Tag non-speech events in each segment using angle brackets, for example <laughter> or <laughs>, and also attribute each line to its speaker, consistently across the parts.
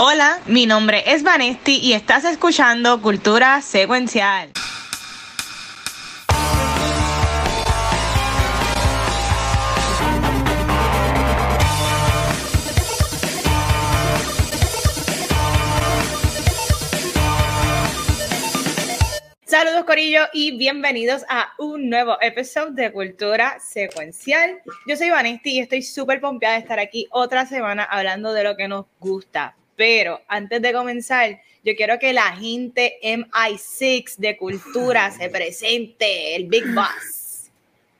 Speaker 1: Hola, mi nombre es Vanesti y estás escuchando Cultura Secuencial. Saludos Corillo y bienvenidos a un nuevo episodio de Cultura Secuencial. Yo soy Vanesti y estoy súper pompeada de estar aquí otra semana hablando de lo que nos gusta. Pero antes de comenzar, yo quiero que la gente MI6 de Cultura se presente, el Big Boss.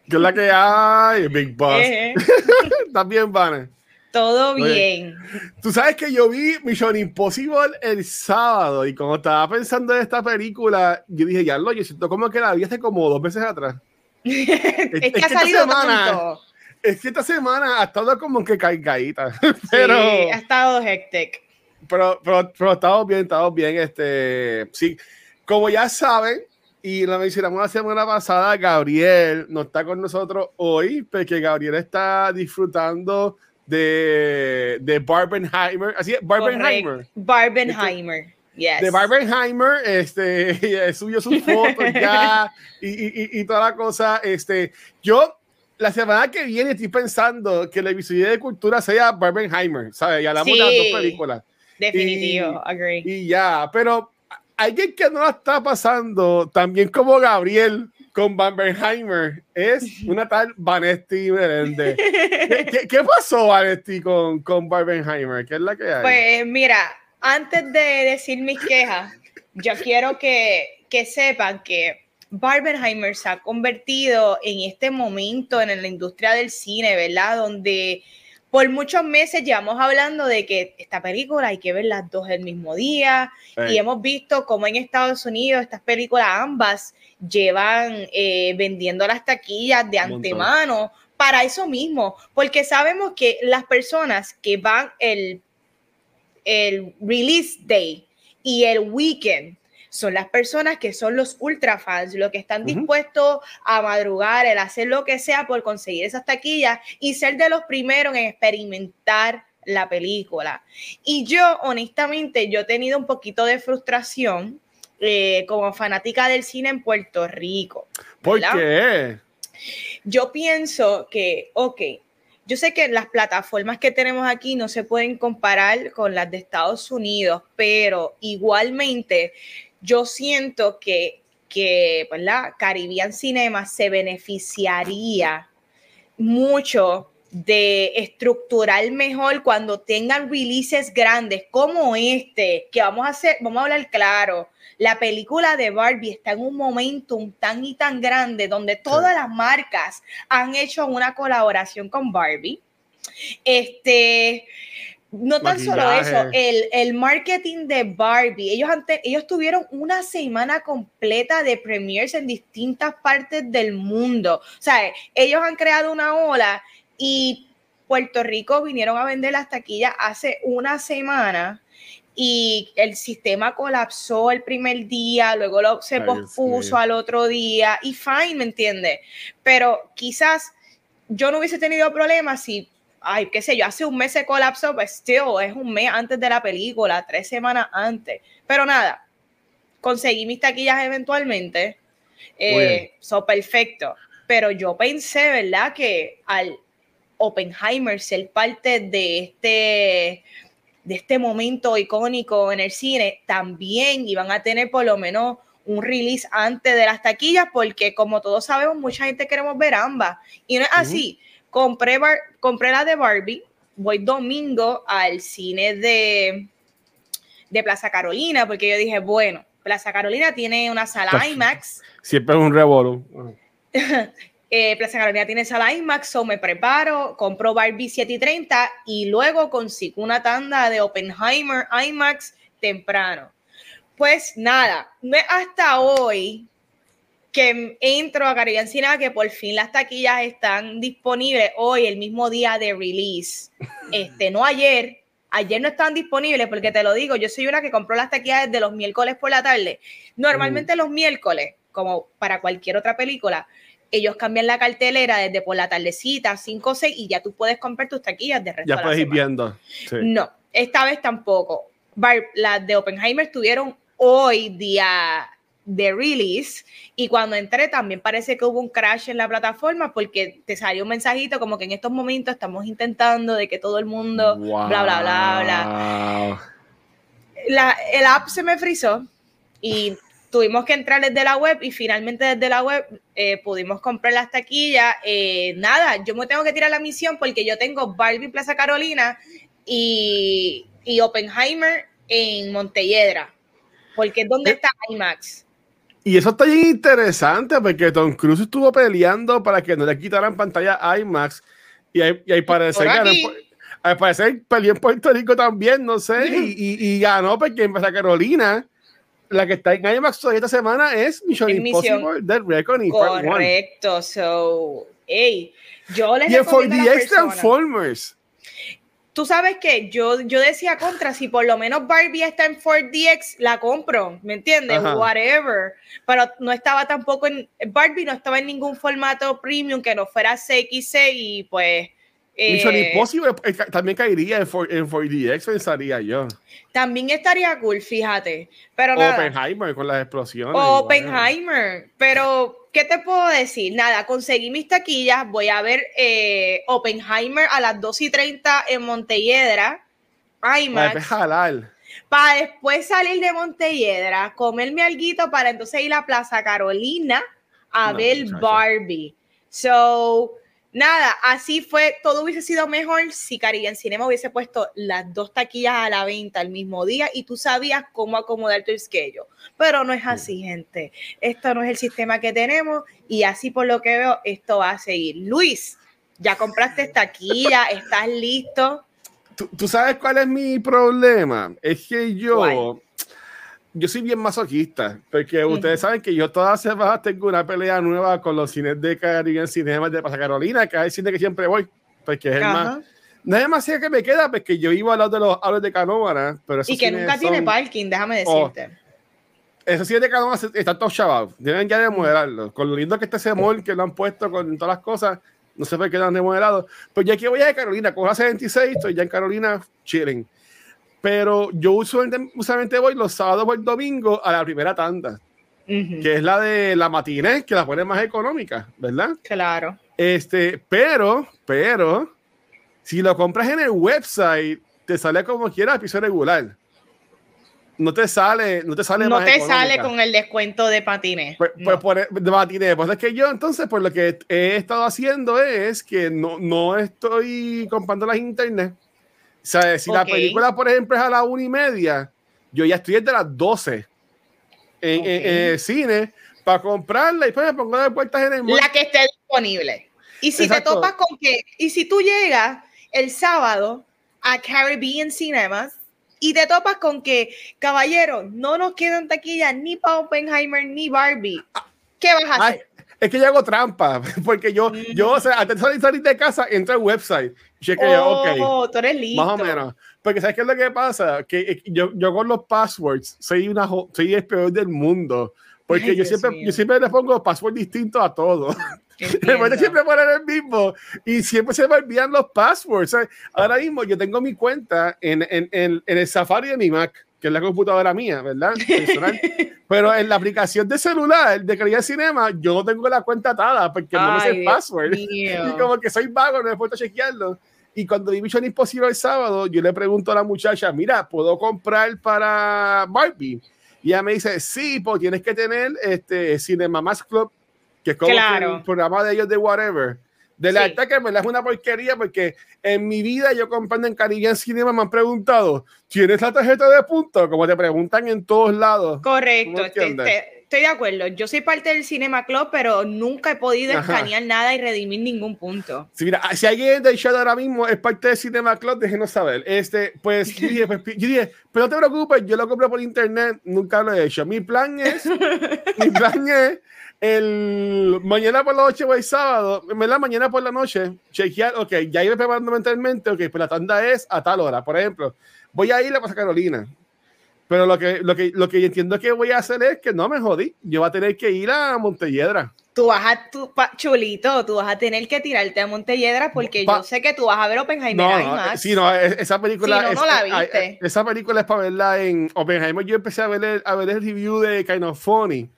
Speaker 2: ¿Qué es la que hay, Big Boss? <laughs> ¿Estás bien, Vane?
Speaker 1: Todo bien.
Speaker 2: Tú sabes que yo vi Mission Impossible el sábado y cuando estaba pensando en esta película, yo dije, ya lo, yo siento como que la vi hace como dos meses atrás.
Speaker 1: es, <laughs>
Speaker 2: es
Speaker 1: que ha salido
Speaker 2: semana-
Speaker 1: tanto.
Speaker 2: Es que esta semana ha estado como que cargadita, <laughs> pero,
Speaker 1: Sí, ha estado hectic.
Speaker 2: Pero, pero, pero estamos bien, estamos bien. Este, sí, como ya saben, y lo mencionamos la semana pasada, Gabriel no está con nosotros hoy, porque Gabriel está disfrutando de, de Barbenheimer. Así es, Barbenheimer.
Speaker 1: Correcto. Barbenheimer. Yes.
Speaker 2: de Barbenheimer, este, <laughs> subió sus fotos ya y, y- y- toda la cosa. Este, yo la semana que viene estoy pensando que el episodio de cultura sea Barbenheimer, ¿sabes? Y hablamos de las
Speaker 1: Sí.
Speaker 2: dos películas.
Speaker 1: Definitivo, agree.
Speaker 2: Y ya, pero alguien que no la está pasando también como Gabriel con Barbenheimer es una tal Vanesti Merende. ¿Qué, qué, qué pasó, Vanesti, con, con Barbenheimer? ¿Qué es la que hay?
Speaker 1: Pues mira, antes de decir mis quejas, yo quiero que, que sepan que Barbenheimer se ha convertido en este momento en la industria del cine, ¿verdad? Donde por muchos meses llevamos hablando de que esta película hay que ver las dos el mismo día y hemos visto cómo en Estados Unidos estas películas ambas llevan eh, vendiendo las taquillas de
Speaker 2: Un montón.
Speaker 1: antemano para eso mismo, porque sabemos que las personas que van el, el release day y el weekend son las personas que son los ultra fans, los que están dispuestos a madrugar, el hacer lo que sea por conseguir esas taquillas y ser de los primeros en experimentar la película. Y yo, honestamente, yo he tenido un poquito de frustración eh, como fanática del cine en Puerto Rico.
Speaker 2: ¿Por qué?
Speaker 1: Yo pienso que, ok, yo sé que las plataformas que tenemos aquí no se pueden comparar con las de Estados Unidos, pero igualmente yo siento que, que ¿verdad? Caribbean Cinema se beneficiaría mucho de estructurar mejor cuando tengan releases grandes como este, que vamos a hacer, vamos a hablar claro, la película de Barbie está en un momentum tan y tan grande donde todas las marcas han hecho una colaboración con Barbie. Este, no tan solo eso, el, el marketing de Barbie, ellos, han te- ellos tuvieron una semana completa de premieres en distintas partes del mundo. O sea, ellos han creado una ola y Puerto Rico vinieron a vender las taquillas hace una semana y el sistema colapsó el primer día, luego lo, se
Speaker 2: Ay,
Speaker 1: pospuso al otro día y fine, ¿me entiendes? Pero quizás yo no hubiese tenido problemas si, ay, qué sé yo, hace un mes se colapsó, pues still, es un mes antes de la película, tres semanas antes. Pero nada, conseguí mis taquillas eventualmente. Eh, so, perfecto. Pero yo pensé, ¿verdad? Que al Oppenheimer ser parte de este, de este momento icónico en el cine, también iban a tener por lo menos un release antes de las taquillas, porque como todos sabemos, mucha gente queremos ver ambas. Y no es así. Compré, Bar- compré la de Barbie, voy domingo al cine de, de Plaza Carolina, porque yo dije, bueno, Plaza Carolina tiene una sala IMAX,
Speaker 2: Siempre es un revolú. <laughs>
Speaker 1: eh, Plaza Carolina tiene sala IMAX, so me preparo, compro Barbie 7 y 30 y luego consigo una tanda de Oppenheimer IMAX temprano. Pues nada, hasta hoy que entro a Caribbean Cinema que por fin las taquillas están disponibles hoy, el mismo día de release. <laughs> Este, no ayer, ayer no están disponibles porque te lo digo, yo soy una que compró las taquillas desde los miércoles por la tarde. Normalmente los miércoles, como para cualquier otra película, ellos cambian la cartelera desde por la tardecita, 5 o 6, y ya tú puedes comprar tus taquillas de resto
Speaker 2: Ya
Speaker 1: de la
Speaker 2: puedes ir viendo. Sí.
Speaker 1: No, esta vez tampoco. las de Oppenheimer tuvieron hoy día de release y cuando entré también parece que hubo un crash en la plataforma porque te salió un mensajito como que en estos momentos estamos intentando de que todo el mundo bla bla bla bla. La, el app se me frizó y tuvimos que entrar desde la web y finalmente desde la web eh, pudimos comprar las taquillas. Eh, nada, yo me tengo que tirar la misión porque yo tengo Barbie Plaza Carolina y, y Oppenheimer en Montelledra, porque es donde eh, está IMAX.
Speaker 2: Y eso está bien interesante porque Tom Cruise estuvo peleando para que no le quitaran pantalla a IMAX. Y ahí, parece que al parecer peleó en Puerto Rico también, no sé, y, y, ganó porque en Plaza Carolina la que está en IMAX todavía esta semana es Mission Impossible Dead Reckoning
Speaker 1: Correcto, so, hey, yo les
Speaker 2: y en 4DX Transformers.
Speaker 1: Tú sabes que yo, yo decía contra, si por lo menos Barbie está en 4DX, la compro, ¿me entiendes? Whatever. Pero no estaba tampoco en, Barbie no estaba en ningún formato premium que no fuera CXC y pues
Speaker 2: Mission eh, Impossible eh, también caería en, 4DX, pensaría yo.
Speaker 1: También estaría cool, fíjate. Pero
Speaker 2: Oppenheimer con las explosiones.
Speaker 1: Oppenheimer. Pero, ¿qué te puedo decir? Nada, conseguí mis taquillas. Voy a ver eh, Oppenheimer a las 2 y 30 en Montelledra. IMAX. Para después salir de Montelledra, comerme algo para entonces ir a Plaza Carolina a ver Barbie. So nada, así fue, todo hubiese sido mejor si en Cinema hubiese puesto las dos taquillas a la venta el mismo día y tú sabías cómo acomodar tu schedule. Pero no es así, gente. Esto no es el sistema que tenemos y así por lo que veo, esto va a seguir. Luis, ya compraste taquilla, <laughs> estás listo.
Speaker 2: ¿Tú, sabes cuál es mi problema? Es que yo yo soy bien masoquista, porque ustedes saben que yo todas las semanas tengo una pelea nueva con los cines de Caribbean Cinemas de Pasa Carolina, que es el cine que siempre voy, porque es el más. No es demasiado que me queda, porque yo iba al lado de los autos de Canóvana, pero
Speaker 1: Y que nunca tiene parking, déjame oh, decirte.
Speaker 2: esos cines de Canóvana están todos chavados, deben ya remodelarlos. Con lo lindo que está ese mall que lo han puesto con todas las cosas, no sé por qué lo han remodelado. Pues ya que voy a de Carolina, con la 76, estoy ya en Carolina chilling pero yo usualmente, voy los sábados o el domingo a la primera tanda, que es la de la matiné, que la pone más económica, ¿verdad?
Speaker 1: Claro.
Speaker 2: Este, pero, pero, si lo compras en el website, te sale como quieras, piso regular. No te sale, no te sale
Speaker 1: No te sale con el descuento de patines.
Speaker 2: Pues, pues por, de patines. Pues es que yo entonces, por lo que he estado haciendo es que no, no estoy comprando las internet si la película, por ejemplo, es a la una y media, yo ya estoy desde las 12 en, el cine para comprarla y después me pongo de puertas en el
Speaker 1: La que esté disponible. Y si te topas con que, y si tú llegas el sábado a Caribbean Cinemas y te topas con que, caballero, no nos quedan taquillas ni para Oppenheimer ni Barbie, ¿qué vas a hacer?
Speaker 2: es que yo hago trampa, <laughs> porque yo, yo, o sea, antes de salir de casa, entro al website y
Speaker 1: oh, ok. tú eres listo.
Speaker 2: Más o menos. Porque ¿sabes qué es lo que pasa? Que eh, yo, yo con los passwords soy, una, soy el peor del mundo. Porque yo, siempre, yo siempre le pongo password distinto a todo. <laughs> Me siempre poner el mismo y siempre se me olvidan los passwords. Ahora mismo yo tengo mi cuenta en, en, en, en el Safari de mi Mac que es la computadora mía, ¿verdad? <laughs> Pero en la aplicación de celular de calidad cinema, yo no tengo la cuenta atada porque no sé el password. <laughs> Y como que soy vago, no me puedo chequearlo. Y cuando vi Mission Impossible el sábado, yo le pregunto a la muchacha, mira, ¿puedo comprar para Barbie? Y ella me dice, sí, pues tienes que tener este Cinema Max Club, que es como el programa de ellos de Whatever. De la sí. que me la es una porquería porque en mi vida yo comprando en Caribbean Cinema me han preguntado, ¿tienes la tarjeta de punto? Como te preguntan en todos lados.
Speaker 1: Correcto, estoy, de acuerdo. Yo soy parte del Cinema Club, pero nunca he podido escanear nada y redimir ningún punto.
Speaker 2: Sí, mira, si alguien de show ahora mismo es parte del Cinema Club, déjenos saber. Este, pues yo dije, pues, yo dije, pero no te preocupes, yo lo compro por internet, nunca lo he hecho. Mi plan es, <laughs> mi plan es el mañana por la noche o el sábado, en la mañana por la noche, chequear, ok, ya iba preparando mentalmente, ok, pues la tanda es a tal hora, por ejemplo, voy a ir a Plaza Carolina, pero lo que, lo que, lo que entiendo que voy a hacer es que no me jodí, yo voy a tener que ir a Montelledra.
Speaker 1: tú vas a, tu, chulito, tú vas a tener que tirarte a Montelledra porque yo sé que tú vas a ver Oppenheimer
Speaker 2: no,
Speaker 1: IMAX.
Speaker 2: Sí, no, esa película.
Speaker 1: no, no la viste.
Speaker 2: esa película es para verla en Oppenheimer. Yo empecé a ver el, a ver el review de Kind of Funny.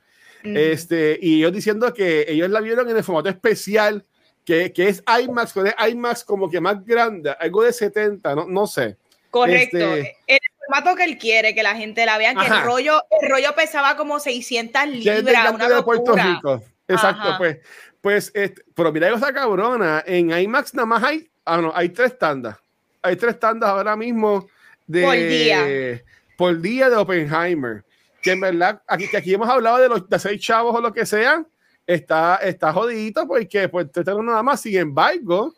Speaker 2: Este, y ellos diciendo que ellos la vieron en el formato especial, que, que es IMAX, que es IMAX como que más grande, algo de 70, no, no sé.
Speaker 1: Correcto. Este, el formato que él quiere, que la gente la vea, que el rollo, el rollo pesaba como 600 libras. Una de Puerto Rico.
Speaker 2: Exacto, pues, pues, este, pero mira cosa cabrona, en IMAX nada más hay, ah, no, hay tres tandas, hay tres tandas ahora mismo de
Speaker 1: por día,
Speaker 2: por día de Oppenheimer, que en verdad, aquí, que aquí hemos hablado de los de seis chavos o lo que sea, está, está jodidito porque pues tengo nada más, sin embargo,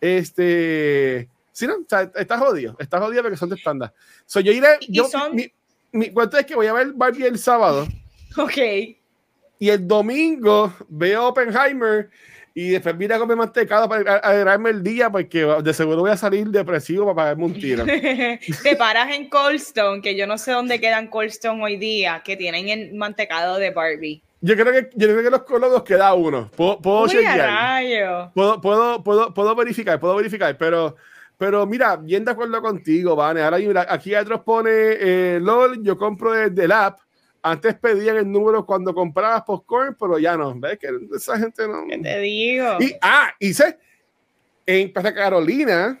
Speaker 2: este, sí, no, está jodido, está jodido porque son de estándar. So, yo iré, yo, mi, mi, cuento es que voy a ver Barbie el sábado. <laughs>
Speaker 1: Ok
Speaker 2: y el domingo veo Oppenheimer y después vine a comer mantecado para alegrarme el día porque de seguro voy a salir depresivo para pagarme un tiro. <laughs>
Speaker 1: Te paras en Coldstone, que yo no sé dónde quedan Coldstone hoy día, que tienen el mantecado de Barbie.
Speaker 2: Yo creo que, yo creo que los colores queda uno. Puedo, puedo Puedo, puedo, puedo, puedo, verificar, puedo verificar, pero, pero mira, bien de acuerdo contigo, Vane. Ahora mira, aquí otros pone eh, LOL, yo compro desde el app antes pedían el número cuando comprabas popcorn, pero ya no. ¿Ves que esa gente no?
Speaker 1: ¿Qué te digo?
Speaker 2: Y, ah, hice en Plaza Carolina,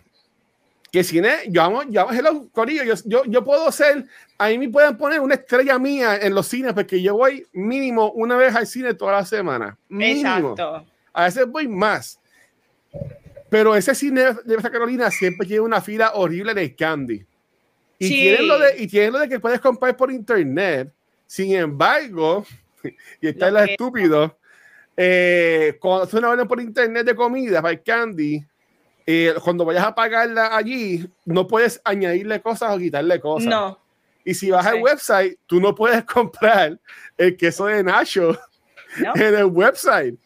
Speaker 2: que cine, yo amo, yo amo hello, Corillo, yo, yo, yo, puedo ser, ahí me pueden poner una estrella mía en los cines, porque yo voy mínimo una vez al cine toda la semana. Exacto. A veces voy más. Pero ese cine de Plaza Carolina siempre tiene una fila horrible de candy. Y, tienen lo de, y tienen lo de que puedes comprar por internet sin embargo, <laughs> y está el estúpido, eh, cuando haces una orden por internet de comida para el candy, eh, cuando vayas a pagarla allí, no puedes añadirle cosas o quitarle cosas.
Speaker 1: No.
Speaker 2: Y si vas al website, tú no puedes <laughs> comprar el queso de Nacho <laughs> en el website.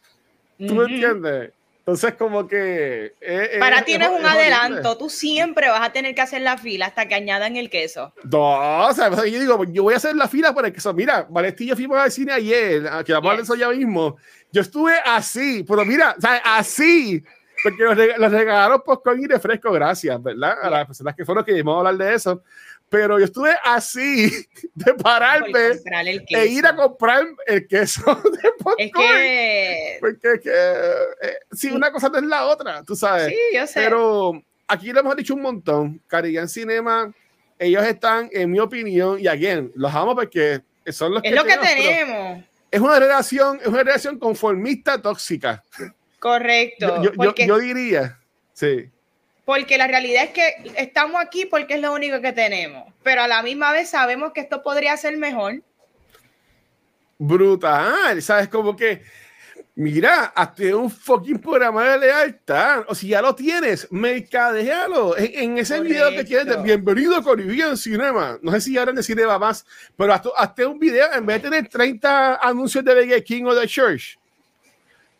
Speaker 2: ¿Tú me entiendes? Entonces, como que.
Speaker 1: Para ti no es un adelanto. Tú siempre vas a tener que hacer la fila hasta que añadan el queso.
Speaker 2: No, o sea, yo digo, yo voy a hacer la fila por el queso. Mira, Valestín yo fuimos al cine ayer, que vamos a eso ya mismo. Yo estuve así, pero mira, o sea, así. Porque los, regalaron con y refresco, gracias, ¿verdad? A las personas que fueron que vamos a hablar de eso pero yo estuve así <laughs> de pararme e ir a comprar el queso <laughs> de popcorn. Es que... Porque que, eh, si una cosa no es la otra, tú sabes.
Speaker 1: Sí, yo sé.
Speaker 2: Pero aquí lo hemos dicho un montón. Caribbean Cinema, ellos están, en mi opinión, y again, los amo porque son los
Speaker 1: es lo que tenemos.
Speaker 2: Es una relación, es una relación conformista tóxica.
Speaker 1: Correcto.
Speaker 2: yo diría, sí.
Speaker 1: Porque la realidad es que estamos aquí porque es lo único que tenemos, pero a la misma vez sabemos que esto podría ser mejor.
Speaker 2: Brutal, ¿sabes? Como que, mira, hazte un fucking programa de lealtad, o si ya lo tienes, mercadealo. En, en ese video que tienes de Bienvenido a Caribbean Cinema, no sé si ahora en cinema más, pero hazte, un video, en vez de tener 30 anuncios de Burger King o de Church,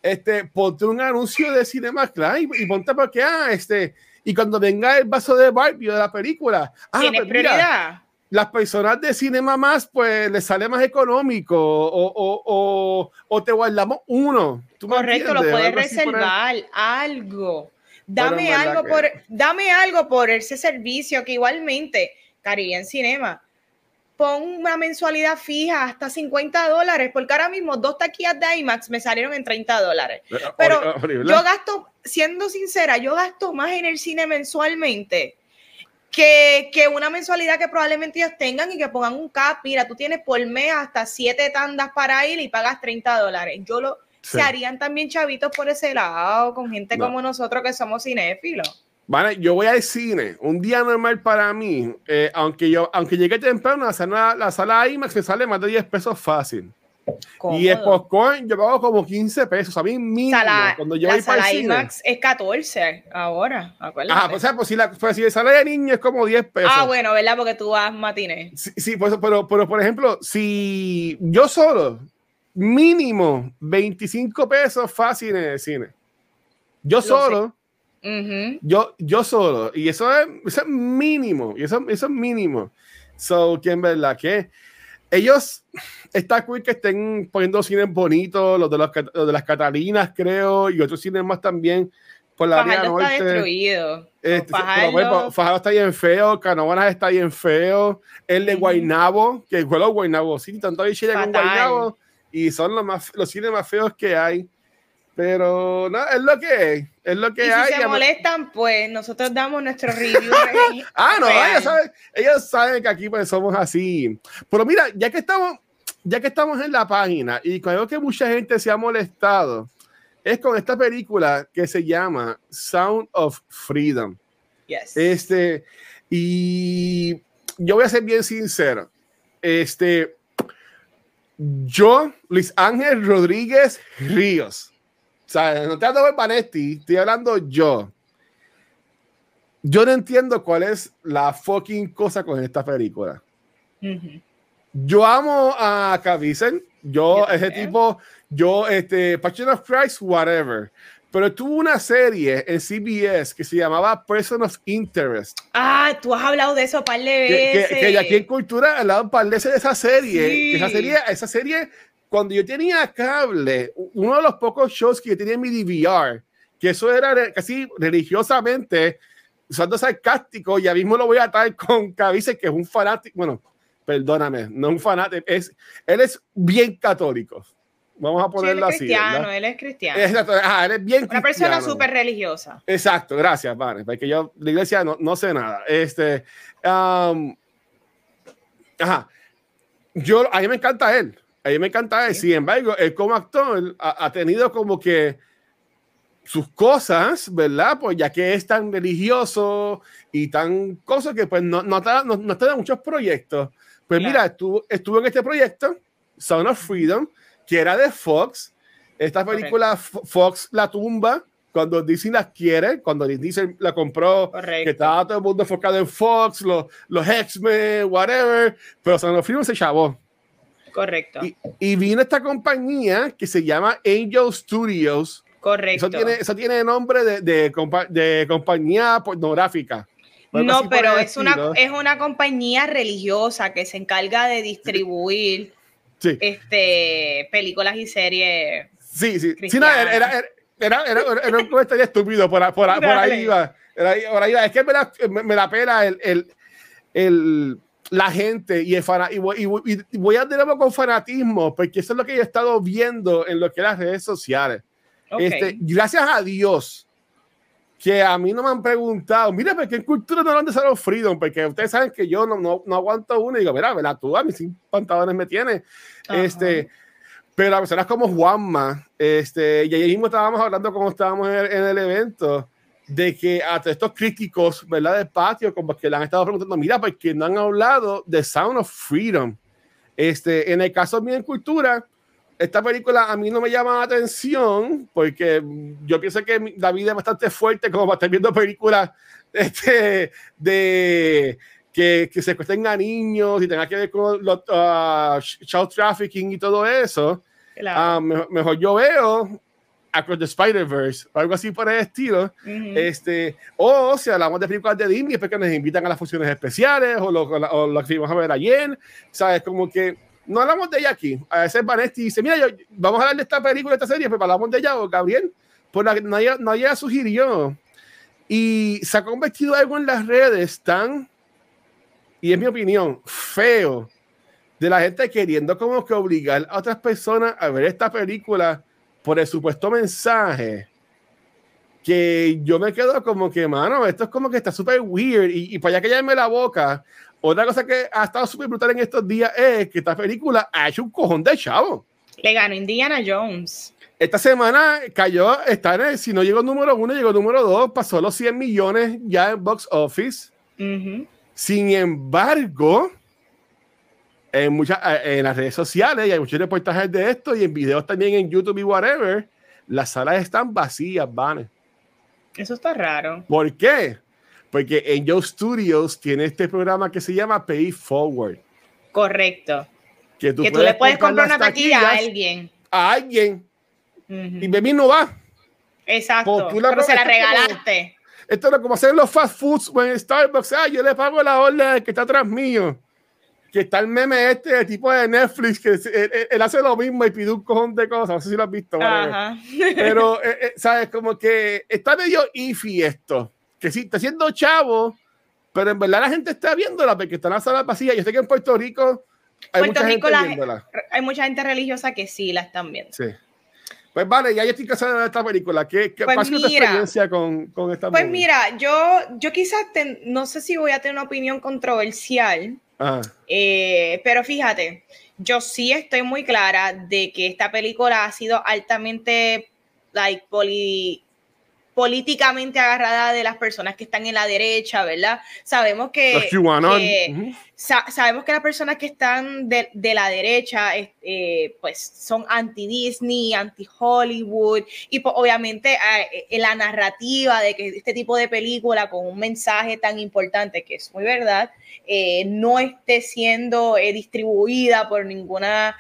Speaker 2: este, ponte un anuncio de Cinema Club y, y ponte porque, ah, este, y cuando venga el vaso de Barbie de la película, ah,
Speaker 1: ¿Tiene pues prioridad?
Speaker 2: las personas de Cinema Más, pues les sale más económico o, o, o, te guardamos uno.
Speaker 1: Correcto, lo puedes reservar, algo. Dame algo, por, dame algo por ese servicio que igualmente, en Cinema, pon una mensualidad fija hasta 50 dólares, porque ahora mismo dos taquillas de IMAX me salieron en 30 dólares. Eh, Pero yo gasto, siendo sincera, yo gasto más en el cine mensualmente que, que, una mensualidad que probablemente ellos tengan y que pongan un cap. Mira, tú tienes por mes hasta siete tandas para ir y pagas 30 dólares. Yo lo, se harían también chavitos por ese lado, con gente como nosotros que somos cinéfilos.
Speaker 2: Vale, yo voy al cine, un día normal para mí, eh, aunque yo aunque llegue temprano, la sala, la sala IMAX me sale más de 10 pesos fácil. Y el popcorn yo pago como 15 pesos, a mí mismo. cuando yo la voy sala para el IMAX
Speaker 1: cine. es 14 ahora,
Speaker 2: acuérdate. Ah, pues, pues, si la, pues si sale de niño es como 10 pesos.
Speaker 1: Ah, bueno, ¿verdad? Porque tú vas matines.
Speaker 2: Sí, sí pues, pero, pero por ejemplo, si yo solo, mínimo 25 pesos fácil en el cine. Yo solo yo, yo solo, y eso es, eso es mínimo, y eso, eso es mínimo. So, que en verdad que ellos, está cool que estén poniendo cines bonitos, los de, los, de las Catalinas, creo, y otros cines más también por la área
Speaker 1: norte. está destruido.
Speaker 2: Este, Fajardo. Fajardo está bien feo, Canovanas está bien feo, el de Guaynabo, que fue los Guaynabo, sí, tanto hay Chile con Guaynabo, y son los, más, los cines más feos que hay. Pero no, es lo que es, es lo que
Speaker 1: y
Speaker 2: hay.
Speaker 1: Si se molestan, pues nosotros damos nuestro review. <laughs>
Speaker 2: ah, no, ellos saben, ellos saben que aquí pues somos así. Pero mira, ya que estamos, ya que estamos en la página y creo que mucha gente se ha molestado, es con esta película que se llama Sound of Freedom.
Speaker 1: Yes.
Speaker 2: Este, y yo voy a ser bien sincero. Este, yo, Luis Ángel Rodríguez Ríos, sea, no te hablo de Panetti, estoy hablando yo. Yo no entiendo cuál es la fucking cosa con esta película. Yo amo a Caviezel, yo, ese tipo, yo, este, Passion of Christ, whatever. Pero tuvo una serie en CBS que se llamaba Person of Interest.
Speaker 1: Ah, tú has hablado de eso un par de veces.
Speaker 2: Que, que, aquí en Cultura hablado un par de veces de esa serie. Esa serie. Esa serie cuando yo tenía cable, uno de los pocos shows que yo tenía en mi DVR, que eso era casi religiosamente, usando sarcástico, ya mismo lo voy a traer con Cavice, que es un fanático, bueno, perdóname, no un fanático, es, él es bien católico. Vamos a ponerlo
Speaker 1: así. Él es cristiano, él es cristiano.
Speaker 2: él es bien
Speaker 1: Una persona súper religiosa.
Speaker 2: Exacto, gracias, vale, porque yo, la iglesia no, no sé nada. Este, um, ajá, yo, a mí me encanta él. A mí me encanta él. Sin embargo, él como actor ha, tenido como que sus cosas, ¿verdad? Pues ya que es tan religioso y tan cosas que pues no, no, está, no, en muchos proyectos. Pues mira, estuvo, estuvo en este proyecto, Son of Freedom, que era de Fox. Esta película Fox la tumba cuando Disney la quiere, cuando Disney la compró, que estaba todo el mundo enfocado en Fox, los, los X-Men, whatever, pero Son of Freedom se chavó.
Speaker 1: Correcto.
Speaker 2: Y, vino esta compañía que se llama Angel Studios.
Speaker 1: Correcto.
Speaker 2: Eso tiene, eso tiene nombre de, de, de compañía pornográfica.
Speaker 1: No, pero es una, es una compañía religiosa que se encarga de distribuir este, películas y series.
Speaker 2: Sí, sí. sí no, era, era, era, era, un comentario estúpido, por, por, por ahí iba. Por ahí Es que me da, me, da pena el, el, el la gente y, el y, voy, y, voy a nuevo con fanatismo, porque eso es lo que he estado viendo en lo que las redes sociales. Este, gracias a Dios que a mí no me han preguntado, mira, ¿por qué en cultura no hablan de Salón Freedom? Porque ustedes saben que yo no, no, no aguanto uno y digo, mira, ¿verdad? Tú a sin pantalones me tienes. Este, pero a personas como Juanma, este, y ahí mismo estábamos hablando como estábamos en en el evento, de que a estos críticos, ¿verdad? Del patio, como que le han estado preguntando, mira, porque no han hablado de Sound of Freedom. Este, en el caso mío en cultura, esta película a mí no me llama la atención porque yo pienso que la vida es bastante fuerte como para estar viendo películas este, de que, que secuestren a niños y tenga que ver con los uh, child trafficking y todo eso. Ah, mejor yo veo Across the Spider-Verse o algo así por el estilo. este, o si hablamos de películas de Disney, es porque nos invitan a las funciones especiales o lo, o lo que vamos a ver ayer. ¿Sabes? Como que no hablamos de ella aquí. A veces Vanesti dice: Mira, yo, vamos a hablar de esta película, de esta serie, pero pues hablamos de ella o Gabriel. Pues la, nadie, nadie la sugirió. Y se ha convertido algo en las redes tan, y es mi opinión, feo de la gente queriendo como que obligar a otras personas a ver esta película por el supuesto mensaje que yo me quedo como que, mano, esto es como que está súper weird y, para allá que llame la boca. Otra cosa que ha estado súper brutal en estos días es que esta película ha hecho un cojón de chavo.
Speaker 1: Le ganó Indiana Jones.
Speaker 2: Esta semana cayó, está en el, si no llegó número uno, llegó número dos, pasó los 100 millones ya en box office. Sin embargo, en, muchas, eh, en las redes sociales y hay muchos reportajes de esto y en videos también en YouTube y whatever, las salas están vacías, van.
Speaker 1: Eso está raro.
Speaker 2: ¿Por qué? Porque Angel Studios tiene este programa que se llama Pay Forward.
Speaker 1: Correcto. Que tú, le puedes comprar una taquilla a alguien.
Speaker 2: A alguien. Y Bebí no va.
Speaker 1: Exacto. Pero se la regalaste.
Speaker 2: esto es como hacer los fast foods en Starbucks. Ah, yo le pago la orden que está atrás mío que está el meme este tipo de Netflix, que él, hace lo mismo y pide un cojón de cosas, no sé si lo has visto, pero, <laughs> eh, eh, ¿sabes? Como que está medio iffy esto, que sí, está siendo chavo, pero en verdad la gente está viéndola porque está en la sala vacía. Yo sé que en Puerto Rico hay mucha gente viéndola.
Speaker 1: Hay mucha gente religiosa que sí la están viendo.
Speaker 2: Sí. Pues vale, ya yo estoy casada de esta película. ¿Qué, qué pues tu experiencia con, con esta
Speaker 1: Pues mira, yo, yo quizás no sé si voy a tener una opinión controversial, eh, pero fíjate, yo sí estoy muy clara de que esta película ha sido altamente like, poli, políticamente agarrada de las personas que están en la derecha, ¿verdad? Sabemos que, sabemos que las personas que están de, la derecha, eh, pues son anti-Disney, anti-Hollywood, y pues, obviamente eh, eh, la narrativa de que este tipo de película con un mensaje tan importante, que es muy verdad, no esté siendo distribuida por ninguna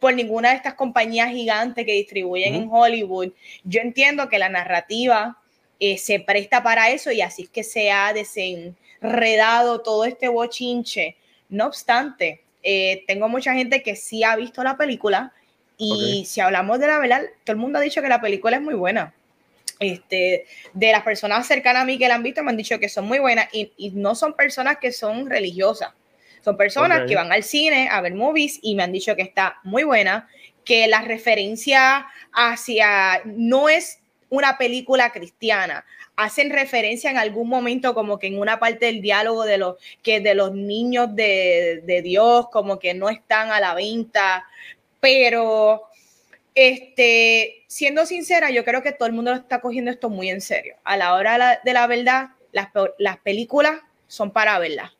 Speaker 1: por ninguna de estas compañías gigantes que distribuyen en Hollywood. Yo entiendo que la narrativa eh, se presta para eso y así es que se ha desenredado todo este bochinche. No obstante, eh, tengo mucha gente que sí ha visto la película y si hablamos de la verdad, todo el mundo ha dicho que la película es muy buena. Este, de las personas cercanas a mí que la han visto me han dicho que son muy buenas y, y no son personas que son religiosas. Son personas que van al cine a ver movies y me han dicho que está muy buena, que la referencia hacia no es una película cristiana. Hacen referencia en algún momento como que en una parte del diálogo de los que de los niños de, de Dios como que no están a la venta, pero este, siendo sincera, yo creo que todo el mundo está cogiendo esto muy en serio. A la hora de la verdad, las, las películas son para verlas.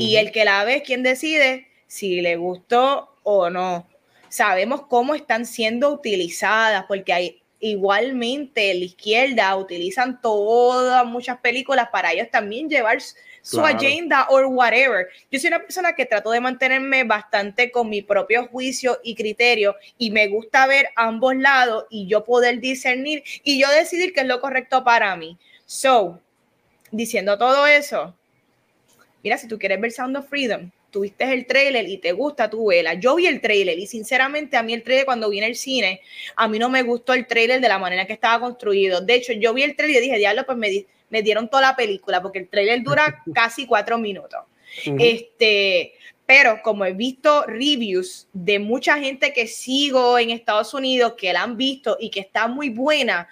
Speaker 1: Y el que la ve es quien decide si le gustó o no. Sabemos cómo están siendo utilizadas, porque hay, igualmente la izquierda utilizan todas, muchas películas para ellos también llevar su agenda o whatever. Yo soy una persona que trato de mantenerme bastante con mi propio juicio y criterio y me gusta ver ambos lados y yo poder discernir y yo decidir qué es lo correcto para mí. So, diciendo todo eso, Mira, si tú quieres ver Sound of Freedom, tuviste el trailer y te gusta, tu vela. Yo vi el trailer y sinceramente a mí el trailer cuando vi el cine, a mí no me gustó el trailer de la manera que estaba construido. De hecho, yo vi el trailer y dije, diablo, pues me, me dieron toda la película porque el trailer dura <laughs> casi cuatro minutos. Este, pero como he visto reviews de mucha gente que sigo en Estados Unidos que la han visto y que está muy buena,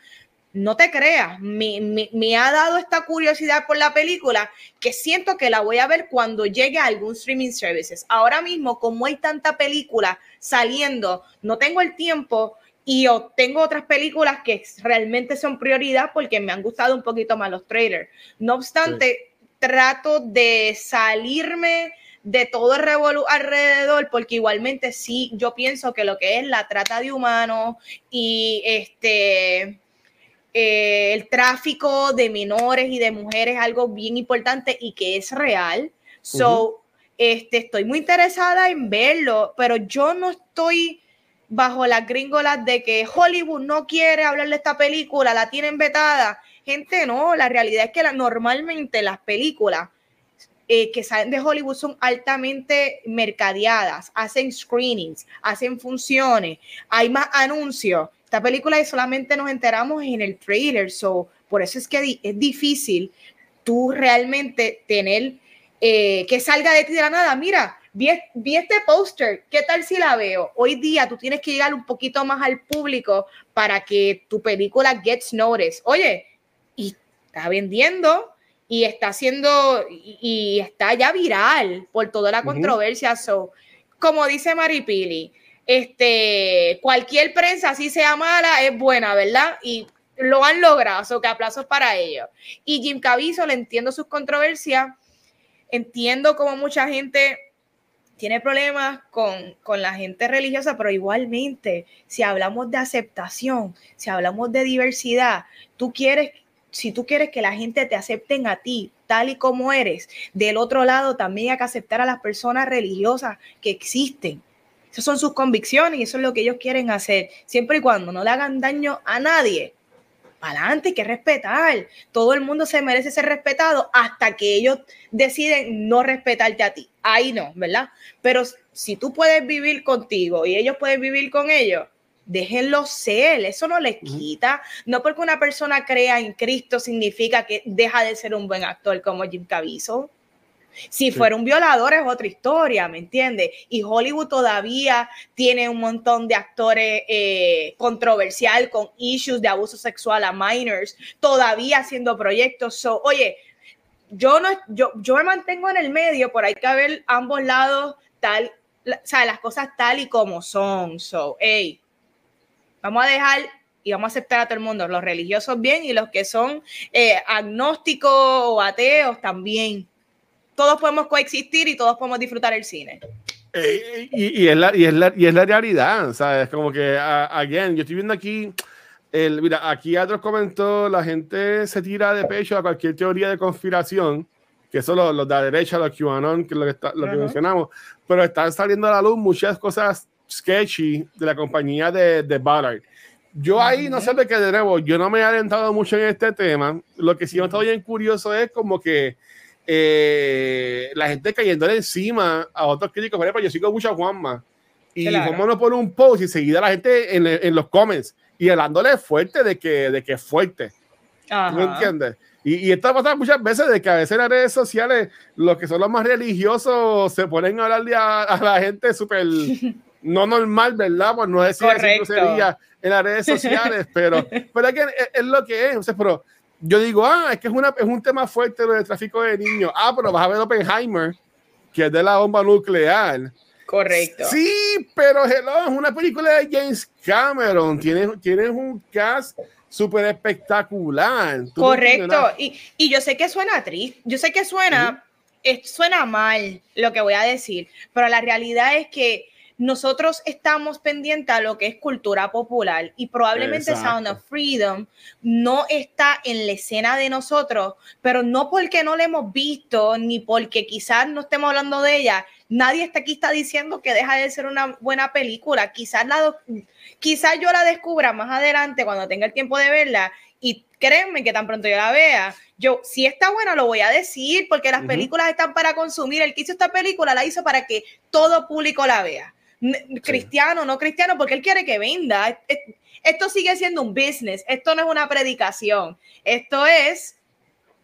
Speaker 1: no te creas, me, ha dado esta curiosidad por la película que siento que la voy a ver cuando llegue a algún streaming services. Ahora mismo, como hay tanta película saliendo, no tengo el tiempo y tengo otras películas que realmente son prioridad porque me han gustado un poquito más los trailers. No obstante, trato de salirme de todo el revolú alrededor, porque igualmente sí, yo pienso que lo que es la trata de humanos y este eh, el tráfico de menores y de mujeres es algo bien importante y que es real. So, este, estoy muy interesada en verlo, pero yo no estoy bajo las gringolas de que Hollywood no quiere hablar de esta película, la tienen vetada. Gente, no, la realidad es que normalmente las películas eh, que salen de Hollywood son altamente mercadeadas, hacen screenings, hacen funciones, hay más anuncios esta película solamente nos enteramos en el trailer, so, por eso es que es difícil tú realmente tener eh, que salga de ti de la nada. Mira, vi, este póster, ¿qué tal si la veo? Hoy día tú tienes que llegar un poquito más al público para que tu película gets noticed. Oye, y está vendiendo y está haciendo y, está ya viral por toda la controversia. So, como dice Maripili, este, cualquier prensa, así sea mala, es buena, ¿verdad? Y lo han logrado, so que aplausos para ellos. Y Jim Caviezel, le entiendo sus controversias, entiendo como mucha gente tiene problemas con, con, la gente religiosa, pero igualmente, si hablamos de aceptación, si hablamos de diversidad, tú quieres, si tú quieres que la gente te acepten a ti tal y como eres, del otro lado también hay que aceptar a las personas religiosas que existen. Esas son sus convicciones y eso es lo que ellos quieren hacer, siempre y cuando no le hagan daño a nadie. para adelante, hay que respetar. Todo el mundo se merece ser respetado hasta que ellos deciden no respetarte a ti. Ahí no, ¿verdad? Pero si tú puedes vivir contigo y ellos pueden vivir con ellos, déjenlo ser, eso no les quita. No porque una persona crea en Cristo significa que deja de ser un buen actor como Jim Caviezel. Si fuera un violador es otra historia, ¿me entiendes? Y Hollywood todavía tiene un montón de actores eh, controversial con issues de abuso sexual a minors, todavía haciendo proyectos. So, oye, yo no, yo, yo me mantengo en el medio, por hay que ver ambos lados tal, o sea, las cosas tal y como son. So, hey, Vamos a dejar y vamos a aceptar a todo el mundo, los religiosos bien y los que son eh, agnósticos o ateos también. Todos podemos coexistir y todos podemos disfrutar el cine.
Speaker 2: Eh, y, y, es la, y, es la, y es la realidad, ¿sabes? Como que, again, yo estoy viendo aquí, el, mira, aquí otros comentó, la gente se tira de pecho a cualquier teoría de conspiración, que eso los, de la derecha, los QAnon, que es lo que, está, lo que mencionamos, pero están saliendo a la luz muchas cosas sketchy de la compañía de, de Ballard. Yo ahí no sé de qué de nuevo, yo no me he adentrado mucho en este tema. Lo que sí me está bien curioso es como que eh, la gente cayendo encima a otros críticos. Por ejemplo, yo sigo mucho a Juanma y Juanma nos pone un post y seguida la gente en, en, los comments y hablándole fuerte de que, de que es fuerte. ¿No entiendes? Y, y esto pasa muchas veces de que a veces en las redes sociales los que son los más religiosos se ponen a hablarle a, a la gente súper <laughs> no normal, ¿verdad? Pues no decir sería en las redes sociales, pero, <laughs> pero es, que es, lo que es. O sea, pero yo digo, ah, es que es, una, es un tema fuerte lo del tráfico de niños. Ah, pero vas a ver Oppenheimer, que es de la bomba nuclear.
Speaker 1: Correcto.
Speaker 2: Sí, pero hello, es una película de James Cameron. Tienes, tienes un cast súper espectacular.
Speaker 1: Correcto. y, y, yo sé que suena triste, yo sé que suena, suena mal lo que voy a decir, pero la realidad es que nosotros estamos pendientes a lo que es cultura popular y probablemente Sound of Freedom no está en la escena de nosotros, pero no porque no la hemos visto ni porque quizás no estemos hablando de ella. Nadie está aquí está diciendo que deja de ser una buena película. Quizás, la, quizás yo la descubra más adelante cuando tenga el tiempo de verla y créanme que tan pronto yo la vea, yo, si está buena, lo voy a decir, porque las películas están para consumir. El que hizo esta película la hizo para que todo público la vea cristiano, no cristiano, porque él quiere que venda. Esto sigue siendo un business, esto no es una predicación, esto es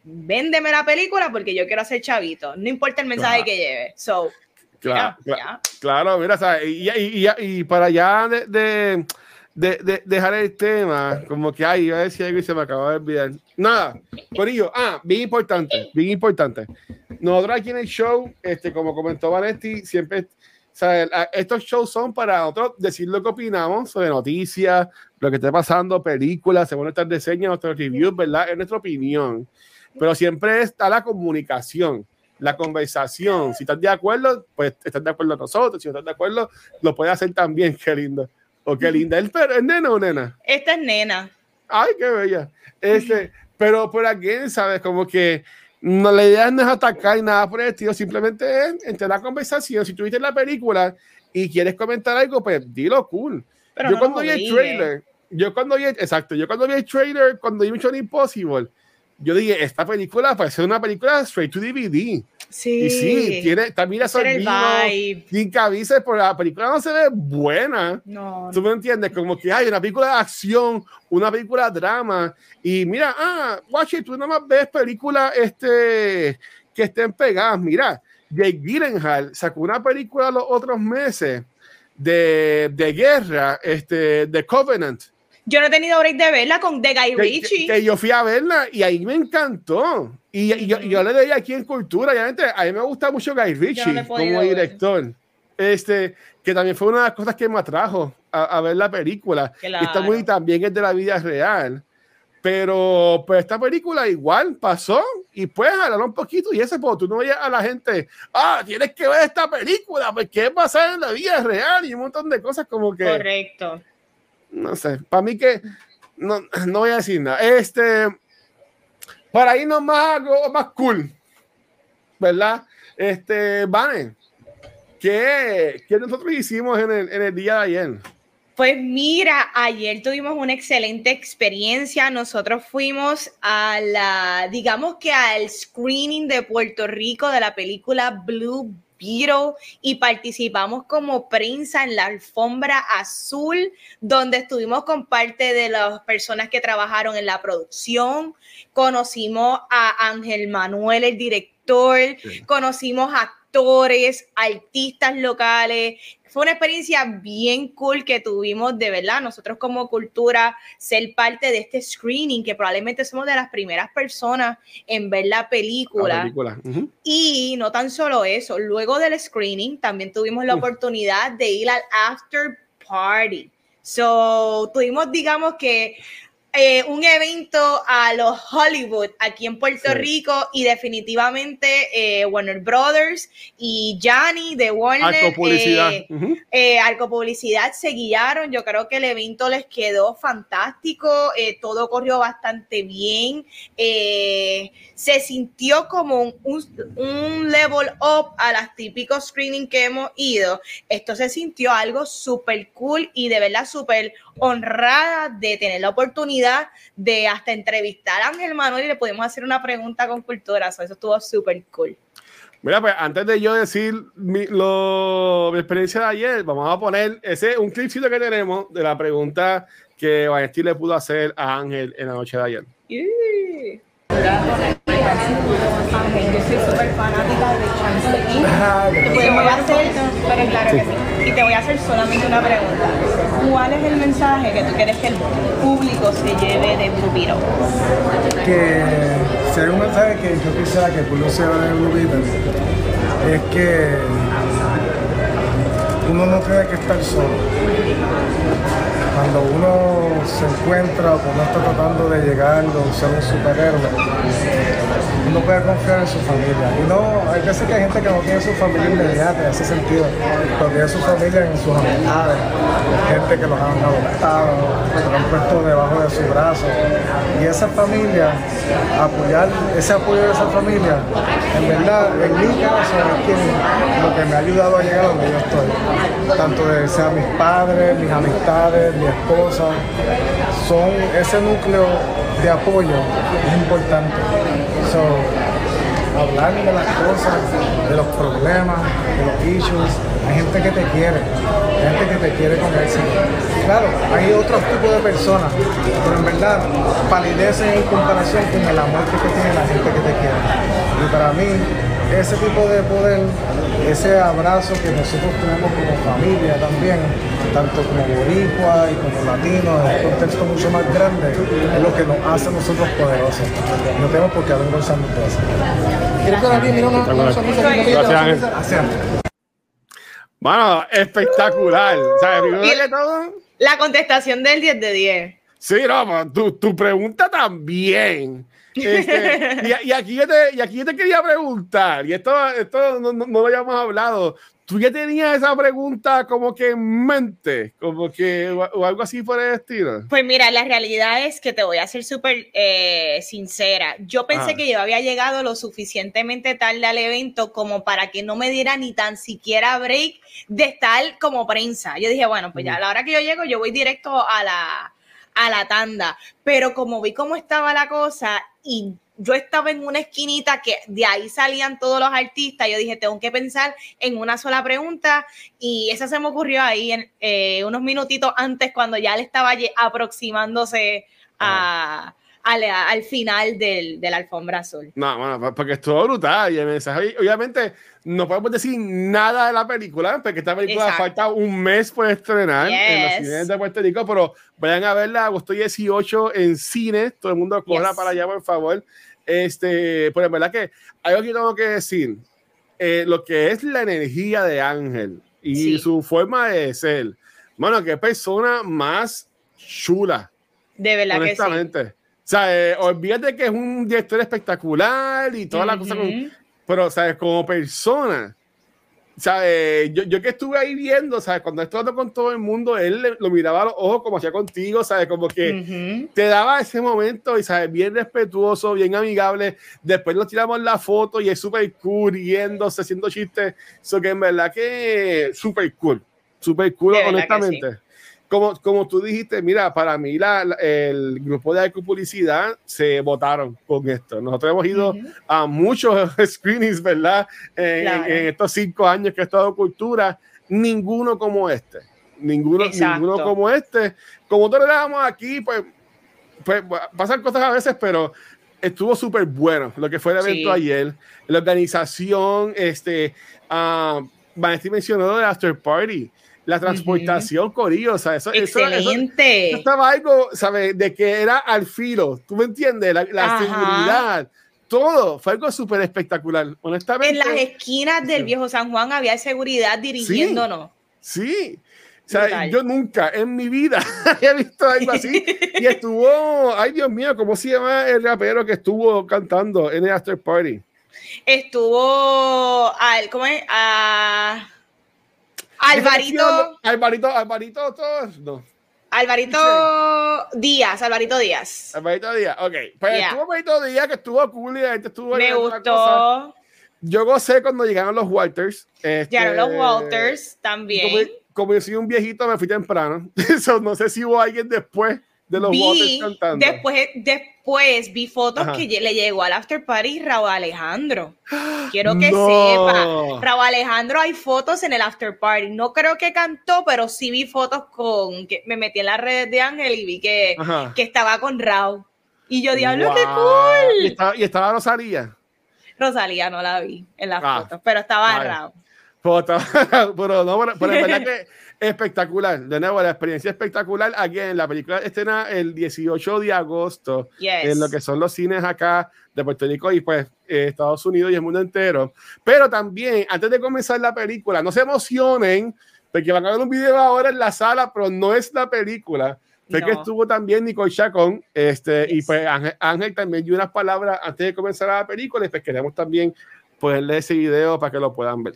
Speaker 1: véndeme la película porque yo quiero hacer chavito, no importa el mensaje que lleve. So,
Speaker 2: claro, claro, mira, y, y, y, para ya de, de, de, dejar el tema, como que hay, iba a decir algo y se me acaba de olvidar. Nada, por ello, ah, bien importante, bien importante. Nosotros aquí en el show, este, como comentó Vanetti, siempre sea, estos shows son para nosotros decir lo que opinamos sobre noticias, lo que está pasando, películas, según nuestras reseñas, nuestros reviews, ¿verdad? Es nuestra opinión. Pero siempre está la comunicación, la conversación. Si estás de acuerdo, pues estás de acuerdo nosotros. Si no estás de acuerdo, lo puedes hacer también. <laughs> Qué lindo. O qué linda. ¿Es, ¿Es nena o nena?
Speaker 1: Esta es nena.
Speaker 2: Ay, qué bella. Este, <laughs> pero por aquí, ¿sabes? Como que no, la idea no es atacar nada por el estilo, simplemente es entre la conversación. Si tuviste la película y quieres comentar algo, pues dilo cool. yo cuando vi el trailer, yo cuando vi, exacto, yo cuando vi el trailer, cuando vi Mission Impossible, yo dije, esta película parece una película straight to DVD.
Speaker 1: Sí.
Speaker 2: Y sí, tiene, también la sonido, sin cabeza, pero la película no se ve buena.
Speaker 1: No.
Speaker 2: ¿Tú me entiendes? Como que hay una película de acción, una película de drama. Y mira, ah, watch it, tú nada más ves películas este, que estén pegadas. Mira, Jake Gyllenhaal sacó una película los otros meses de, de guerra, este, de Covenant
Speaker 1: yo no he tenido break de verla con The Guy Ritchie.
Speaker 2: Que, yo fui a verla y ahí me encantó. Y, yo, yo, le doy aquí en cultura, obviamente, a mí me gusta mucho Guy Ritchie como director. Este, que también fue una de las cosas que me atrajo a, ver la película. Claro. Está muy también es de la vida real. Pero pues esta película igual pasó y pues hablar un poquito y ese, pues tú no veías a la gente, ah, tienes que ver esta película, pues qué pasa en la vida real y un montón de cosas como que...
Speaker 1: Correcto
Speaker 2: no sé, para mí que no, no voy a decir nada. Este, para irnos más algo más cool, ¿verdad? Este, Vane, ¿qué, ¿qué nosotros hicimos en el, en el día de ayer?
Speaker 1: Pues mira, ayer tuvimos una excelente experiencia. Nosotros fuimos a la, digamos que al screening de Puerto Rico de la película Blue Y participamos como prensa en la alfombra azul, donde estuvimos con parte de las personas que trabajaron en la producción. Conocimos a Ángel Manuel, el director, conocimos a actores, artistas locales, fue una experiencia bien cool que tuvimos de verdad, nosotros como cultura, ser parte de este screening, que probablemente somos de las primeras personas en ver la película. Y no tan solo eso, luego del screening también tuvimos la oportunidad de ir al after party. So, tuvimos, digamos que eh, un evento a los Hollywood aquí en Puerto Rico y definitivamente eh, Warner Brothers y Johnny de Warner. Arco Publicidad. Eh, Arco Publicidad se guiaron. Yo creo que el evento les quedó fantástico. todo corrió bastante bien. se sintió como un, un, level up a las típicos screening que hemos ido. Esto se sintió algo súper cool y de verdad súper honrada de tener la oportunidad de hasta entrevistar a Ángel Manuel y le pudimos hacer una pregunta con cultura. eso estuvo súper cool.
Speaker 2: Mira, pues antes de yo decir mi, lo, mi experiencia de ayer, vamos a poner ese un clipcito que tenemos de la pregunta que Vanesti le pudo hacer a Ángel en la noche de ayer.
Speaker 1: Ángel, yo soy súper fanática de Chance Te voy a hacer, pero claro que sí. Y te voy a hacer solamente una pregunta. ¿Cuál es el mensaje que tú quieres que el público se lleve de Blue?
Speaker 3: Que hay un mensaje que yo quisiera que el público se lleve de Blue es que uno no tiene que estar solo. Cuando uno se encuentra o cuando está tratando de llegar o ser un superhéroe, uno puede confiar en su familia. Y no, hay veces que hay gente que no tiene su familia inmediata en ese sentido, pero tiene su familia en sus amistades, gente que los han adoptado, que los han puesto debajo de su brazo. Y esa familia, apoyar, ese apoyo de esa familia, en verdad, en mi caso, es lo que me ha ayudado a llegar a donde yo estoy. Tanto de ser mis padres, mis amistades, mi esposa, son ese núcleo de apoyo es importante. So, hablar de las cosas, de los problemas, de los issues. Hay gente que te quiere, hay gente que te quiere con. Claro, hay otros tipos de personas, pero en verdad palidecen en comparación con el amor que tiene la gente que te quiere. Y para mí, ese tipo de poder, ese abrazo que nosotros tenemos como familia también, tanto como boricua y como latinos, en un contexto mucho más grande, es lo que nos hace a nosotros poderosos. No tenemos por qué avergonzarnos de eso.
Speaker 2: Gracias. Bueno, espectacular.
Speaker 1: La contestación del 10 de 10.
Speaker 2: Sí, no, tu, tu pregunta también. Este, y, aquí yo te, y aquí yo te quería preguntar, y esto, esto no, no, lo habíamos hablado, ¿tú ya tenías esa pregunta como que en mente? Como que, o, algo así por el estilo.
Speaker 1: Pues mira, la realidad es que te voy a ser súper eh, sincera. Yo pensé ah. que yo había llegado lo suficientemente tarde al evento como para que no me diera ni tan siquiera break de estar como prensa. Yo dije, bueno, pues ya a la hora que yo llego, yo voy directo a la a la tanda. Pero como vi cómo estaba la cosa y yo estaba en una esquinita que de ahí salían todos los artistas, yo dije, tengo que pensar en una sola pregunta y esa se me ocurrió ahí en, eh, unos minutitos antes cuando ya le estaba aproximándose a al, final del, de la alfombra azul.
Speaker 2: No, bueno, porque estuvo brutal y el mensaje, obviamente, no podemos decir nada de la película, porque esta película falta un mes por estrenar en los cines de Puerto Rico, pero vayan a verla agosto 18 en cine, todo el mundo corra para allá, por favor. Este, pues en verdad que algo que tengo que decir, eh, lo que es la energía de Ángel y su forma de ser, bueno, qué persona más chula.
Speaker 1: De verdad que sí.
Speaker 2: Sea, eh, olvídate que es un director espectacular y toda la cosa, pero, ¿sabes? Como persona, ¿sabes? Yo, yo que estuve ahí viendo, ¿sabes? Cuando estuve con todo el mundo, él lo miraba a los ojos como hacía contigo, ¿sabes? Como que te daba ese momento y, ¿sabes? Bien respetuoso, bien amigable. Después nos tiramos la foto y es súper cool, riéndose, haciendo chistes. Eso que en verdad que súper cool, súper cool, honestamente como, como tú dijiste, mira, para mí la, el grupo de publicidad se votaron con esto. Nosotros hemos ido a muchos <laughs> screenings, ¿verdad? En, estos cinco años que ha estado cultura, ninguno como este. Ninguno, ninguno como este. Como nosotros le aquí, pues, pues pasan cosas a veces, pero estuvo súper bueno lo que fue el evento ayer. La organización, este, uh, Vanessa mencionó el after party la transportación, Corillo, o sea, eso,
Speaker 1: Excelente.
Speaker 2: Eso, estaba algo, ¿sabes? De que era al filo, ¿tú me entiendes? La, seguridad, todo, fue algo súper espectacular, honestamente.
Speaker 1: En las esquinas del viejo San Juan había seguridad dirigiéndonos.
Speaker 2: Sí, O sea, yo nunca en mi vida <laughs> he visto algo así. <laughs> y estuvo, ay Dios mío, ¿cómo se llama el rapero que estuvo cantando en el after party?
Speaker 1: Estuvo al, ¿cómo es? A Alvarito.
Speaker 2: Alvarito, Alvarito, todos, no.
Speaker 1: Alvarito Díaz, Alvarito Díaz.
Speaker 2: Alvarito Díaz, ok. Pues estuvo Alvarito Díaz, que estuvo cool y la gente estuvo.
Speaker 1: Me gustó.
Speaker 2: Yo gocé cuando llegaron los Walters.
Speaker 1: Este, llegaron los Walters también.
Speaker 2: Como, como yo soy un viejito, me fui temprano. <laughs> Eso, no sé si hubo alguien después de los vi, cantando.
Speaker 1: Después, después vi fotos que le llegó al after party Raúl Alejandro. <gasps> Quiero que sepa. Raúl Alejandro hay fotos en el after party. No creo que cantó, pero sí vi fotos con que me metí en las redes de Ángel y vi que, que estaba con Raúl. Y yo, diablo, qué
Speaker 2: cool. ¿Y estaba, Rosalía?
Speaker 1: Rosalía no la vi en las ah. fotos, pero estaba Raúl. <laughs>
Speaker 2: Pero, no, pero, es verdad que espectacular. De nuevo, la experiencia espectacular. Aquí en la película estrena el 18 de agosto en lo que son los cines acá de Puerto Rico y pues eh, Estados Unidos y el mundo entero. Pero también, antes de comenzar la película, no se emocionen porque van a ver un video ahora en la sala, pero no es la película. Sé que estuvo también Nicole Chacón, este, y pues Ángel, también dio unas palabras antes de comenzar la película y pues queremos también ponerle ese video para que lo puedan ver.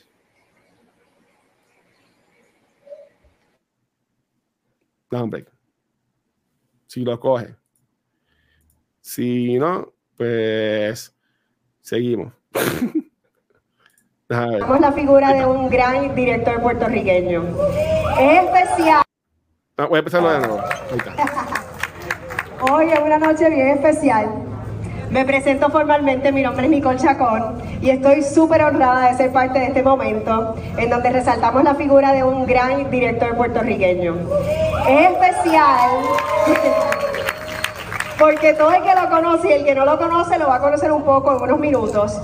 Speaker 2: Si lo coge. Si no, pues seguimos. <laughs>
Speaker 4: Somos la figura de un gran director puertorriqueño. Es especial.
Speaker 2: Ah, voy a empezarlo de nuevo.
Speaker 4: Hoy es <laughs> una noche bien especial me presento formalmente, mi nombre es Nicole Chacón y estoy súper honrada de ser parte de este momento en donde resaltamos la figura de un gran director puertorriqueño. Es especial <laughs> porque todo el que lo conoce y el que no lo conoce lo va a conocer un poco en unos minutos.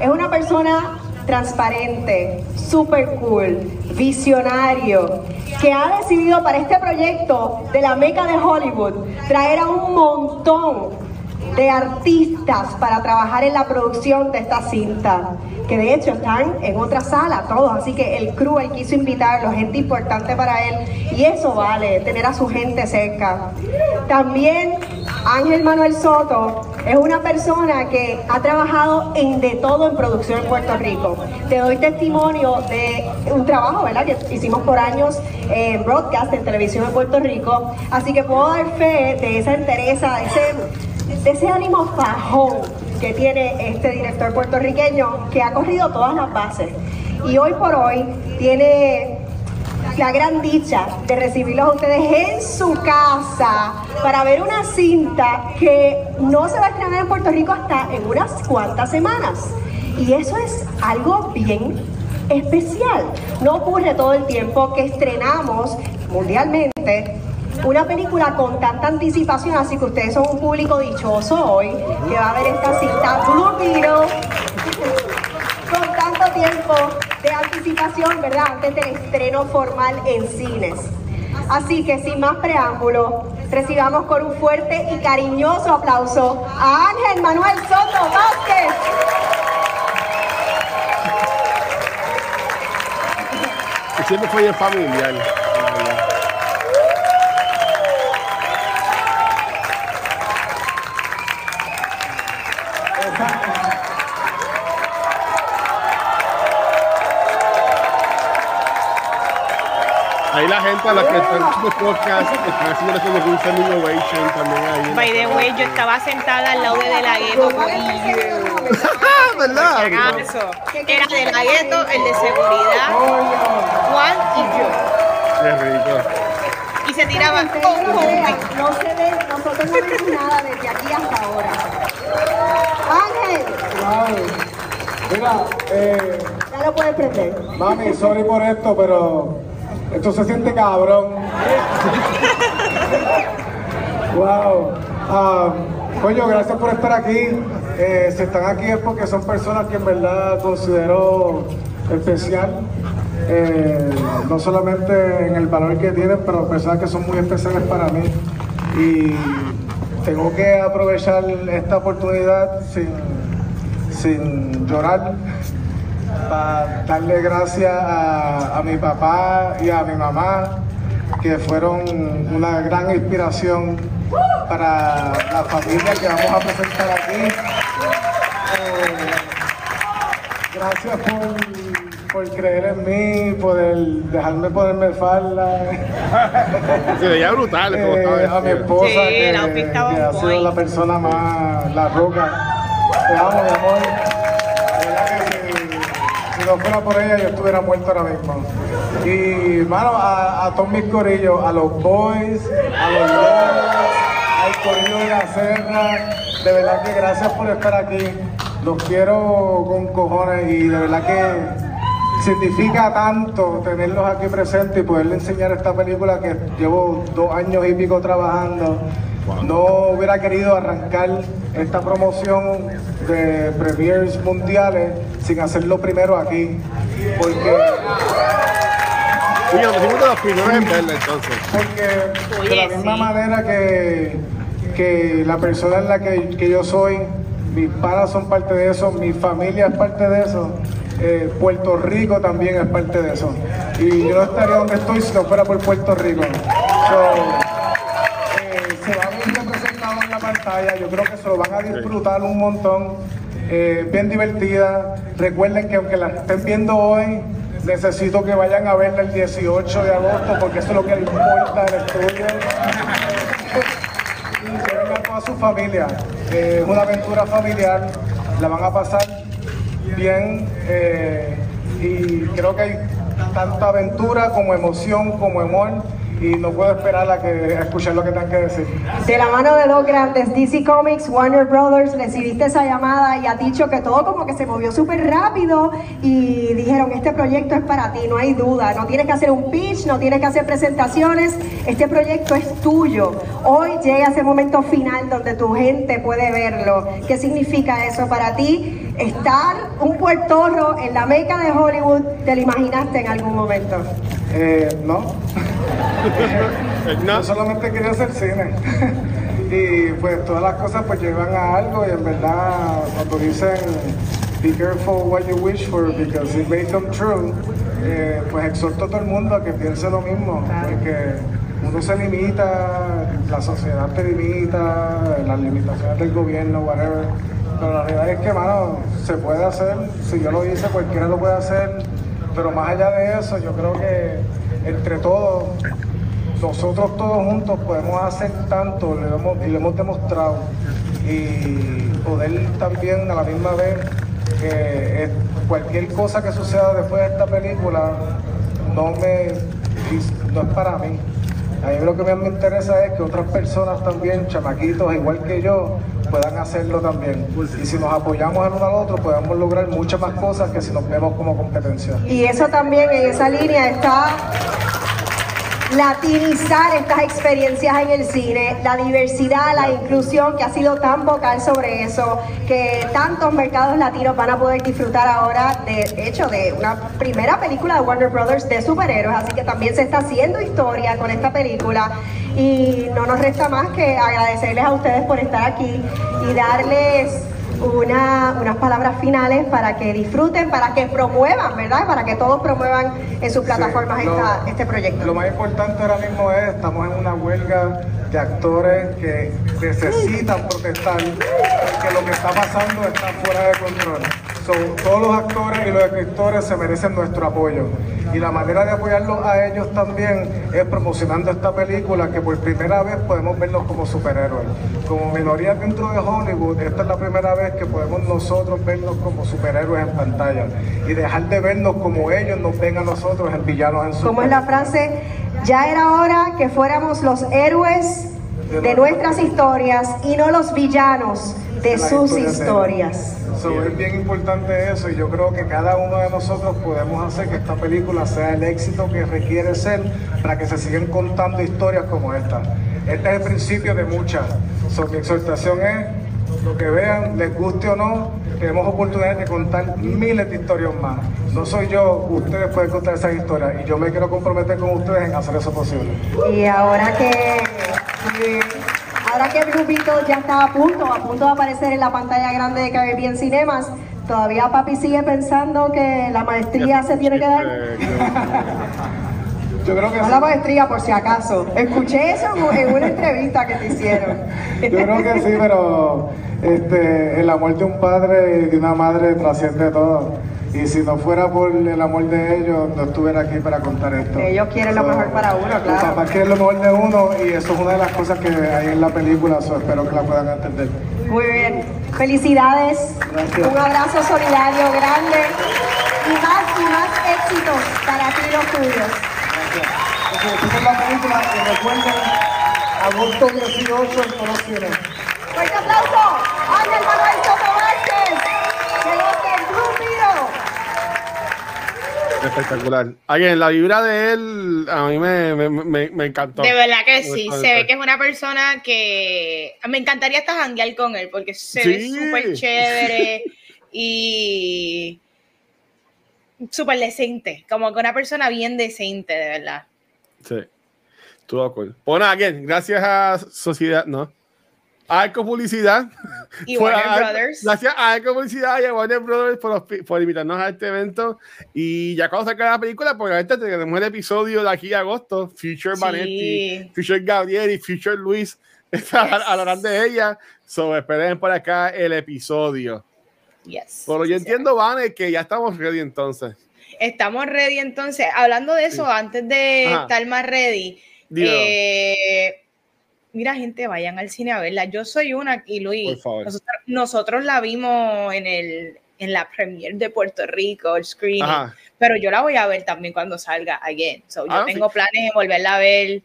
Speaker 4: Es una persona transparente, súper cool, visionario, que ha decidido para este proyecto de la meca de Hollywood traer a un montón de artistas para trabajar en la producción de esta cinta, que de hecho están en otra sala todos, así que el crew él quiso invitarlo, gente importante para él, y eso vale, tener a su gente cerca. También Ángel Manuel Soto es una persona que ha trabajado en de todo en producción en Puerto Rico. Te doy testimonio de un trabajo, ¿verdad? Que hicimos por años en broadcast en televisión en Puerto Rico. Así que puedo dar fe de esa entereza, de ese de ese ánimo fajón que tiene este director puertorriqueño que ha corrido todas las bases y hoy por hoy tiene la gran dicha de recibirlos a ustedes en su casa para ver una cinta que no se va a estrenar en Puerto Rico hasta en unas cuantas semanas. Y eso es algo bien especial. No ocurre todo el tiempo que estrenamos mundialmente una película con tanta anticipación, así que ustedes son un público dichoso hoy que va a ver esta cinta Blue Beetle con tanto tiempo de anticipación, ¿verdad? Antes del estreno formal en cines. Así que sin más preámbulo, recibamos con un fuerte y cariñoso aplauso a Ángel Manuel Soto Vázquez.
Speaker 2: siempre fue familiar. Gente a la que están podcast, están haciendo como un standing ovation también ahí.
Speaker 1: By the way, yo estaba sentada al lado de De La Gueto
Speaker 2: y <laughs> <laughs> ¿Verdad?
Speaker 1: Era De La Gueto, el de seguridad, Juan y yo.
Speaker 2: Qué rico.
Speaker 1: y se tiraban. Oh,
Speaker 4: no,
Speaker 1: oh,
Speaker 4: no se ve, nosotros no vemos nada desde aquí hasta ahora. Ángel,
Speaker 3: Wow. Mira, eh,
Speaker 4: ya lo puedes prender.
Speaker 3: mami, sorry por esto, pero esto se siente cabrón. wow. Ah, coño, gracias por estar aquí. Eh, si están aquí es porque son personas que en verdad considero especial. Eh, no solamente en el valor que tienen, pero personas que son muy especiales para mí. Y tengo que aprovechar esta oportunidad sin, sin llorar para darle gracias a, a mi papá y a mi mamá, que fueron una gran inspiración para la familia que vamos a presentar aquí. Eh, gracias por, por creer en mí, por el dejarme ponerme falda. <laughs>
Speaker 2: Se veía brutal. como
Speaker 3: Eh, a mi esposa,
Speaker 1: Sí,
Speaker 3: que, que ha sido la persona más, la roca. Te amo, mi amor. No fuera por ella, yo estuviera muerto ahora mismo. Y, mano, a, todos mis corillos, a los boys, a los lobos, al corillo de la serra, de verdad que gracias por estar aquí. Los quiero con cojones y de verdad que significa tanto tenerlos aquí presentes y poderle enseñar esta película que llevo dos años y pico trabajando. No hubiera querido arrancar esta promoción de premiers mundiales sin hacerlo primero aquí, porque, porque de la misma manera que, que la persona en la que, que yo soy, mis padres son parte de eso, mi familia es parte de eso. eh, Puerto Rico también es parte de eso. Y yo no estaría donde estoy si no fuera por Puerto Rico. So, pantalla. Yo creo que se lo van a disfrutar un montón. Eh, bien divertida. Recuerden que aunque la estén viendo hoy, necesito que vayan a verla el 18 de agosto porque eso es lo que les importa del estudio. Y lleven a toda su familia. Eh, Es una aventura familiar. La van a pasar bien. eh, y creo que hay tanta aventura como emoción, como amor. Y no puedo esperar a, que, a escuchar lo que tengan que decir.
Speaker 4: De la mano de dos grandes, DC Comics, Warner Brothers, recibiste esa llamada y has dicho que todo como que se movió súper rápido y dijeron, este proyecto es para ti, no hay duda, no tienes que hacer un pitch, no tienes que hacer presentaciones, este proyecto es tuyo. Hoy llega ese momento final donde tu gente puede verlo. ¿Qué significa eso para ti? Estar un puertorro en la meca de Hollywood, ¿te lo imaginaste en algún momento?
Speaker 3: Eh, no.
Speaker 2: No.
Speaker 3: Yo solamente quería hacer cine. <laughs> y pues todas las cosas pues llevan a algo y en verdad cuando dicen be careful what you wish for because it may come true, eh, pues exhorto a todo el mundo a que piense lo mismo, porque uno se limita, la sociedad te limita, las limitaciones del gobierno, whatever. Pero la realidad es que, mano, se puede hacer, si yo lo hice, cualquiera lo puede hacer, pero más allá de eso, yo creo que entre todos nosotros todos juntos podemos hacer tanto y lo hemos demostrado. Y poder también a la misma vez que eh, cualquier cosa que suceda después de esta película no me no es para mí. A mí lo que más me interesa es que otras personas también chamaquitos igual que yo puedan hacerlo también. Y si nos apoyamos el uno al otro podemos lograr muchas más cosas que si nos vemos como competencia.
Speaker 4: Y eso también en esa línea está latinizar estas experiencias en el cine, la diversidad, la inclusión que ha sido tan vocal sobre eso, que tantos mercados latinos van a poder disfrutar ahora de hecho de una primera película de Warner Brothers de superhéroes, así que también se está haciendo historia con esta película. Y no nos resta más que agradecerles a ustedes por estar aquí y darles una- unas palabras finales para que disfruten, para que promuevan, ¿verdad? Para que todos promuevan en sus plataformas
Speaker 3: Sí, lo-
Speaker 4: esta- este proyecto.
Speaker 3: Lo más importante ahora mismo es, estamos en una huelga de actores que necesitan protestar porque lo que está pasando está fuera de control. todos los actores y los escritores se merecen nuestro apoyo. Y la manera de apoyarlos a ellos también es promocionando esta película que por primera vez podemos verlos como superhéroes. Como minoría dentro de Hollywood, esta es la primera vez que podemos nosotros vernos como superhéroes en pantalla y dejar de vernos como ellos nos ven a nosotros en villanos en su
Speaker 4: Como es la frase, ya era hora que fuéramos los héroes de nuestras historias y no los villanos de sus historias.
Speaker 3: Es bien importante eso y yo creo que cada uno de nosotros podemos hacer que esta película sea el éxito que requiere ser para que se sigan contando historias como esta. Este es el principio de muchas. mi exhortación es lo que vean, les guste o no, tenemos oportunidad de contar miles de historias más. No soy yo, ustedes pueden contar esas historias y yo me quiero comprometer con ustedes en hacer eso posible.
Speaker 4: Y ahora que ahora que el grupito ya está a punto, a punto de aparecer en la pantalla grande de Caribbean Cinemas, todavía papi sigue pensando que la maestría se tiene que dar. <laughs>
Speaker 3: Yo creo que
Speaker 4: no la maestría por si acaso. Escuché eso en una entrevista que te hicieron.
Speaker 3: Yo creo que sí, pero este, el amor de un padre y de una madre trasciende todo. Y si no fuera por el amor de ellos, no estuviera aquí para contar esto.
Speaker 4: Ellos quieren lo mejor para uno, claro. Los
Speaker 3: papás quieren lo mejor de uno y eso es una de las cosas que hay en la película, espero que la puedan entender.
Speaker 4: Muy bien. Felicidades. Un abrazo solidario grande y más y más éxitos para ti y los tuyos.
Speaker 3: Gracias. la película y recuerden, agosto 18 en.
Speaker 4: Fuerte aplauso. Ángel Manuel Soto
Speaker 2: Espectacular. Alguien, la vibra de él a mí me, me, me, encantó.
Speaker 1: De verdad que sí. Se ve que es una persona que me encantaría hasta janguear con él porque se ve súper chévere y súper decente. Como que una persona bien decente, de verdad.
Speaker 2: Sí. Todo cool. Pues nada, gracias a Sociedad, ¿no? Arco Publicidad. <laughs>
Speaker 1: Y Warner Brothers.
Speaker 2: Gracias a Arco Publicidad y a Warner Brothers por, por, invitarnos a este evento. Y ya cuando saca la película, pues ahorita tenemos el episodio de aquí a agosto. Future sí. Future Gabriel y Future Luis <laughs> hablarán de ella. So, esperen por acá el episodio.
Speaker 1: Yes.
Speaker 2: Pero yo entiendo, Vane, que ya estamos ready entonces.
Speaker 1: Estamos ready entonces. Hablando de eso, antes de estar más ready, eh, mira gente, vayan al cine a verla. Yo soy una y Luis, nosotros, la vimos en el en la premiere de Puerto Rico, el screening, pero yo la voy a ver también cuando salga again. So, yo ah, tengo planes de volverla a ver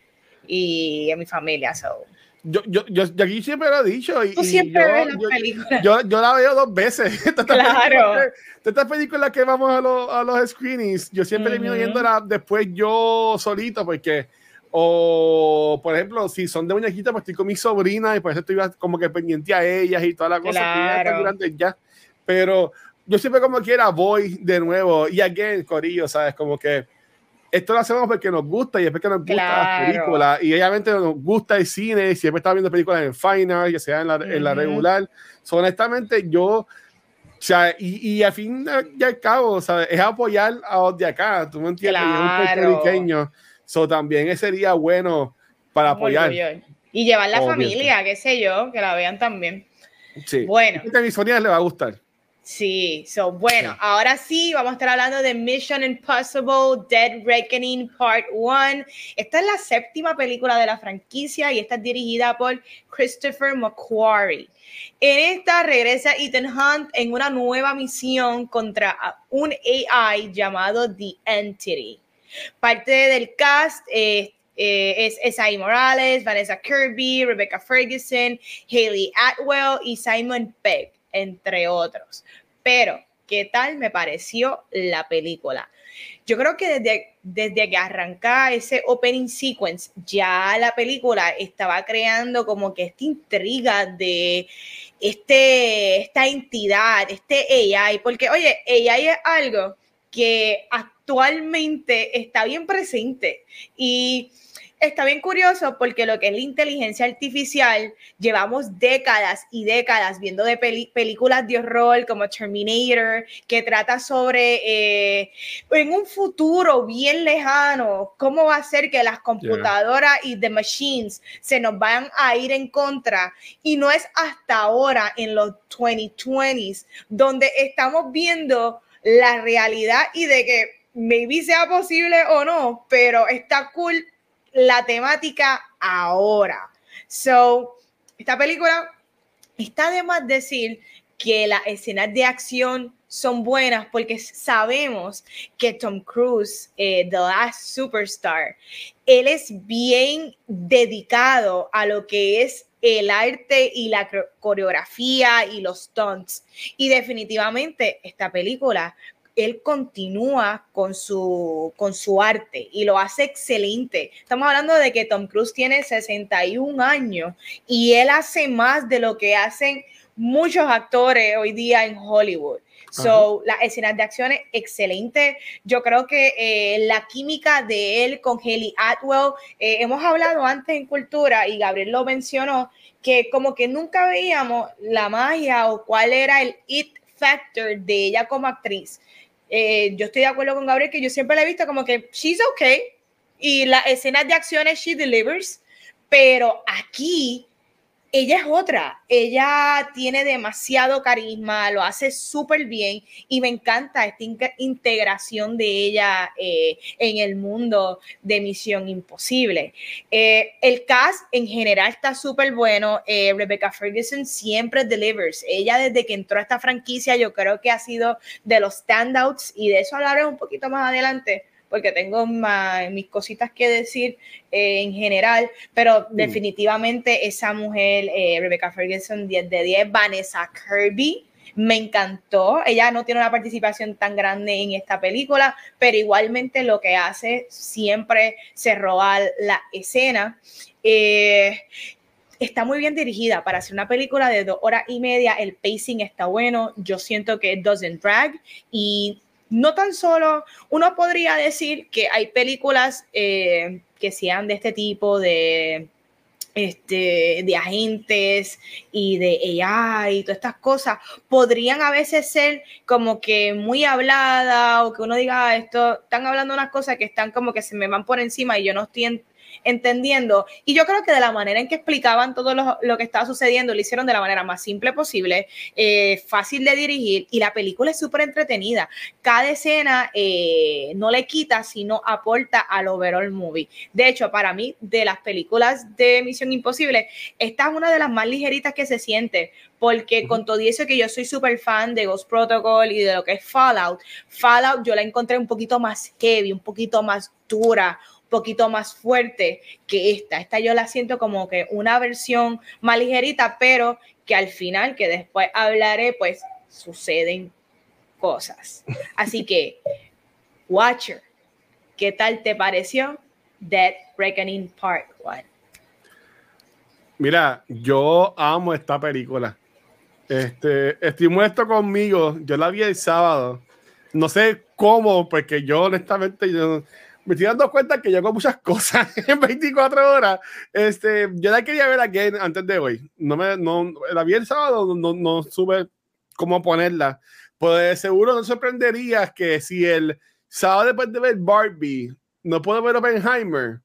Speaker 1: y en mi familia. So.
Speaker 2: Yo, yo, yo, aquí siempre lo he dicho. Y,
Speaker 1: Tú siempre yo, ves la película.
Speaker 2: Yo, yo, la veo dos veces. <laughs>
Speaker 1: claro.
Speaker 2: De estas películas que vamos a, los, a los screenings, yo siempre termino viéndola después yo solito porque o, por ejemplo, si son de muñequita, pues estoy con mi sobrina y por eso estoy como que pendiente a ellas y toda la cosa
Speaker 1: claro.
Speaker 2: durante ya. Pero yo siempre como quiera voy de nuevo y again, Corillo, ¿sabes? Como que esto lo hacemos porque nos gusta y es porque nos gusta la película y obviamente nos gusta el cine, siempre estaba viendo películas en final, ya sea en la, en la regular. So, honestamente, yo, o sea, y, y al fin y al cabo, ¿sabes? Es apoyar a los de acá, tú me entiendes,
Speaker 1: claro.
Speaker 2: un So, también sería bueno para apoyar.
Speaker 1: Y llevar la familia, qué sé yo, que la vean también.
Speaker 2: Sí.
Speaker 1: Bueno.
Speaker 2: A mi le va a gustar.
Speaker 1: Sí, so bueno, ahora sí vamos a estar hablando de Mission Impossible Dead Reckoning Part 1. Esta es la séptima película de la franquicia y está dirigida por Christopher McQuarrie. En esta regresa Ethan Hunt en una nueva misión contra un AI llamado The Entity. Parte del cast eh, es Esai Morales, Vanessa Kirby, Rebecca Ferguson, Haley Atwell y Simon Pegg, entre otros. Pero, ¿qué tal me pareció la película? Yo creo que desde, desde que arranca ese opening sequence, ya la película estaba creando como que esta intriga de este, esta entidad, este AI, porque oye, AI es algo que actualmente está bien presente y está bien curioso porque lo que es la inteligencia artificial, llevamos décadas y décadas viendo de películas de horror como Terminator, que trata sobre eh, en un futuro bien lejano, cómo va a ser que las computadoras y the machines se nos vayan a ir en contra. Y no es hasta ahora, en los 2020s, donde estamos viendo la realidad y de que maybe sea posible o no, pero está cool la temática ahora. So, esta película está de más decir que las escenas de acción son buenas porque sabemos que Tom Cruise, eh, The Last Superstar, él es bien dedicado a lo que es el arte y la coreografía y los stunts. Y definitivamente esta película él continúa con su, con su arte y lo hace excelente. Estamos hablando de que Tom Cruise tiene 61 años y él hace más de lo que hacen muchos actores hoy día en Hollywood. So, las escenas de acción es excelente. Yo creo que eh, la química de él con Haley Atwell, eh, hemos hablado antes en Cultura y Gabriel lo mencionó, que como que nunca veíamos la magia o cuál era el it factor de ella como actriz. Eh, yo estoy de acuerdo con Gabriel que yo siempre la he visto como que she's okay y las escenas de acciones she delivers, pero aquí ella es otra, ella tiene demasiado carisma, lo hace súper bien y me encanta esta integración de ella eh, en el mundo de Misión Imposible. Eh, el cast en general está súper bueno, eh, Rebecca Ferguson siempre delivers, ella desde que entró a esta franquicia yo creo que ha sido de los standouts y de eso hablaré un poquito más adelante porque tengo mis cositas que decir eh, en general, pero mm. definitivamente esa mujer, eh, Rebecca Ferguson, 10 de 10, Vanessa Kirby, me encantó. Ella no tiene una participación tan grande en esta película, pero igualmente lo que hace siempre se roba la escena. Eh, está muy bien dirigida para hacer una película de dos horas y media. El pacing está bueno. Yo siento que doesn't drag y no tan solo, uno podría decir que hay películas eh, que sean de este tipo de, este, de agentes y de AI y todas estas cosas, podrían a veces ser como que muy habladas o que uno diga, ah, esto, están hablando unas cosas que están como que se me van por encima y yo no estoy entendiendo. Y yo creo que de la manera en que explicaban todo lo, que estaba sucediendo, lo hicieron de la manera más simple posible, eh, fácil de dirigir y la película es súper entretenida. Cada escena eh, no le quita, sino aporta al overall movie. De hecho, para mí, de las películas de Misión Imposible, esta es una de las más ligeritas que se siente, porque con todo eso que yo soy súper fan de Ghost Protocol y de lo que es Fallout, Fallout yo la encontré un poquito más heavy, un poquito más dura, poquito más fuerte que esta. Esta yo la siento como que una versión más ligerita, pero que al final, que después hablaré, pues suceden cosas. Así que, Watcher, ¿qué tal te pareció Dead Reckoning Part 1?
Speaker 2: Mira, yo amo esta película. Este, estoy conmigo. Yo la vi el sábado. No sé cómo, porque yo honestamente yo me estoy dando cuenta que yo hago muchas <laughs> cosas en 24 horas. Este, yo la quería ver aquí antes de hoy. No me, no, la vi el sábado, no, no supe cómo ponerla. Pues seguro no sorprenderías que si el sábado después de ver Barbie no puedo ver Oppenheimer,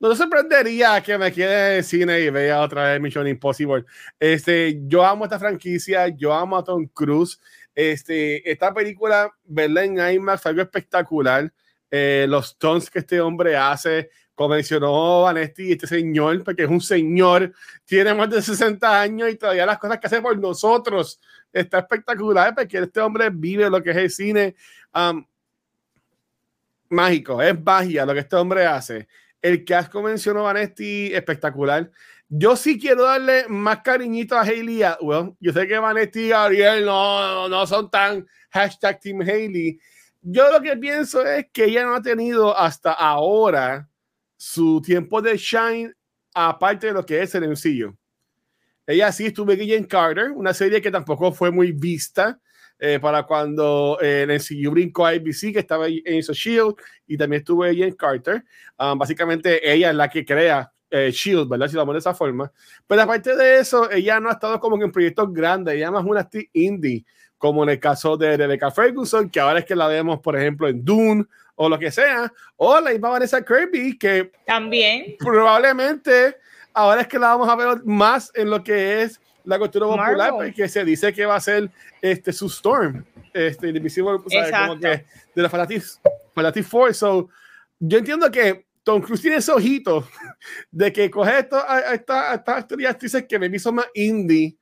Speaker 2: no sorprendería que me quede en cine y vea otra vez Mission Impossible. Este, yo amo esta franquicia, yo amo a Tom Cruise. Este, esta película, verla en IMAX, algo espectacular. Eh, los tons que este hombre hace, como mencionó Vanesti, este señor, porque es un señor, tiene más de 60 años y todavía las cosas que hace por nosotros está espectacular, porque este hombre vive lo que es el cine mágico, es magia lo que este hombre hace. El casco mencionó Vanesti, espectacular. Yo sí quiero darle más cariñito a Hailey Atwell. Yo sé que Vanesti y Gabriel no, no son tan hashtag Team Hailey, yo lo que pienso es que ella no ha tenido hasta ahora su tiempo de shine, aparte de lo que es el sencillo. Ella sí estuvo en Carter, una serie que tampoco fue muy vista. eh, para cuando eh, el brincó a ABC, que estaba en Shield, y también estuvo en Carter. Um, básicamente, ella es la que crea eh, Shield, ¿verdad? Si lo vamos de esa forma. Pero aparte de eso, ella no ha estado como en proyectos grandes, ella más una indie, como en el caso de Rebecca Ferguson, que ahora es que la vemos, por ejemplo, en Dune o lo que sea, o la misma Vanessa Kirby, que
Speaker 1: también.
Speaker 2: probablemente ahora es que la vamos a ver más en lo que es la cultura popular, porque se dice que va a ser este, su Storm, este, Invisible, como que de la Fanatic, Fanatic Force. So, yo entiendo que Tom Cruise tiene ese ojito <laughs> de que coge esto, a, estas actrices que me hizo más indie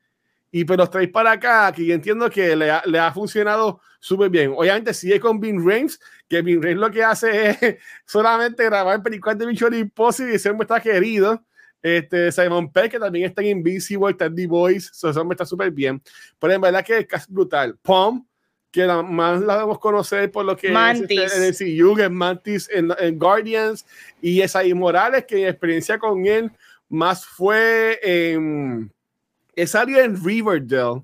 Speaker 2: y pero los traes para acá, que yo entiendo que le ha, le ha funcionado súper bien. Obviamente sigue con Vin Rames, que Vin Rames lo que hace es <laughs> solamente grabar películas de Mission Impossible y ser está querido. Este, Simon Peck, que también está en Invisible, está en The Voice, eso está súper bien. Pero en verdad que es casi brutal. Pom, que la, más la debemos conocer por lo que
Speaker 1: Mantis.
Speaker 2: es este, en el CU, Mantis en, en, Guardians, y esa Morales, que mi experiencia con él más fue en. esa área en Riverdale.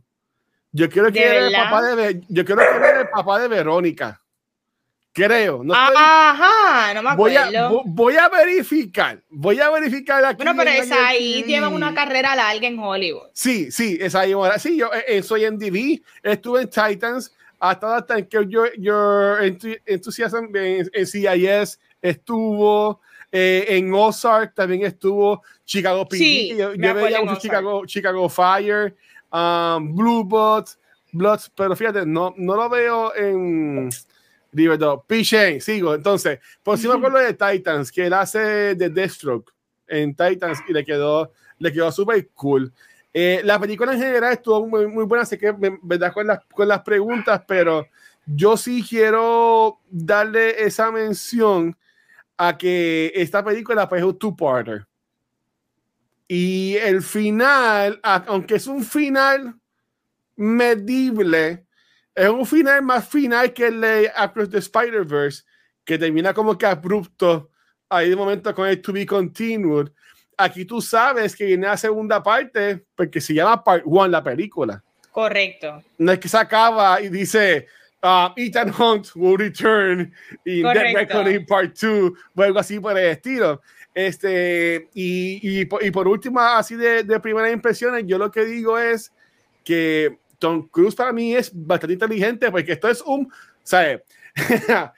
Speaker 2: Yo quiero que era el papá de, yo quiero que era el papá de Verónica. Creo. No
Speaker 1: Ajá, no me
Speaker 2: acuerdo. Voy a, verificar. Voy a verificar aquí.
Speaker 1: Bueno, pero esa ahí lleva una carrera larga en Hollywood.
Speaker 2: Sí, sí, esa ahí. Sí, yo eh, eh, soy en DV, estuve en Titans, hasta hasta que yo, yo entusiasmo en, en, CIS, estuvo eh, en Ozark, también estuvo Chicago PD.
Speaker 1: Sí,
Speaker 2: yo, veía mucho Chicago, Chicago Fire, um, Blue Bots, Bloods, pero fíjate, no, no lo veo en Riverdale. Pichen, sigo. Entonces, por si me acuerdo de Titans, que él hace de Deathstroke en Titans y le quedó, le quedó súper cool. Eh, la película en general estuvo muy, muy buena, sé que verdad con las, con las preguntas, pero yo sí quiero darle esa mención a que esta película pues, es un two-parter. Y el final, aunque es un final medible, es un final más final que el de Across the Spider-Verse, que termina como que abrupto ahí de momento con el To Be Continued. Aquí tú sabes que viene la segunda parte porque se llama Part One la película.
Speaker 1: Correcto.
Speaker 2: No es que se acaba y dice uh, Ethan Hunt will return in Dead Reckoning Part 2 o algo así por el estilo. Este, y, y, y por último, así de, de primeras impresiones, yo lo que digo es que Tom Cruise para mí es bastante inteligente porque esto es un, ¿sabes? <laughs>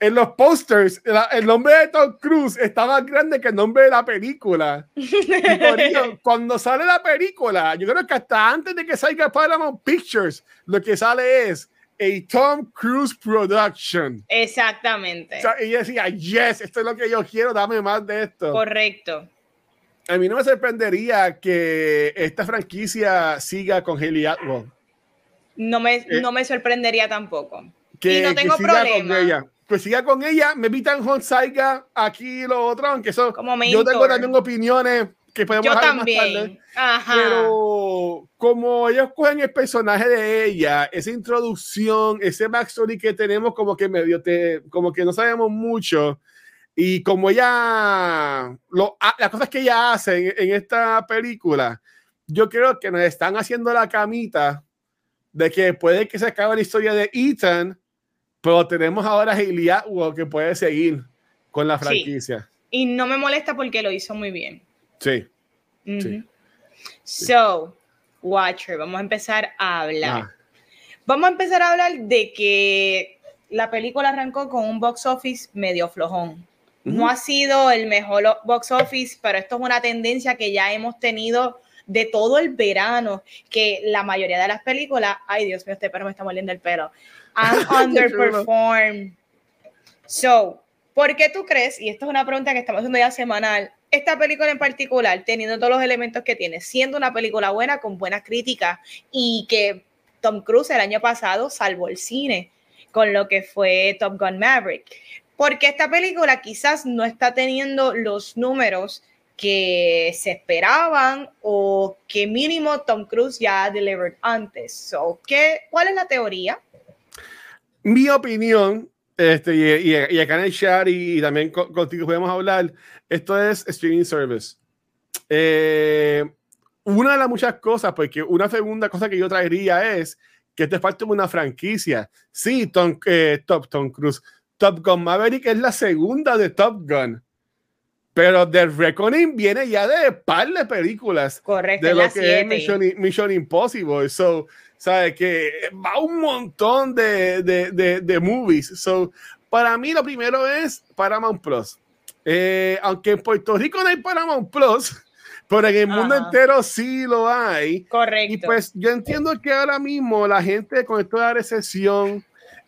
Speaker 2: en los posters, el nombre de Tom Cruise está más grande que el nombre de la película. Y <laughs> cuando sale la película, yo creo que hasta antes de que salga Paramount Pictures, lo que sale es a Tom Cruise Production.
Speaker 1: Exactamente.
Speaker 2: O sea, y decía, yes, esto es lo que yo quiero, dame más de esto.
Speaker 1: Correcto.
Speaker 2: A mí no me sorprendería que esta franquicia siga con Haley Atwell.
Speaker 1: No me, eh, no me sorprendería tampoco. Que, y no tengo
Speaker 2: que
Speaker 1: problema.
Speaker 2: Con ella. Pues siga con ella, me evitan Hon Saiga aquí y lo otro, aunque eso,
Speaker 1: Como
Speaker 2: yo tengo también opiniones que podemos
Speaker 1: yo también. Ajá.
Speaker 2: Pero como ellos cogen el personaje de ella, esa introducción, ese backstory que tenemos como que medio te, como que no sabemos mucho, y como ella, lo, las cosas que ella hace en, en esta película, yo creo que nos están haciendo la camita de que puede que se acabe la historia de Ethan, pero tenemos ahora a Hailey que puede seguir con la franquicia.
Speaker 1: Y no me molesta porque lo hizo muy bien.
Speaker 2: Sí.
Speaker 1: So, Watcher, vamos a empezar a hablar. Ah. Vamos a empezar a hablar de que la película arrancó con un box office medio flojón. No ha sido el mejor box office, pero esto es una tendencia que ya hemos tenido de todo el verano, que la mayoría de las películas, ay Dios mío, este perro me está moliendo el pelo, han <laughs> underperformed. so, ¿por qué tú crees, y esto es una pregunta que estamos haciendo ya semanal, esta película en particular, teniendo todos los elementos que tiene, siendo una película buena, con buenas críticas, y que Tom Cruise el año pasado salvó el cine con lo que fue Top Gun Maverick? Porque esta película quizás no está teniendo los números que se esperaban o que mínimo Tom Cruise ya ha delivered antes. So, ¿qué, ¿Cuál es la teoría?
Speaker 2: Mi opinión, este, y, y, acá en el chat y, también contigo podemos hablar, esto es streaming service. Eh, una de las muchas cosas, porque una segunda cosa que yo traería es que te falta una franquicia. Sí, Tom, eh, Top, Tom Cruise. Top Gun Maverick es la segunda de Top Gun. Pero The Reckoning viene ya de par de películas.
Speaker 1: Correcto.
Speaker 2: De lo que es Mission, Impossible. So, ¿sabes? Que va un montón de, de, de, de, movies. So, para mí lo primero es Paramount Plus. Eh, aunque en Puerto Rico no hay Paramount Plus, <laughs> pero en el mundo entero sí lo hay.
Speaker 1: Correcto.
Speaker 2: Y pues yo entiendo que ahora mismo la gente con esto de la recesión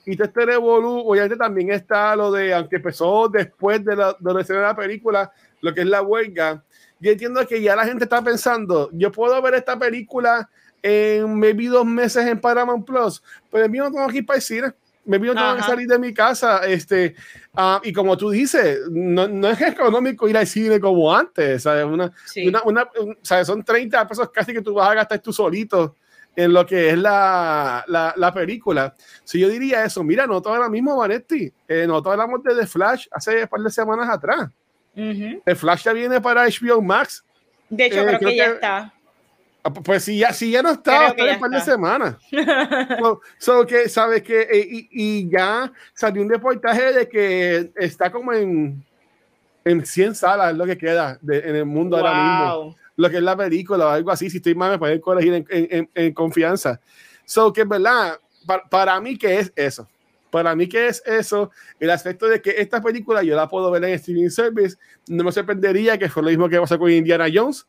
Speaker 2: y todo este revolú, obviamente también está lo de, aunque empezó después de la, de la película, lo que es la huelga. Yo entiendo que ya la gente está pensando, yo puedo ver esta película en maybe dos meses en Paramount Plus, pero mí no tengo que ir para el cine me vino tengo que salir de mi casa, este, uh, y como tú dices, no, no, es económico ir al cine como antes, ¿sabes? Una, sí. una, una, ¿sabes? Son 30 pesos casi que tú vas a gastar tú solito en lo que es la, la, la película. Si yo diría eso, mira, nosotros ahora mismo, Vanetti, eh, nosotros hablamos de The Flash hace un par de semanas atrás. Uh -huh. The Flash ya viene para HBO Max.
Speaker 1: De hecho, eh, creo, creo, que ya está.
Speaker 2: Ah, pues si ya, si ya no estaba, hasta un par de semanas. <laughs> so, so, que, ¿sabes que eh, y, y, ya salió un reportaje de que está como en, en 100 salas, es lo que queda de, en el mundo wow. ahora mismo. Lo que es la película o algo así, si estoy mal, me pueden corregir en, en, en, confianza. So, que es verdad, para, para mí, que es eso? Para mí, que es eso? El aspecto de que esta película yo la puedo ver en streaming service, no me sorprendería que fue lo mismo que pasó con Indiana Jones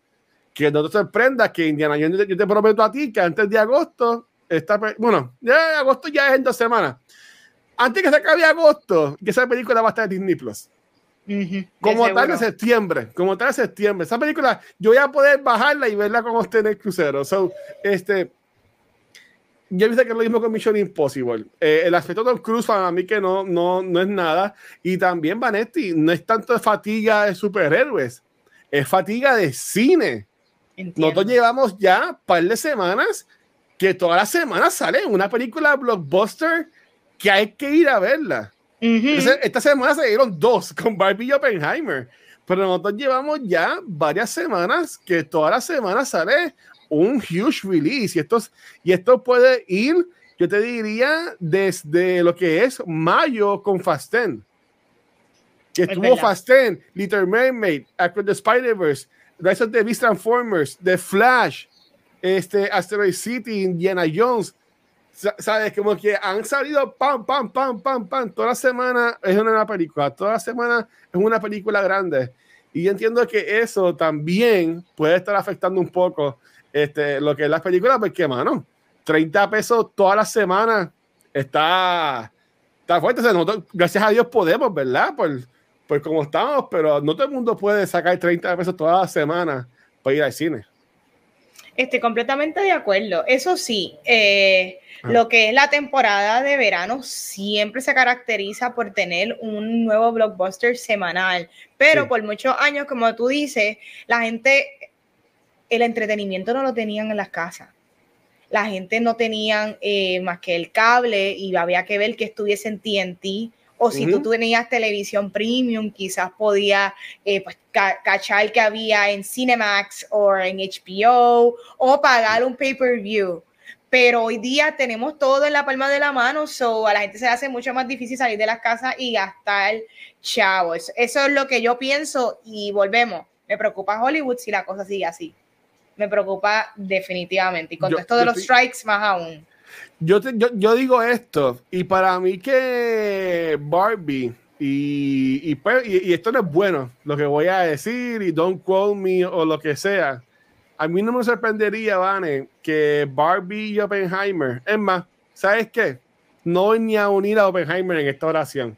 Speaker 2: que no te sorprenda que Indiana Jones, yo te prometo a ti que antes de agosto, está, bueno, ya agosto ya es en dos semanas. Antes que se acabe agosto, que esa película va a estar en Disney Plus. Uh -huh, como tal de septiembre, como tal de septiembre. Esa película, yo voy a poder bajarla y verla con usted en el crucero. So, este, yo viste que es lo mismo con Mission Impossible. Eh, el aspecto de Tom Cruise para mí que no, no, no es nada. Y también Vanetti, no es tanto de fatiga de superhéroes, es fatiga de cine. Entiendo. Nosotros llevamos ya un par de semanas que todas las semanas sale una película blockbuster que hay que ir a verla. Uh -huh. Entonces, esta semana se dieron dos con Barbie y Oppenheimer. Pero nosotros llevamos ya varias semanas que todas las semanas sale un huge release. Y esto, y esto puede ir, yo te diría, desde lo que es mayo con Fasten. Que estuvo Fasten, Little Mermaid, Across the Spider-Verse, Rise of the Beast Transformers, The Flash, este, Asteroid City, Indiana Jones. ¿Sabes? Como que han salido pam, pam, pam, pam, pam. Toda la semana es una película. Toda la semana es una película grande. Y yo entiendo que eso también puede estar afectando un poco este, lo que es las películas, porque, mano, 30 pesos toda la semana está, está fuerte. O sea, nosotros, gracias a Dios podemos, ¿verdad? Por, pues como estamos, pero no todo el mundo puede sacar 30 pesos toda la semana para ir al cine.
Speaker 1: Estoy completamente de acuerdo. Eso sí, eh, ah. lo que es la temporada de verano siempre se caracteriza por tener un nuevo blockbuster semanal, pero sí. por muchos años, como tú dices, la gente, el entretenimiento no lo tenían en las casas. La gente no tenían eh, más que el cable y había que ver que estuviese en TNT o si uh -huh. tú tenías televisión premium, quizás podías eh, pues, ca cachar que había en Cinemax o en HBO o pagar un pay-per-view. Pero hoy día tenemos todo en la palma de la mano, so a la gente se le hace mucho más difícil salir de las casas y gastar chavos. Eso es lo que yo pienso y volvemos. Me preocupa Hollywood si la cosa sigue así. Me preocupa definitivamente. Y con yo, esto de los strikes, más aún.
Speaker 2: Yo, te, yo, yo, digo esto, y para mí que Barbie, y, y, pues, y, y, esto no es bueno, lo que voy a decir, y don't quote me o lo que sea, a mí no me sorprendería, Vane, que Barbie y Oppenheimer, es más, ¿sabes qué? No voy ni a unir a Oppenheimer en esta oración.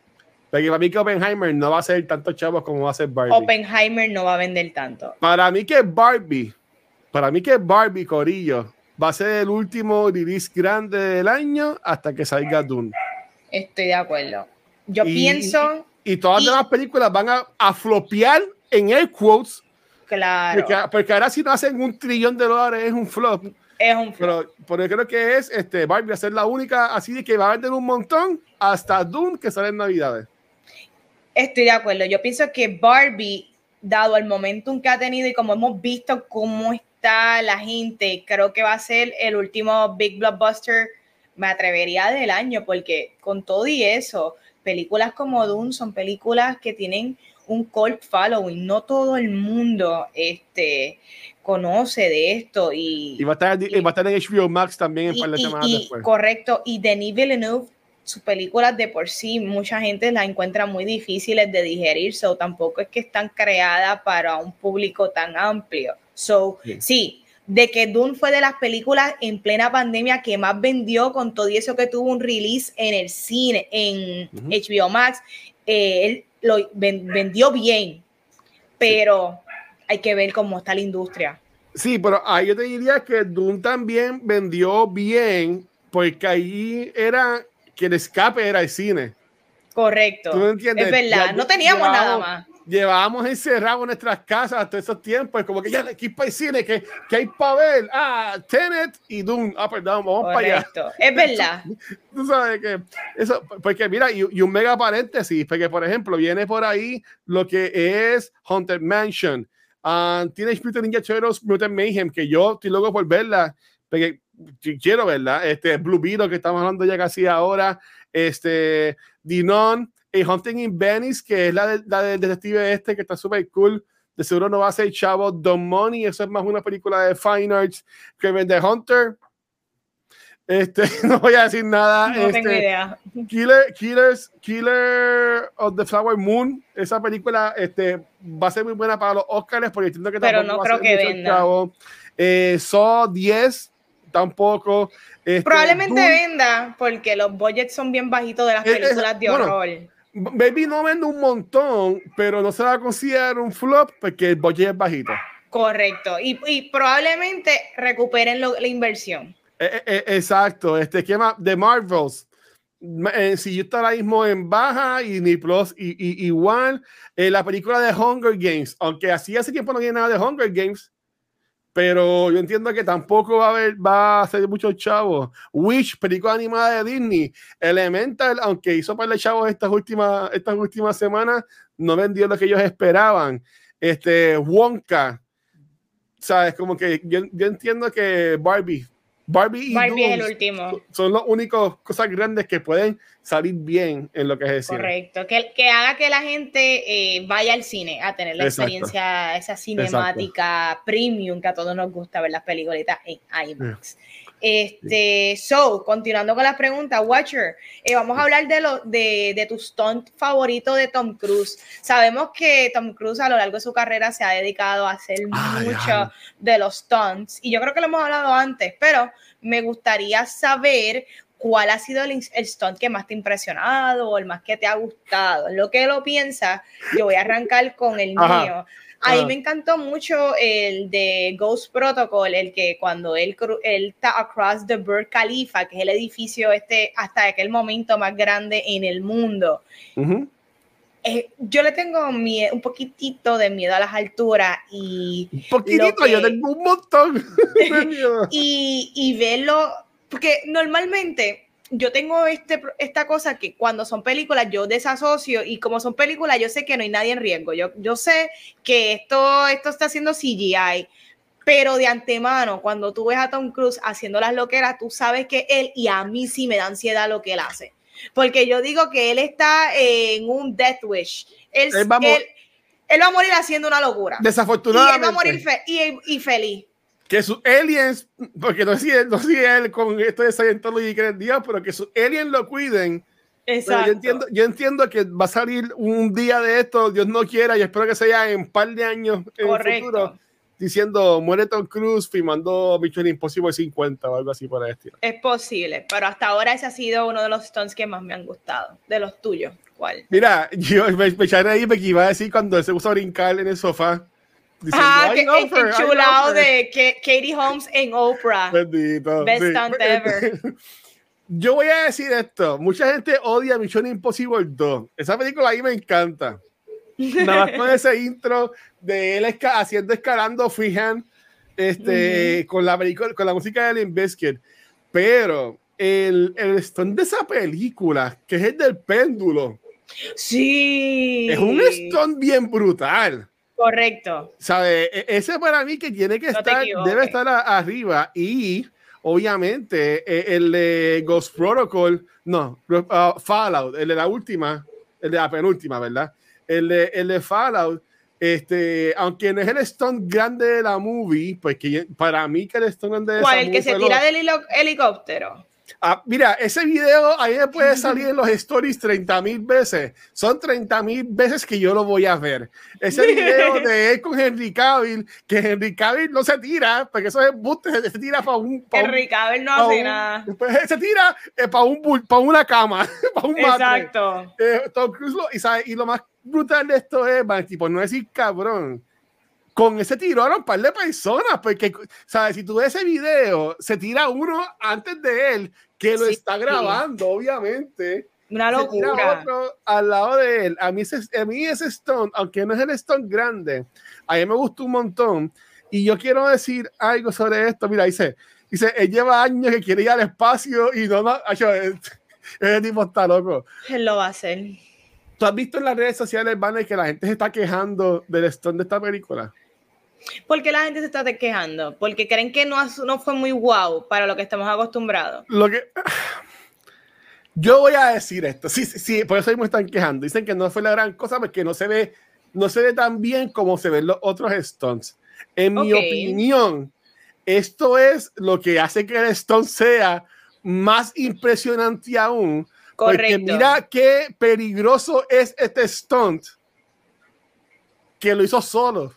Speaker 2: Porque para mí que Oppenheimer no va a ser tanto chavos como va a ser Barbie.
Speaker 1: Oppenheimer no va a vender tanto.
Speaker 2: Para mí que Barbie, para mí que Barbie, Corillo, va a ser el último release grande del año hasta que salga Dune.
Speaker 1: Estoy de acuerdo. Yo y, pienso.
Speaker 2: Y, todas y, las películas van a, a flopear en air quotes.
Speaker 1: Claro.
Speaker 2: Porque, porque, ahora si no hacen un trillón de dólares es un flop.
Speaker 1: Es un flop.
Speaker 2: Pero, yo creo que es este, Barbie a ser la única así de que va a vender un montón hasta Dune que sale en Navidades.
Speaker 1: Estoy de acuerdo. Yo pienso que Barbie, dado el momentum que ha tenido y como hemos visto cómo está la gente, creo que va a ser el último big blockbuster me atrevería del año, porque con todo y eso, películas como Dune son películas que tienen un cult following, no todo el mundo este, conoce de esto. Y,
Speaker 2: va, a estar, en HBO Max también en par de semanas después.
Speaker 1: Correcto, y Denis Villeneuve, sus películas de por sí, mucha gente las encuentra muy difíciles de digerir, so tampoco es que están creadas para un público tan amplio. So, sí de que Dune fue de las películas en plena pandemia que más vendió con todo eso que tuvo un release en el cine, en HBO Max. Eh, él lo vendió bien, pero hay que ver cómo está la industria.
Speaker 2: Sí, pero ahí yo te diría que Dune también vendió bien, porque ahí era que el escape era el cine.
Speaker 1: Correcto. ¿Tú entiendes? Es verdad, no teníamos nada más
Speaker 2: llevábamos encerrados en nuestras casas hasta esos tiempos, como que ya el equipo de cine que, que hay para ver, ah, Tenet y Doom, ah, perdón, vamos para allá.
Speaker 1: Es verdad. <laughs>
Speaker 2: Tú sabes que eso, porque mira, y, un mega paréntesis, porque por ejemplo, viene por ahí lo que es Haunted Mansion, uh, Teenage Mutant Ninja Turtles Mutant Mayhem, que yo estoy loco por verla, porque quiero verla, este Blue Beetle que estamos hablando ya casi ahora, este Dinon, Hunting in Venice, que es la, de, la del detective este, que está súper cool. De seguro no va a ser Chavo Don Money, eso es más una película de Fine Arts que The Hunter. Este, <laughs> no voy a decir nada.
Speaker 1: No
Speaker 2: este,
Speaker 1: tengo idea.
Speaker 2: Killer, Killers, Killer of the Flower Moon, esa película este, va a ser muy buena para los Oscars porque entiendo que
Speaker 1: Pero no creo que venda.
Speaker 2: Eh, so 10 tampoco.
Speaker 1: Este, Probablemente venda porque los budgets son bien bajitos de las películas de horror.
Speaker 2: Baby no vende un montón, pero no se va a considerar un flop porque el budget es bajito.
Speaker 1: Correcto. Y, probablemente recuperen la inversión.
Speaker 2: Eh, eh, eh, exacto. Este esquema de Marvels. si yo está ahora mismo en baja y ni plus y, igual la película de Hunger Games, aunque así hace tiempo no tiene nada de Hunger Games, pero yo entiendo que tampoco va a haber, va a ser muchos chavos. Wish, película animada de Disney, Elemental, aunque hizo para los chavos estas últimas, estas últimas semanas, no vendió lo que ellos esperaban. Este, Wonka, sabes, como que yo, yo entiendo que Barbie Barbie y
Speaker 1: es el último.
Speaker 2: Son las únicas cosas grandes que pueden salir bien en lo que es
Speaker 1: decir. Correcto, que, que haga que la gente eh, vaya al cine a tener la experiencia, esa cinemática premium que a todos nos gusta ver las películas en IMAX. Este, so, continuando con las preguntas, Watcher, eh, vamos a hablar de, lo, de, de, tu stunt favorito de Tom Cruise. Sabemos que Tom Cruise a lo largo de su carrera se ha dedicado a hacer mucho de los stunts y yo creo que lo hemos hablado antes, pero me gustaría saber cuál ha sido el, stunt que más te ha impresionado o el más que te ha gustado. Lo que lo piensa, yo voy a arrancar con el mío. Ahí me encantó mucho el de Ghost Protocol, el que cuando él, él está across the Burj Khalifa, que es el edificio este hasta aquel momento más grande en el mundo. Eh, yo le tengo un poquitito de miedo a las alturas y...
Speaker 2: Un poquitito, yo tengo un montón de <laughs>
Speaker 1: miedo. y, y verlo, porque normalmente yo tengo este, esta cosa que cuando son películas yo desasocio y como son películas yo sé que no hay nadie en riesgo. Yo, yo sé que esto, esto está haciendo CGI, pero de antemano, cuando tú ves a Tom Cruise haciendo las loqueras, tú sabes que él, y a mí sí me da ansiedad lo que él hace. Porque yo digo que él está en un death wish. Él, él, va, a morir haciendo una locura.
Speaker 2: Desafortunadamente.
Speaker 1: Y él va a morir y feliz
Speaker 2: que sus aliens, porque no sé, no él con esto de Scientology que Dios, pero que sus aliens lo cuiden.
Speaker 1: Exacto.
Speaker 2: Yo entiendo, yo entiendo que va a salir un día de esto, Dios no quiera, y espero que sea en un par de años en el futuro, diciendo muere Tom Cruise filmando Mission Impossible 50 o algo así por el estilo.
Speaker 1: Es posible, pero hasta ahora ese ha sido uno de los stones que más me han gustado, de los tuyos. ¿Cuál?
Speaker 2: Mira, yo me, me eché ahí me iba a decir cuando se puso a brincar en el sofá
Speaker 1: ah, que, chulado de Katie Holmes en Oprah.
Speaker 2: Bendito.
Speaker 1: Best stunt ever. <laughs>
Speaker 2: Yo voy a decir esto. Mucha gente odia Mission Impossible 2. Esa película ahí me encanta. Nada más con <laughs> ese intro de él haciendo escalando freehand este, con, la con la música de Limp Bizkit. Pero el, el stunt de esa película, que es el del péndulo.
Speaker 1: Sí.
Speaker 2: Es un stunt bien brutal.
Speaker 1: Correcto.
Speaker 2: ¿Sabe? E, ese para mí que tiene que estar, debe estar arriba. Y obviamente, eh, el de Ghost Protocol, no, uh, Fallout, el de la última, el de la penúltima, ¿verdad? El de, el de Fallout, este, aunque no es el stunt grande de la movie, pues que para mí que el stunt grande de
Speaker 1: ¿Cuál? ¿El que se tira del helicóptero?
Speaker 2: Ah, mira, ese video ahí me puede <laughs> salir en los stories 30 mil veces. Son 30 mil veces que yo lo voy a ver. Ese video de <laughs> él con Henry Cavill, que Henry Cavill no se tira, porque eso es buste, se tira para un.
Speaker 1: Henry Cavill no hace nada.
Speaker 2: Pues, se tira eh, para un para una cama, <laughs> para un
Speaker 1: Exacto.
Speaker 2: Eh, Tom Cruise lo, y, ¿sabe? y lo más brutal de esto es, man, tipo, no decir cabrón con ese tiraron un par de personas, porque, ¿sabes? Si tú ves ese video, se tira uno antes de él, que lo está grabando, obviamente.
Speaker 1: Una locura. Se tira otro
Speaker 2: al lado de él. A mí, ese, a mí ese Stone, aunque no es el Stone grande, a mí me gustó un montón. Y yo quiero decir algo sobre esto. Mira, dice, dice, él lleva años que quiere ir al espacio y no, no, <laughs> ese tipo está loco.
Speaker 1: Él lo va a hacer.
Speaker 2: ¿Tú has visto en las redes sociales, Van, que la gente se está quejando del Stone de esta película?
Speaker 1: ¿Por qué la gente se está quejando? Porque creen que no, no fue muy guau para lo que estamos acostumbrados.
Speaker 2: Lo que. <sighs> Yo voy a decir esto. Sí, sí, sí, por eso mismo están quejando. Dicen que no fue la gran cosa porque no se ve, no se ve tan bien como se ven los otros Stones. En mi opinión, esto es lo que hace que el Stone sea más impresionante aún. Correcto. Porque mira qué peligroso es este stunt que lo hizo solo.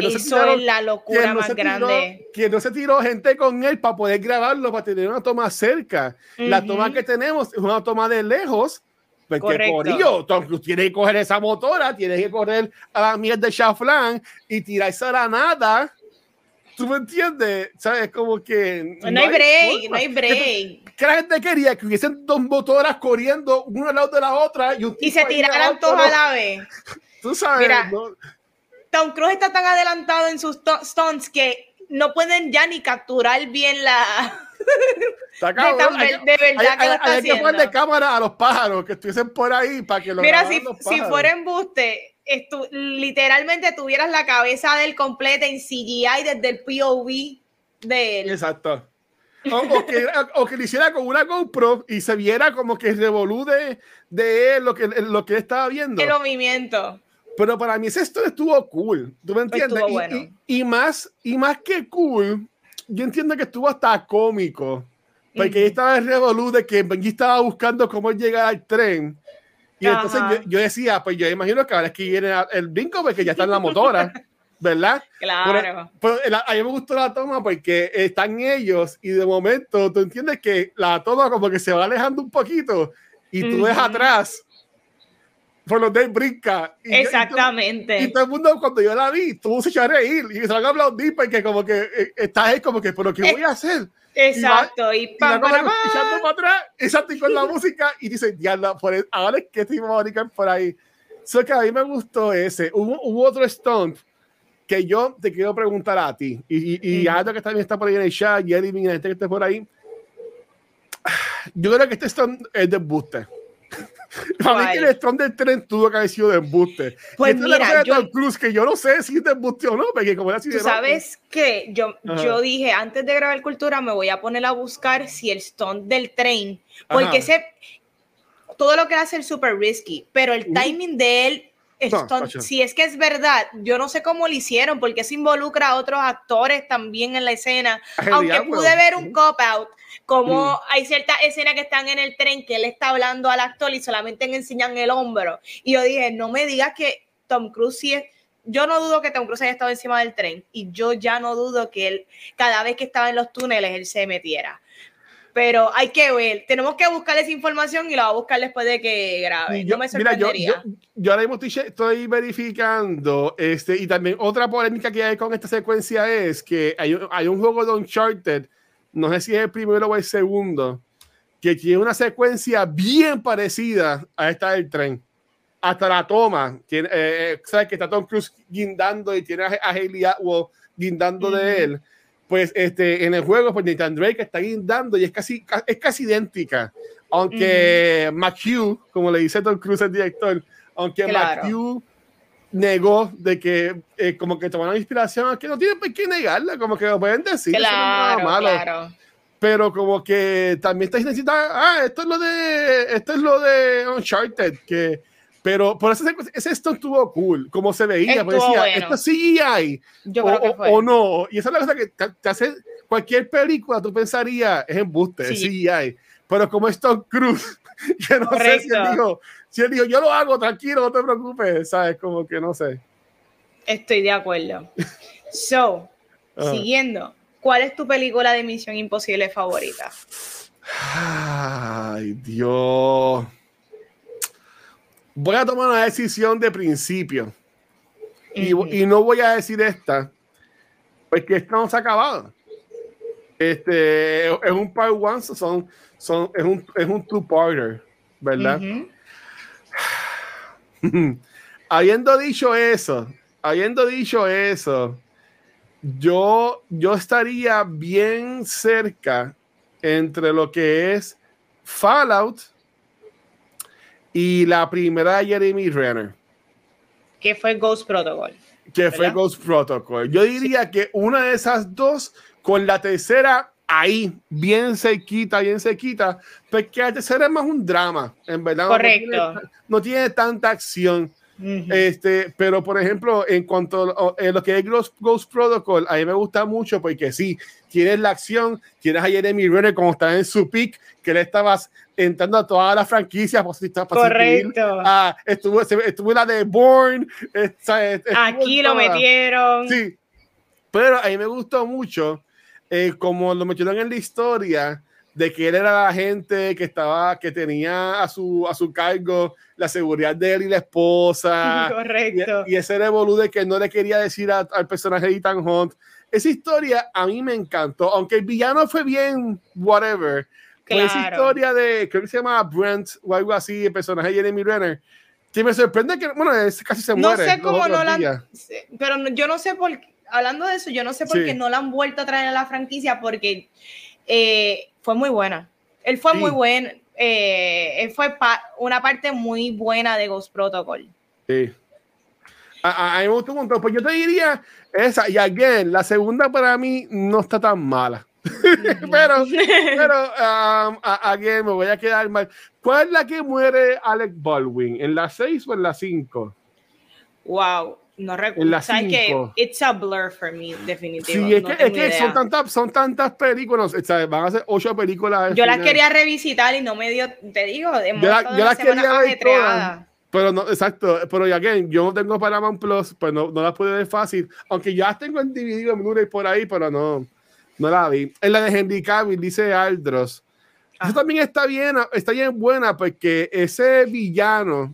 Speaker 1: Que no Eso es la locura más grande.
Speaker 2: Que no se tiró gente con él para poder grabarlo, para tener una toma cerca. La toma que tenemos es una toma de lejos. Porque por ello, Tom tiene que coger esa motora, tiene que correr a la mierda de Shaflan y tirarse a la nada. ¿Tú me entiendes? ¿Sabes? Como que.
Speaker 1: No, hay break, no hay break.
Speaker 2: Que la gente quería que hubiesen dos motoras corriendo una al lado de la otra y,
Speaker 1: y se tiraran todos a la vez.
Speaker 2: Tú sabes.
Speaker 1: Tom Cruise está tan adelantado en sus stunts que no pueden ya ni capturar bien la. <laughs>
Speaker 2: de, verdad que lo está hay, que ponerle cámara a los pájaros que estuviesen por ahí para que lo
Speaker 1: Mira, si, si fuera embuste, literalmente tuvieras la cabeza del completa en CGI desde el POV de él.
Speaker 2: Exacto. O, que, o, que, le hiciera con una GoPro y se viera como que revolude de, él lo que, lo que estaba viendo.
Speaker 1: El movimiento.
Speaker 2: Pero para mí esto estuvo cool, ¿tú me entiendes? Y, más, y más que cool, yo entiendo que estuvo hasta cómico, porque estaba el revolú de que Benji estaba buscando cómo llegar al tren. Y entonces yo, decía, pues yo imagino que ahora es que viene el brinco porque ya está en la motora, <laughs> ¿verdad?
Speaker 1: Claro.
Speaker 2: Pero, a mí me gustó la toma porque están ellos y de momento tú entiendes que la toma como que se va alejando un poquito y tú ves atrás por los de brinca.
Speaker 1: Exactamente.
Speaker 2: Y todo, el mundo, cuando yo la vi, tuvo se echó a reír y se van a aplaudir porque como que eh, estás ahí como que, pero ¿qué voy a hacer?
Speaker 1: Exacto, y,
Speaker 2: y, para, para atrás, exacto, y con la música, y dice, ya, por ahora es que tipo a por ahí. So que a mí me gustó ese. Hubo, hubo otro stunt que yo te quiero preguntar a ti, y, y, y algo que también está por ahí en el chat, y Eddie, la gente que esté por ahí. <sighs> Yo creo que este stunt es de Booster. Para mí que el Strong del tren tuvo que haber sido de embuste.
Speaker 1: Pues mira,
Speaker 2: yo, Cruz, que yo no sé si es de embuste o no, porque como era así
Speaker 1: ¿tú sabes que yo, yo dije, antes de grabar Cultura, me voy a poner a buscar si el stunt del tren, porque ese, todo lo que hace es súper risky, pero el timing de él si es que es verdad, yo no sé cómo lo hicieron, porque eso involucra a otros actores también en la escena. Aunque pude ver un cop-out, como mm. hay ciertas escenas que están en el tren que él está hablando al actor y solamente le enseñan el hombro. Y yo dije, no me digas que Tom Cruise sí es. Yo no dudo que Tom Cruise haya estado encima del tren y yo ya no dudo que él, cada vez que estaba en los túneles, él se metiera pero hay que ver. Tenemos que buscar esa información y la voy a buscar después de que grabe. Yo, me sorprendería.
Speaker 2: yo, yo, ahora mismo estoy, verificando, este, y también otra polémica que hay con esta secuencia es que hay, hay un juego de Uncharted, no sé si es el primero o el segundo, que tiene una secuencia bien parecida a esta del tren. Hasta la toma, tiene, eh, eh, ¿sabes? Que está Tom Cruise guindando y tiene a, Haley Atwell guindando de él pues este, en el juego, pues Nathan Drake está guindando y es casi, es casi idéntica. Aunque uh como le dice Tom Cruise, el director, aunque claro. Negó de que eh, como que tomaron inspiración, que no tiene por qué negarla, como que lo pueden decir.
Speaker 1: Claro, claro.
Speaker 2: pero como que también está necesitando, ah, esto es lo de, esto es lo de Uncharted, que, pero por eso ese, esto estuvo cool, como se veía, pues decía, esto sí hay,
Speaker 1: Yo
Speaker 2: o,
Speaker 1: creo que
Speaker 2: o-
Speaker 1: fue.
Speaker 2: o no, y esa es la cosa que te, te hace, cualquier película tú pensarías, es embuste,
Speaker 1: Sí.
Speaker 2: hay, pero como es Tom Cruise, <laughs> que no sé si
Speaker 1: Correcto.
Speaker 2: dijo, si él dijo, yo lo hago, tranquilo, no te preocupes, sabes, como que no sé.
Speaker 1: Estoy de acuerdo. So, siguiendo, ¿cuál es tu película de Misión Imposible favorita?
Speaker 2: Ay, Dios. Voy a tomar una decisión de principio. Y, y no voy a decir esta, porque esta no se ha acabado. Este es un part one, son, son, es un, es un two-parter, ¿verdad?
Speaker 1: Ujú. <laughs>
Speaker 2: habiendo dicho eso, habiendo dicho eso, yo, yo estaría bien cerca entre lo que es Fallout y la primera de Jeremy Renner,
Speaker 1: Que fue Ghost Protocol.
Speaker 2: que fue. Ghost Protocol. Yo diría que una de esas dos, con la tercera ahí, bien cerquita, bien cerquita, porque la tercera es más un drama, en verdad. no
Speaker 1: Correcto.
Speaker 2: tiene- no tiene tanta acción. Este, pero por ejemplo, en cuanto a lo que es Ghost, Ghost Protocol, a mí me gusta mucho porque sí, tienes la acción, tienes a Jeremy Renner como está en su pick, que le estabas entrando a todas las franquicias positivas.
Speaker 1: Correcto.
Speaker 2: Ah, estuvo, estuvo la de Born. esta-
Speaker 1: Aquí lo metieron.
Speaker 2: Sí, pero a mí me gustó mucho eh, como lo metieron en la historia de que él era la gente que estaba, que tenía a su, a su cargo la seguridad de él y la esposa. <laughs> Y,
Speaker 1: Correcto.
Speaker 2: y ese revolú de que no le quería decir a- al personaje de Ethan Hunt. Esa historia a mí me encantó, aunque el villano fue bien, whatever. Pues esa
Speaker 1: Claro.
Speaker 2: historia de, creo que se llama Brent o algo así, el personaje de Jeremy Renner, que me sorprende que, bueno, casi se
Speaker 1: No
Speaker 2: muere.
Speaker 1: sé
Speaker 2: los
Speaker 1: cómo no la
Speaker 2: días.
Speaker 1: pero no- yo no sé por qué- hablando de eso, yo no sé por
Speaker 2: Sí.
Speaker 1: qué no la han vuelto a traer a la franquicia porque eh, fue muy buena. Él fue
Speaker 2: Sí.
Speaker 1: muy buen, eh, él fue pa- una parte muy buena de Ghost Protocol.
Speaker 2: Sí. A, a- a mí me gustó un montón. Pues yo te diría esa. Y again, la segunda para mí no está tan mala. <laughs> pero, <laughs> pero, um, again, me voy a quedar mal. ¿Cuál es la que muere Alec Baldwin? ¿En la 6 o en la 5?
Speaker 1: Wow, no recuerdo.
Speaker 2: la
Speaker 1: ¿Sabes que
Speaker 2: cinco.
Speaker 1: It's a blur for me, definitivo.
Speaker 2: Sí, es
Speaker 1: no
Speaker 2: que, es que son, tantas, son tantas películas. o sea, van a ser ocho películas.
Speaker 1: Yo las quería revisitar y no me dio, te digo, hemos
Speaker 2: Yo la- yo las quería ver. Pero no, exacto, pero ya que yo no tengo Paramount Plus, pues no, no las pude ver fácil. Aunque ya las tengo en DVD en Blu-ray por ahí, pero no, no la vi. En la de Henry Cavill, dice Aldros.
Speaker 1: Ajá.
Speaker 2: Eso también está bien, está bien buena porque ese villano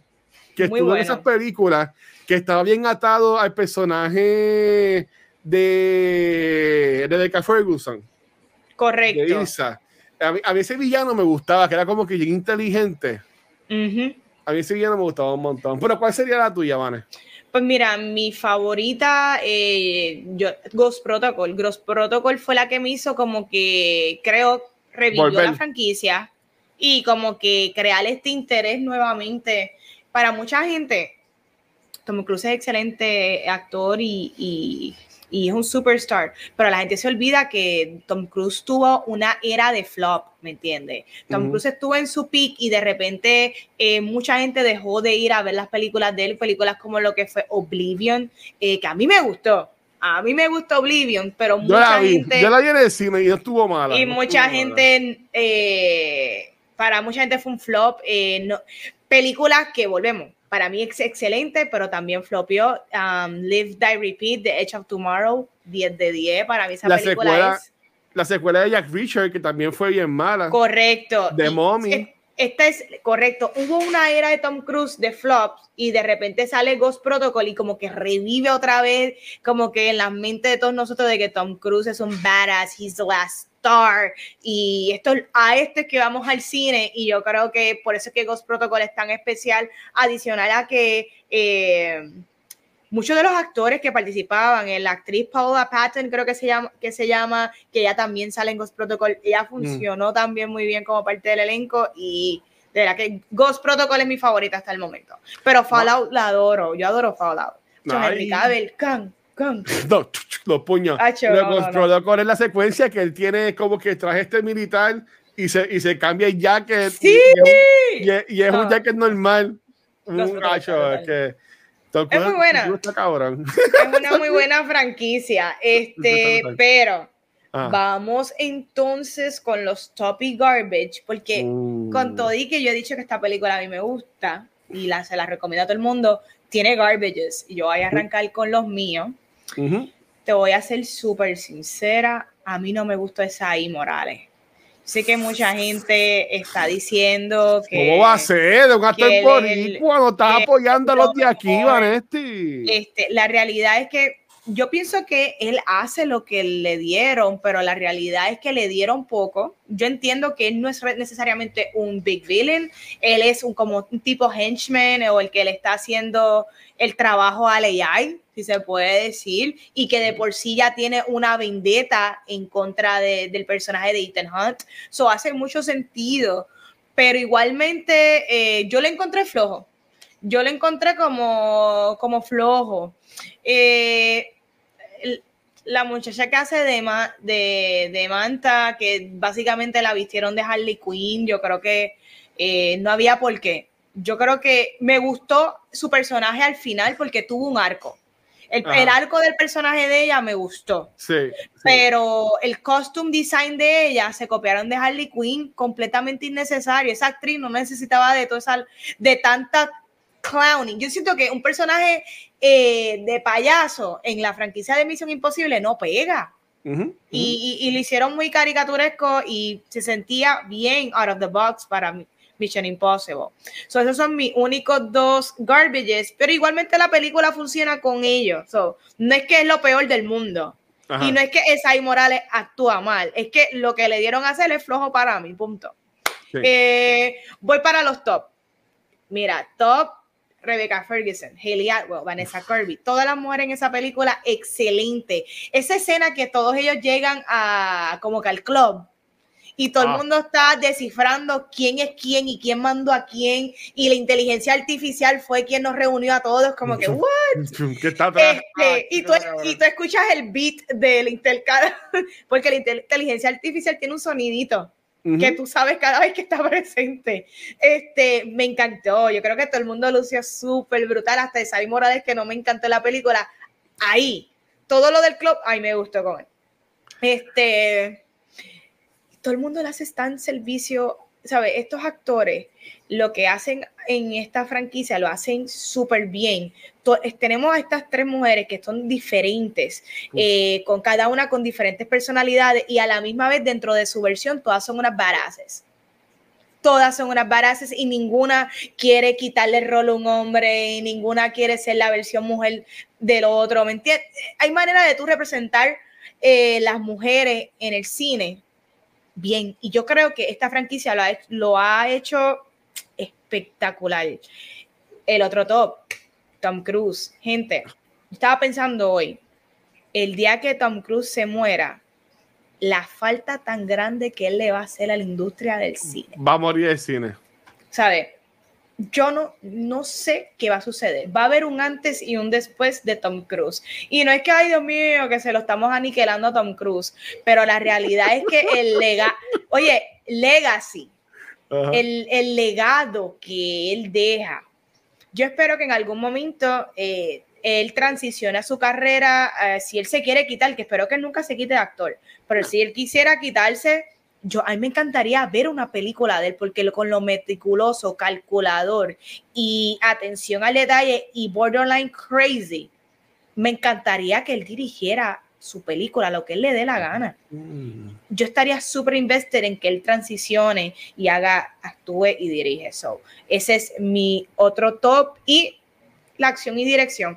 Speaker 2: que
Speaker 1: Muy
Speaker 2: estuvo
Speaker 1: bueno.
Speaker 2: en esas películas, que estaba bien atado al personaje de Rebecca Ferguson, de
Speaker 1: Correcto.
Speaker 2: Ilsa. A mí, a mí ese villano me gustaba, que era como que inteligente. A mí ese villano me gustaba un montón. Pero ¿cuál sería la tuya, Vane?
Speaker 1: Pues mira, mi favorita, eh, yo, Ghost Protocol. Ghost Protocol fue la que me hizo como que, creo, revivió
Speaker 2: Volver.
Speaker 1: la franquicia y como que crear este interés nuevamente. Para mucha gente, Tom Cruise es excelente actor y, y- y es un superstar, pero la gente se olvida que Tom Cruise tuvo una era de flop, ¿me entiendes? Tom. Cruise estuvo en su peak y de repente eh, mucha gente dejó de ir a ver las películas de él, películas como lo que fue Oblivion, eh, que a mí me gustó. A mí me gustó Oblivion, pero
Speaker 2: Yo la
Speaker 1: mucha
Speaker 2: vi,
Speaker 1: gente
Speaker 2: yo la vi en el cine y no estuvo mala.
Speaker 1: y
Speaker 2: no
Speaker 1: mucha gente, eh, para mucha gente fue un flop. no- películas que volvemos, para mí es excelente, pero también flopeó. um, Live, Die, Repeat, The Edge of Tomorrow, 10 de 10. Para mí esa
Speaker 2: La
Speaker 1: película
Speaker 2: secuela
Speaker 1: es
Speaker 2: La secuela de Jack Richard, que también fue bien mala.
Speaker 1: correcto.
Speaker 2: The
Speaker 1: Y
Speaker 2: Mummy.
Speaker 1: es- Esta es correcto. Hubo una era de Tom Cruise de flops y de repente sale Ghost Protocol y como que revive otra vez, como que en la mente de todos nosotros de que Tom Cruise es un badass, he's the last star y esto a este es que vamos al cine y yo creo que por eso es que Ghost Protocol es tan especial, adicional a que eh, muchos de los actores que participaban, eh, la actriz Paula Patton creo que se llama, que se llama, que ella también sale en Ghost Protocol, ella funcionó también muy bien como parte del elenco y de verdad que Ghost Protocol es mi favorita hasta el momento. Pero Fallout la adoro, yo adoro Fallout. Henry Cavill, can, gun. <laughs>
Speaker 2: No, los puños.
Speaker 1: Acho,
Speaker 2: Lo
Speaker 1: no, no,
Speaker 2: controló con la secuencia que él tiene como que traje este militar y se, y se cambia el jacket.
Speaker 1: Sí.
Speaker 2: Y, es- y es un
Speaker 1: Ah.
Speaker 2: jacket normal.
Speaker 1: Los
Speaker 2: Un es que.
Speaker 1: Es muy buena. Es una muy buena franquicia. <laughs> Este, pero
Speaker 2: Ah.
Speaker 1: vamos entonces con los top y garbage, porque
Speaker 2: Uh.
Speaker 1: con todo y que yo he dicho que esta película a mí me gusta y la, se la recomiendo a todo el mundo, tiene garbages y yo voy a arrancar con los míos. Te voy a ser súper sincera, a mí no me gustó esa I Morales. Sé que mucha gente está diciendo que...
Speaker 2: ¿Cómo va a ser? De un actor boricua no está
Speaker 1: que
Speaker 2: apoyando a los de aquí,
Speaker 1: mejor.
Speaker 2: Vanesti.
Speaker 1: Este, la realidad es que yo pienso que él hace lo que le dieron, pero la realidad es que le dieron poco. Yo entiendo que él no es necesariamente un big villain, él es un como un tipo henchman o el que le está haciendo el trabajo al AI, si se puede decir, y que de por sí ya tiene una vendetta en contra de- del personaje de Ethan Hunt. Eso hace mucho sentido, pero igualmente eh, yo le encontré flojo. Yo le encontré como, como flojo. Eh, la muchacha que hace de, Ma- de, de Manta, que básicamente la vistieron de Harley Quinn, yo creo que eh, no había por qué. Yo creo que me gustó su personaje al final porque tuvo un arco. El, el arco del personaje de ella me gustó,
Speaker 2: Sí. sí.
Speaker 1: pero el costume design de ella se copiaron de Harley Quinn completamente innecesario. Esa actriz no necesitaba de toda esa, de tanta clowning. Yo siento que un personaje eh, de payaso en la franquicia de Misión Imposible no pega.
Speaker 2: Ujú, ujú.
Speaker 1: Y, y- y lo hicieron muy caricaturesco y se sentía bien out of the box para. Mission Impossible. So, esos son mis únicos dos garbages, pero igualmente la película funciona con ellos. So, no es que es lo peor del mundo.
Speaker 2: Ajá.
Speaker 1: Y no es que Esai Morales actúa mal, es que lo que le dieron a hacer es flojo para mí, punto.
Speaker 2: Sí.
Speaker 1: Eh, voy para los top. Mira, top, Rebecca Ferguson, Haley Atwell, Vanessa Kirby, todas las mujeres en esa película, excelente. Esa escena que todos ellos llegan a como que al club y todo
Speaker 2: Ah.
Speaker 1: el mundo está descifrando quién es quién y quién mandó a quién y la inteligencia artificial fue quien nos reunió a todos, como que, <laughs> ¿what?
Speaker 2: ¿Qué está atrás?
Speaker 1: Este, y, tú, y tú escuchas el beat del intercala, <laughs> porque la intel- inteligencia artificial tiene un sonidito Que tú sabes cada vez que está presente. Este, me encantó. Yo creo que todo el mundo lució súper brutal, hasta Isabel Morales, que no me encantó la película. Ahí, todo lo del club, ahí me gustó con él. Este, todo el mundo le hace tan servicio, ¿sabes? Estos actores, lo que hacen en esta franquicia, lo hacen súper bien. Tenemos a estas tres mujeres que son diferentes, eh, con cada una con diferentes personalidades y a la misma vez dentro de su versión, todas son unas badasses. Todas son unas badasses y ninguna quiere quitarle el rol a un hombre y ninguna quiere ser la versión mujer del otro, ¿me entiendes? Hay manera de tú representar eh, las mujeres en el cine bien. Y yo creo que esta franquicia lo ha, hecho- lo ha hecho espectacular. El otro top, Tom Cruise. Gente, estaba pensando hoy, el día que Tom Cruise se muera, la falta tan grande que él le va a hacer a la industria del cine.
Speaker 2: Va a morir el cine.
Speaker 1: ¿Sabe? Yo no, no sé qué va a suceder. Va a haber un antes y un después de Tom Cruise. Y no es que, ay Dios mío, que se lo estamos aniquilando a Tom Cruise, pero la realidad es que el <laughs> legado, oye, legacy, el, el legado que él deja. Yo espero que en algún momento eh, él transicione a su carrera, eh, si él se quiere quitar, que espero que nunca se quite de actor, pero si él quisiera quitarse, yo a mí me encantaría ver una película de él, porque con lo meticuloso, calculador y atención al detalle y borderline crazy, me encantaría que él dirigiera su película, lo que él le dé la gana
Speaker 2: Mm.
Speaker 1: yo estaría súper invested en que él transicione y haga, actúe y dirige eso. Ese es mi otro top y la acción y dirección.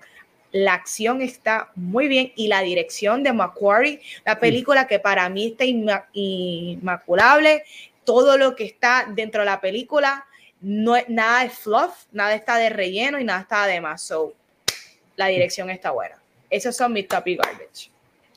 Speaker 1: La acción está muy bien y la dirección de Macquarie, la película que para mí está inma- inmaculable, todo lo que está dentro de la película, no es, nada de fluff, nada está de relleno y nada está de más. So, la dirección está buena. Esos son mis top y garbage.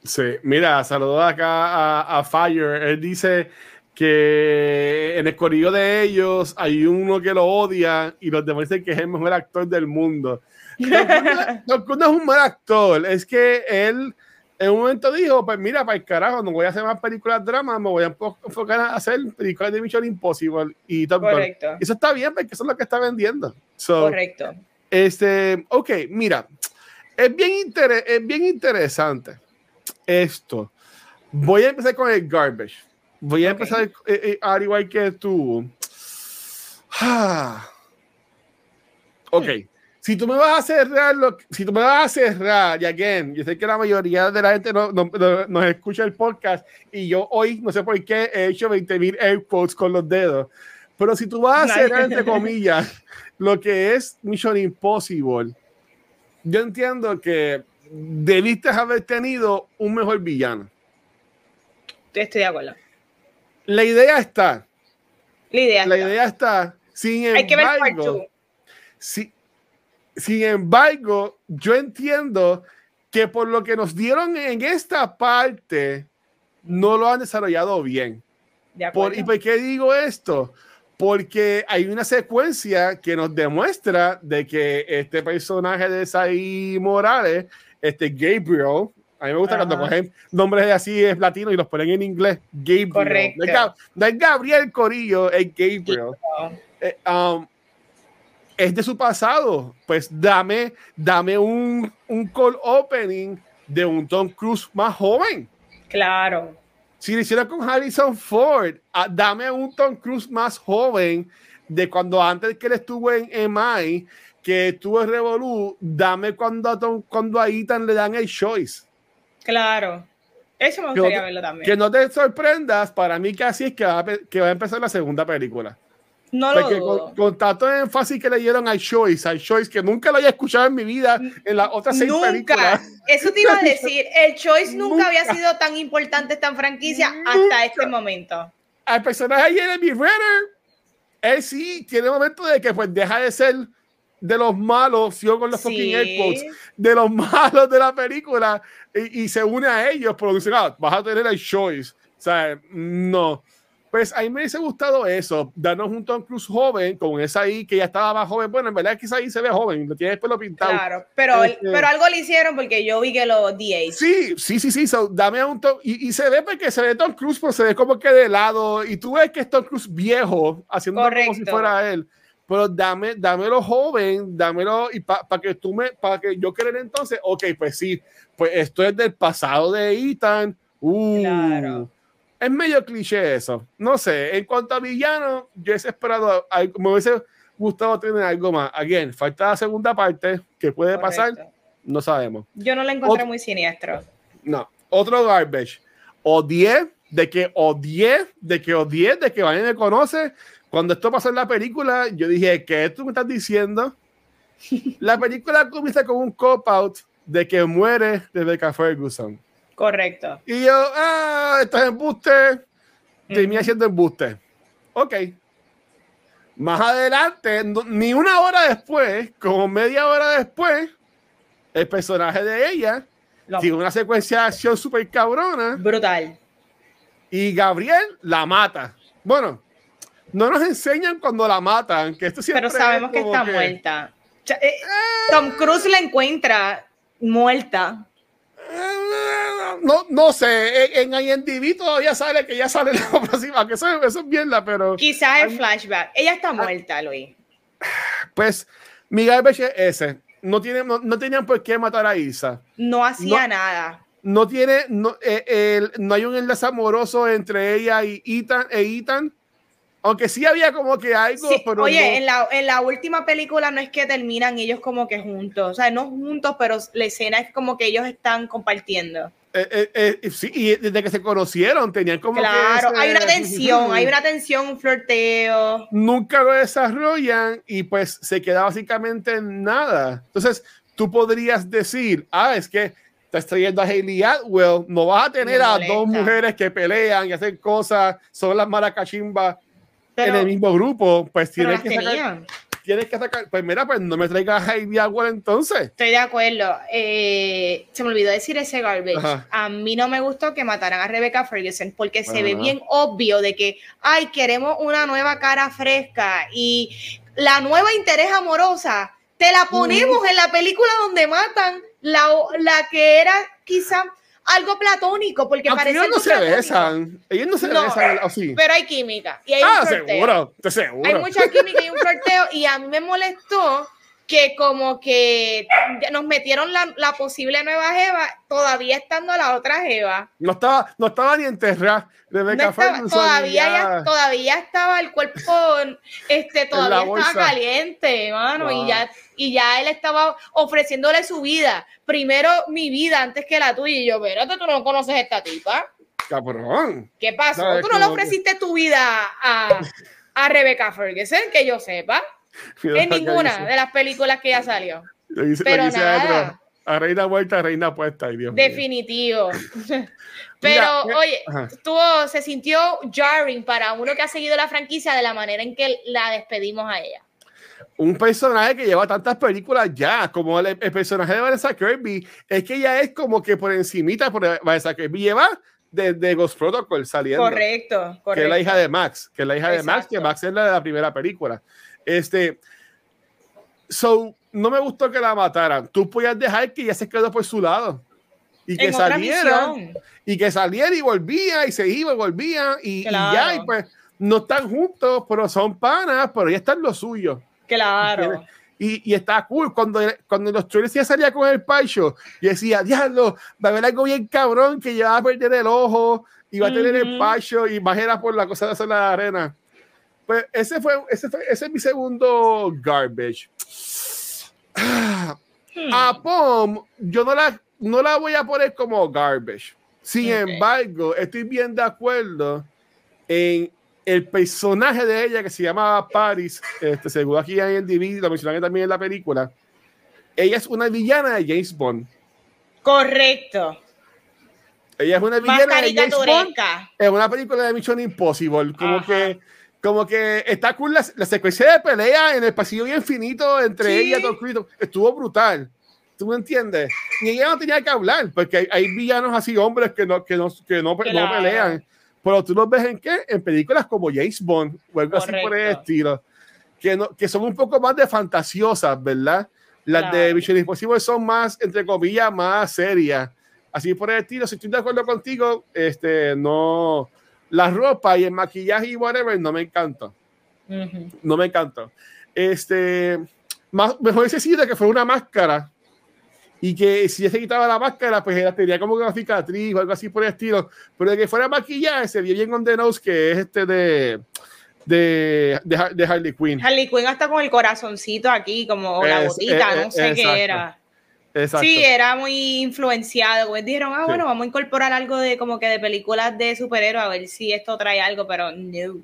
Speaker 2: Sí, mira, saludos acá a, a Fire. Él dice que en el corillo de ellos hay uno que lo odia y los demás dicen que es el mejor actor del mundo. No es un mal actor, es que él en un momento dijo, pues mira, para el carajo, no voy a hacer más películas de drama, me voy a enfocar a hacer películas de Mission Impossible y Top
Speaker 1: Correcto.
Speaker 2: Eso está bien, porque eso es lo que está vendiendo.
Speaker 1: Correcto.
Speaker 2: Este, ok, mira, es bien, es bien interesante esto. Voy a empezar con el garbage. Voy a empezar eh, eh, al igual que tú. Ah. Ok. Hmm si tú me vas a cerrar, lo, si tú me vas a cerrar, y again, yo sé que la mayoría de la gente no, no, nos escucha el podcast y yo hoy, no sé por qué, he hecho 20 mil airpods con los dedos, pero si tú vas a cerrar, entre <laughs> comillas, lo que es Mission Impossible, yo entiendo que debiste haber tenido un mejor villano.
Speaker 1: Estoy de acuerdo.
Speaker 2: La idea está.
Speaker 1: La idea
Speaker 2: la idea está. Sin Hay que ver si, sin embargo, yo entiendo que por lo que nos dieron en esta parte, no lo han desarrollado bien. Por, ¿Y por qué digo esto? Porque hay una secuencia que nos demuestra de que este personaje de Saí Morales, este Gabriel, a mí me gusta cuando cogen nombres así es latino y los ponen en inglés, Gabriel.
Speaker 1: Correcto.
Speaker 2: No es, Gabriel Corillo, es Gabriel. Eh, um, es de su pasado. Pues dame, dame un, un call opening de un Tom Cruise más joven.
Speaker 1: Claro.
Speaker 2: Si lo hiciera con Harrison Ford, ah, dame un Tom Cruise más joven de cuando antes que él estuvo en MI, que estuvo en Revolu, dame cuando a, Tom, cuando a Ethan le dan el choice.
Speaker 1: Claro. Eso me gustaría verlo también.
Speaker 2: Que no te sorprendas, para mí casi es que va, que va a empezar la segunda película.
Speaker 1: No lo dudo.
Speaker 2: Con, tanto énfasis que le dieron a Choice, a Choice, que nunca lo había escuchado en mi vida en las otras seis nunca. películas.
Speaker 1: Eso te iba a <laughs> decir. El Choice nunca, había sido tan importante esta franquicia hasta este momento.
Speaker 2: Al personaje de Jeremy Renner, él sí tiene momentos de que pues deja de ser de los malos, yo con los fucking AirPods, de los <laughs> malos de la película y, se une a ellos, pero dicen, ah, vas a tener el Choice. O sea, no. Pues a mí me hubiese gustado eso, darnos un Tom Cruise joven, con esa ahí que ya estaba más joven. Bueno, en verdad es que esa ahí se ve joven, lo tiene después lo pintado.
Speaker 1: Claro, pero, este pero algo le hicieron porque yo vi que lo DA.
Speaker 2: Sí, sí, sí, sí. dame un Tom, y, se ve porque se ve Tom Cruise, pero se ve como que de lado. Y tú ves que es Tom Cruise viejo, haciendo como si fuera él. Pero dame, dámelo joven, dámelo y para que tú me, para que yo crea entonces, ok, pues sí, pues esto es del pasado de Ethan. Uh, claro es medio cliché eso. No sé, en cuanto a villano, yo he esperado, me hubiese gustado tener algo más. Again, falta la segunda parte, que puede pasar, no sabemos.
Speaker 1: Yo no la encontré muy siniestro.
Speaker 2: No, otro garbage. O 10, de que o 10, de que o 10, de que Vaya me conoce. Cuando esto pasó en la película, yo dije, ¿qué tú me estás diciendo? <laughs> la película comienza con un cop-out de que muere Rebecca Ferguson.
Speaker 1: Correcto.
Speaker 2: Y yo, ah, esto es embuste. Terminé haciendo embuste. Ok. Más adelante, ni una hora después, como media hora después, el personaje de ella tiene una secuencia de acción súper cabrona.
Speaker 1: Brutal.
Speaker 2: Y Gabriel la mata. Bueno, no nos enseñan cuando la matan, que esto siempre
Speaker 1: Pero sabemos que está muerta. Eh, Tom Cruise la encuentra muerta
Speaker 2: no, no sé, en, IMDb todavía sale que ya sale <laughs> la próxima, que eso, eso es mierda, pero...
Speaker 1: Quizás el flashback. Ella está muerta, Luis.
Speaker 2: Pues mi garbage es ese. No, tiene, no, tenían por qué matar a Isa.
Speaker 1: No hacía nada.
Speaker 2: No tiene, no, eh, no hay un enlace amoroso entre ella y Ethan, e Ethan aunque sí había como que algo, pero
Speaker 1: Oye, en, la, en la última película no es que terminan ellos como que juntos, o sea, no juntos, pero la escena es como que ellos están compartiendo.
Speaker 2: Eh, eh, eh, sí, y desde que se conocieron tenían como
Speaker 1: claro, hay una tensión, <laughs> hay una tensión, un flirteo.
Speaker 2: Nunca lo desarrollan y pues se queda básicamente en nada. Entonces, tú podrías decir, ah, es que estás trayendo a Hayley Atwell, no vas a tener a dos mujeres que pelean y hacen cosas, son las maracachimbas en el mismo grupo, pues tienes que, sacar, tienes que sacar. Pues mira, pues no me traigas a Heidi Agua entonces.
Speaker 1: Estoy de acuerdo. Eh, se me olvidó decir ese garbage. A mí no me gustó que mataran a Rebecca Ferguson porque se ve bien obvio de que, ay, queremos una nueva cara fresca y la nueva interés amorosa Te la ponemos en la película donde matan la, la que era quizá algo platónico, porque
Speaker 2: Aunque
Speaker 1: parece
Speaker 2: ellos no se
Speaker 1: platónico.
Speaker 2: besan. Ellos no se
Speaker 1: No,
Speaker 2: besan así.
Speaker 1: Pero hay química y hay
Speaker 2: ah,
Speaker 1: un
Speaker 2: seguro. Estoy seguro.
Speaker 1: Hay mucha química y un flirteo y a mí me molestó que como que nos metieron la, la posible nueva Jeva todavía estando la otra Jeva.
Speaker 2: No estaba, no estaba ni enterrada.
Speaker 1: No estaba-
Speaker 2: Ferguson
Speaker 1: todavía,
Speaker 2: ya-
Speaker 1: todavía estaba el cuerpo, este, todavía estaba caliente, mano,
Speaker 2: Wow.
Speaker 1: y ya, y ya él estaba ofreciéndole su vida. Primero mi vida antes que la tuya. Y yo, espérate, tú no conoces a esta tipa.
Speaker 2: Cabrón.
Speaker 1: ¿Qué pasó?
Speaker 2: No,
Speaker 1: tú no le
Speaker 2: que-
Speaker 1: ofreciste tu vida a, a Rebecca Ferguson, que yo sepa, <laughs> en ninguna de las películas que ya salió.
Speaker 2: Le
Speaker 1: pero nada.
Speaker 2: A reina vuelta, reina puesta. Ay, Dios.
Speaker 1: Definitivo. <laughs> <laughs> Pero,
Speaker 2: Mira,
Speaker 1: oye, estuvo, se sintió jarring para uno que ha seguido la franquicia de la manera en que la despedimos a ella.
Speaker 2: un personaje que lleva tantas películas ya, como el, el personaje de Vanessa Kirby, es que ella es como que por encimita, por Vanessa Kirby lleva desde Ghost Protocol saliendo.
Speaker 1: Correcto, correcto.
Speaker 2: Que es la hija de Max, que es la hija de Max, que. Max es la de la primera película. Este, so, no me gustó que la mataran. Tú podías dejar que ella se quedó por su lado. Y que
Speaker 1: en
Speaker 2: saliera, y que saliera y volvía, y se iba y volvía, y, ya, y pues no están juntos, pero son panas, pero ella está en lo suyo.
Speaker 1: Claro.
Speaker 2: Y, y está cool. Cuando, cuando los trailers ya salía con el Pacho, y decía, diablo, va a haber algo bien cabrón que ya va a perder el ojo, y va a tener el. Pacho, y más era por la cosa de hacer la arena. Pues ese fue, ese fue, ese es mi segundo garbage.
Speaker 1: Hmm.
Speaker 2: A Pom, yo no la, no la voy a poner como garbage. Sin
Speaker 1: Ok.
Speaker 2: embargo, estoy bien de acuerdo en el personaje de ella que se llamaba Paris, este, según aquí en el DVD, lo mencionan también en la película. Ella es una villana de James Bond.
Speaker 1: Correcto.
Speaker 2: Ella es una
Speaker 1: Más
Speaker 2: villana de James Bond en una película de Mission Impossible. Como
Speaker 1: Ajá.
Speaker 2: que, como que está cool la, la secuencia de pelea en el pasillo bien finito entre
Speaker 1: Sí.
Speaker 2: ella y Tom Cruise. Estuvo brutal. ¿Tú me entiendes? Y ella no tenía que hablar, porque hay, hay villanos así, hombres que no, que no, que no, no
Speaker 1: Claro.
Speaker 2: pelean. Pero tú los ves en qué? En películas como James Bond o algo así por el estilo. Que, no, que son un poco más de fantasiosas, ¿verdad? Las de
Speaker 1: Claro.
Speaker 2: Mission Impossible son más, entre comillas, más serias. Así por el estilo. Si estoy de acuerdo contigo, este, no. La ropa y el maquillaje y whatever no me encanta. No me encanta. Este, más, mejor hubiese sido que fuera una máscara y que si se quitaba la máscara, pues ella tenía como una cicatriz o algo así por el estilo. Pero de que fuera maquillaje, se vio bien on the nose que es este de, de, de, de Harley Quinn.
Speaker 1: Harley Quinn hasta con el corazoncito aquí, como la
Speaker 2: Es-
Speaker 1: gotita,
Speaker 2: eh,
Speaker 1: no
Speaker 2: eh,
Speaker 1: sé
Speaker 2: exacto.
Speaker 1: qué era.
Speaker 2: Exacto.
Speaker 1: Sí, era muy influenciado. Pues dijeron, ah,
Speaker 2: Sí.
Speaker 1: bueno, vamos a incorporar algo de como que de películas de superhéroes a ver si esto trae algo, pero no.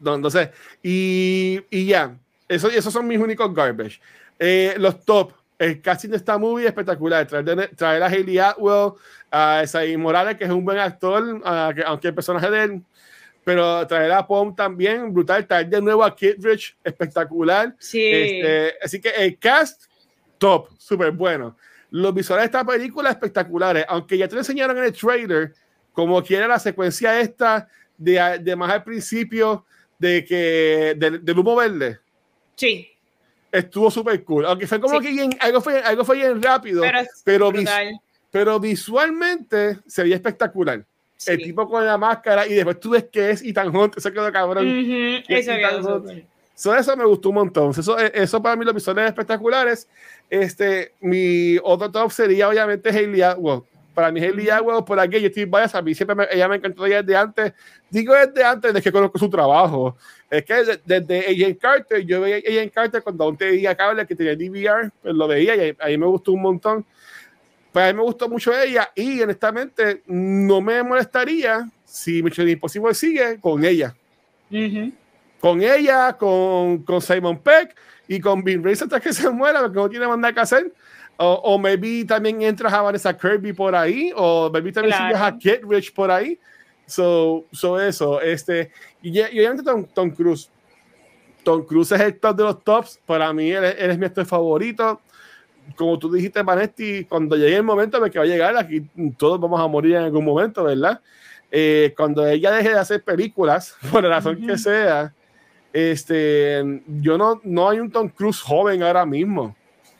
Speaker 2: No, no, sé. Y, y ya, eso, esos son mis únicos garbage. Eh, los top, el casting de esta movie espectacular. Traer, traer a Hayley Atwell, a Isaí Morales, que es un buen actor, a que- aunque el personaje de él, pero traer a Pom también, brutal. Traer de nuevo a Kittredge, espectacular.
Speaker 1: Sí.
Speaker 2: Este, así que el cast, top, súper bueno. Los visuales de esta película, espectaculares. Aunque ya te lo enseñaron en el trailer, como quiera la secuencia esta de, de más al principio de que del, del humo verde
Speaker 1: sí.
Speaker 2: estuvo súper cool. Aunque fue como
Speaker 1: Sí.
Speaker 2: que bien- algo, fue, algo fue bien rápido,
Speaker 1: Pero
Speaker 2: pero,
Speaker 1: es
Speaker 2: vis-
Speaker 1: brutal.
Speaker 2: pero visualmente se veía espectacular.
Speaker 1: Sí.
Speaker 2: El tipo con la máscara y después tú ves que es Ethan Hunt, eso quedó cabrón. Tal,
Speaker 1: súper.
Speaker 2: So, eso me gustó un montón. Eso, eso para mí los visuales espectaculares. Este, mi otro top sería obviamente Hailey Atwell. Para mí Hailey Atwell, por aquí yo estoy biased, a mí siempre me- ella me encantó desde antes. Digo desde antes de que conozco su trabajo. Es que de- desde Agent Carter, yo veía a Agent Carter cuando aún tenía cable que tenía DVR, pues lo veía y ahí, me gustó un montón. Pues a mí me gustó mucho ella y honestamente no me molestaría si Mission Impossible sigue con ella
Speaker 1: Ujú.
Speaker 2: Con ella, con, con Simon Peck y con Vin Race hasta que se <laughs> muera, porque no tiene nada que hacer. O, o maybe también entras a Vanessa Kirby por ahí, o maybe también
Speaker 1: Claro.
Speaker 2: sigues a Kid Rich por ahí. So, so eso, este, y, obviamente Tom, Tom Cruise. Tom Cruise es el top de los tops. Para mí, él, es- él es mi actor favorito. Como tú dijiste, Vanetti, cuando llegue el momento de que va a llegar, aquí todos vamos a morir en algún momento, ¿verdad? Eh, cuando ella deje de hacer películas, <laughs> por la razón que
Speaker 1: Ujú.
Speaker 2: sea, este, yo no, no hay un Tom Cruise joven ahora mismo.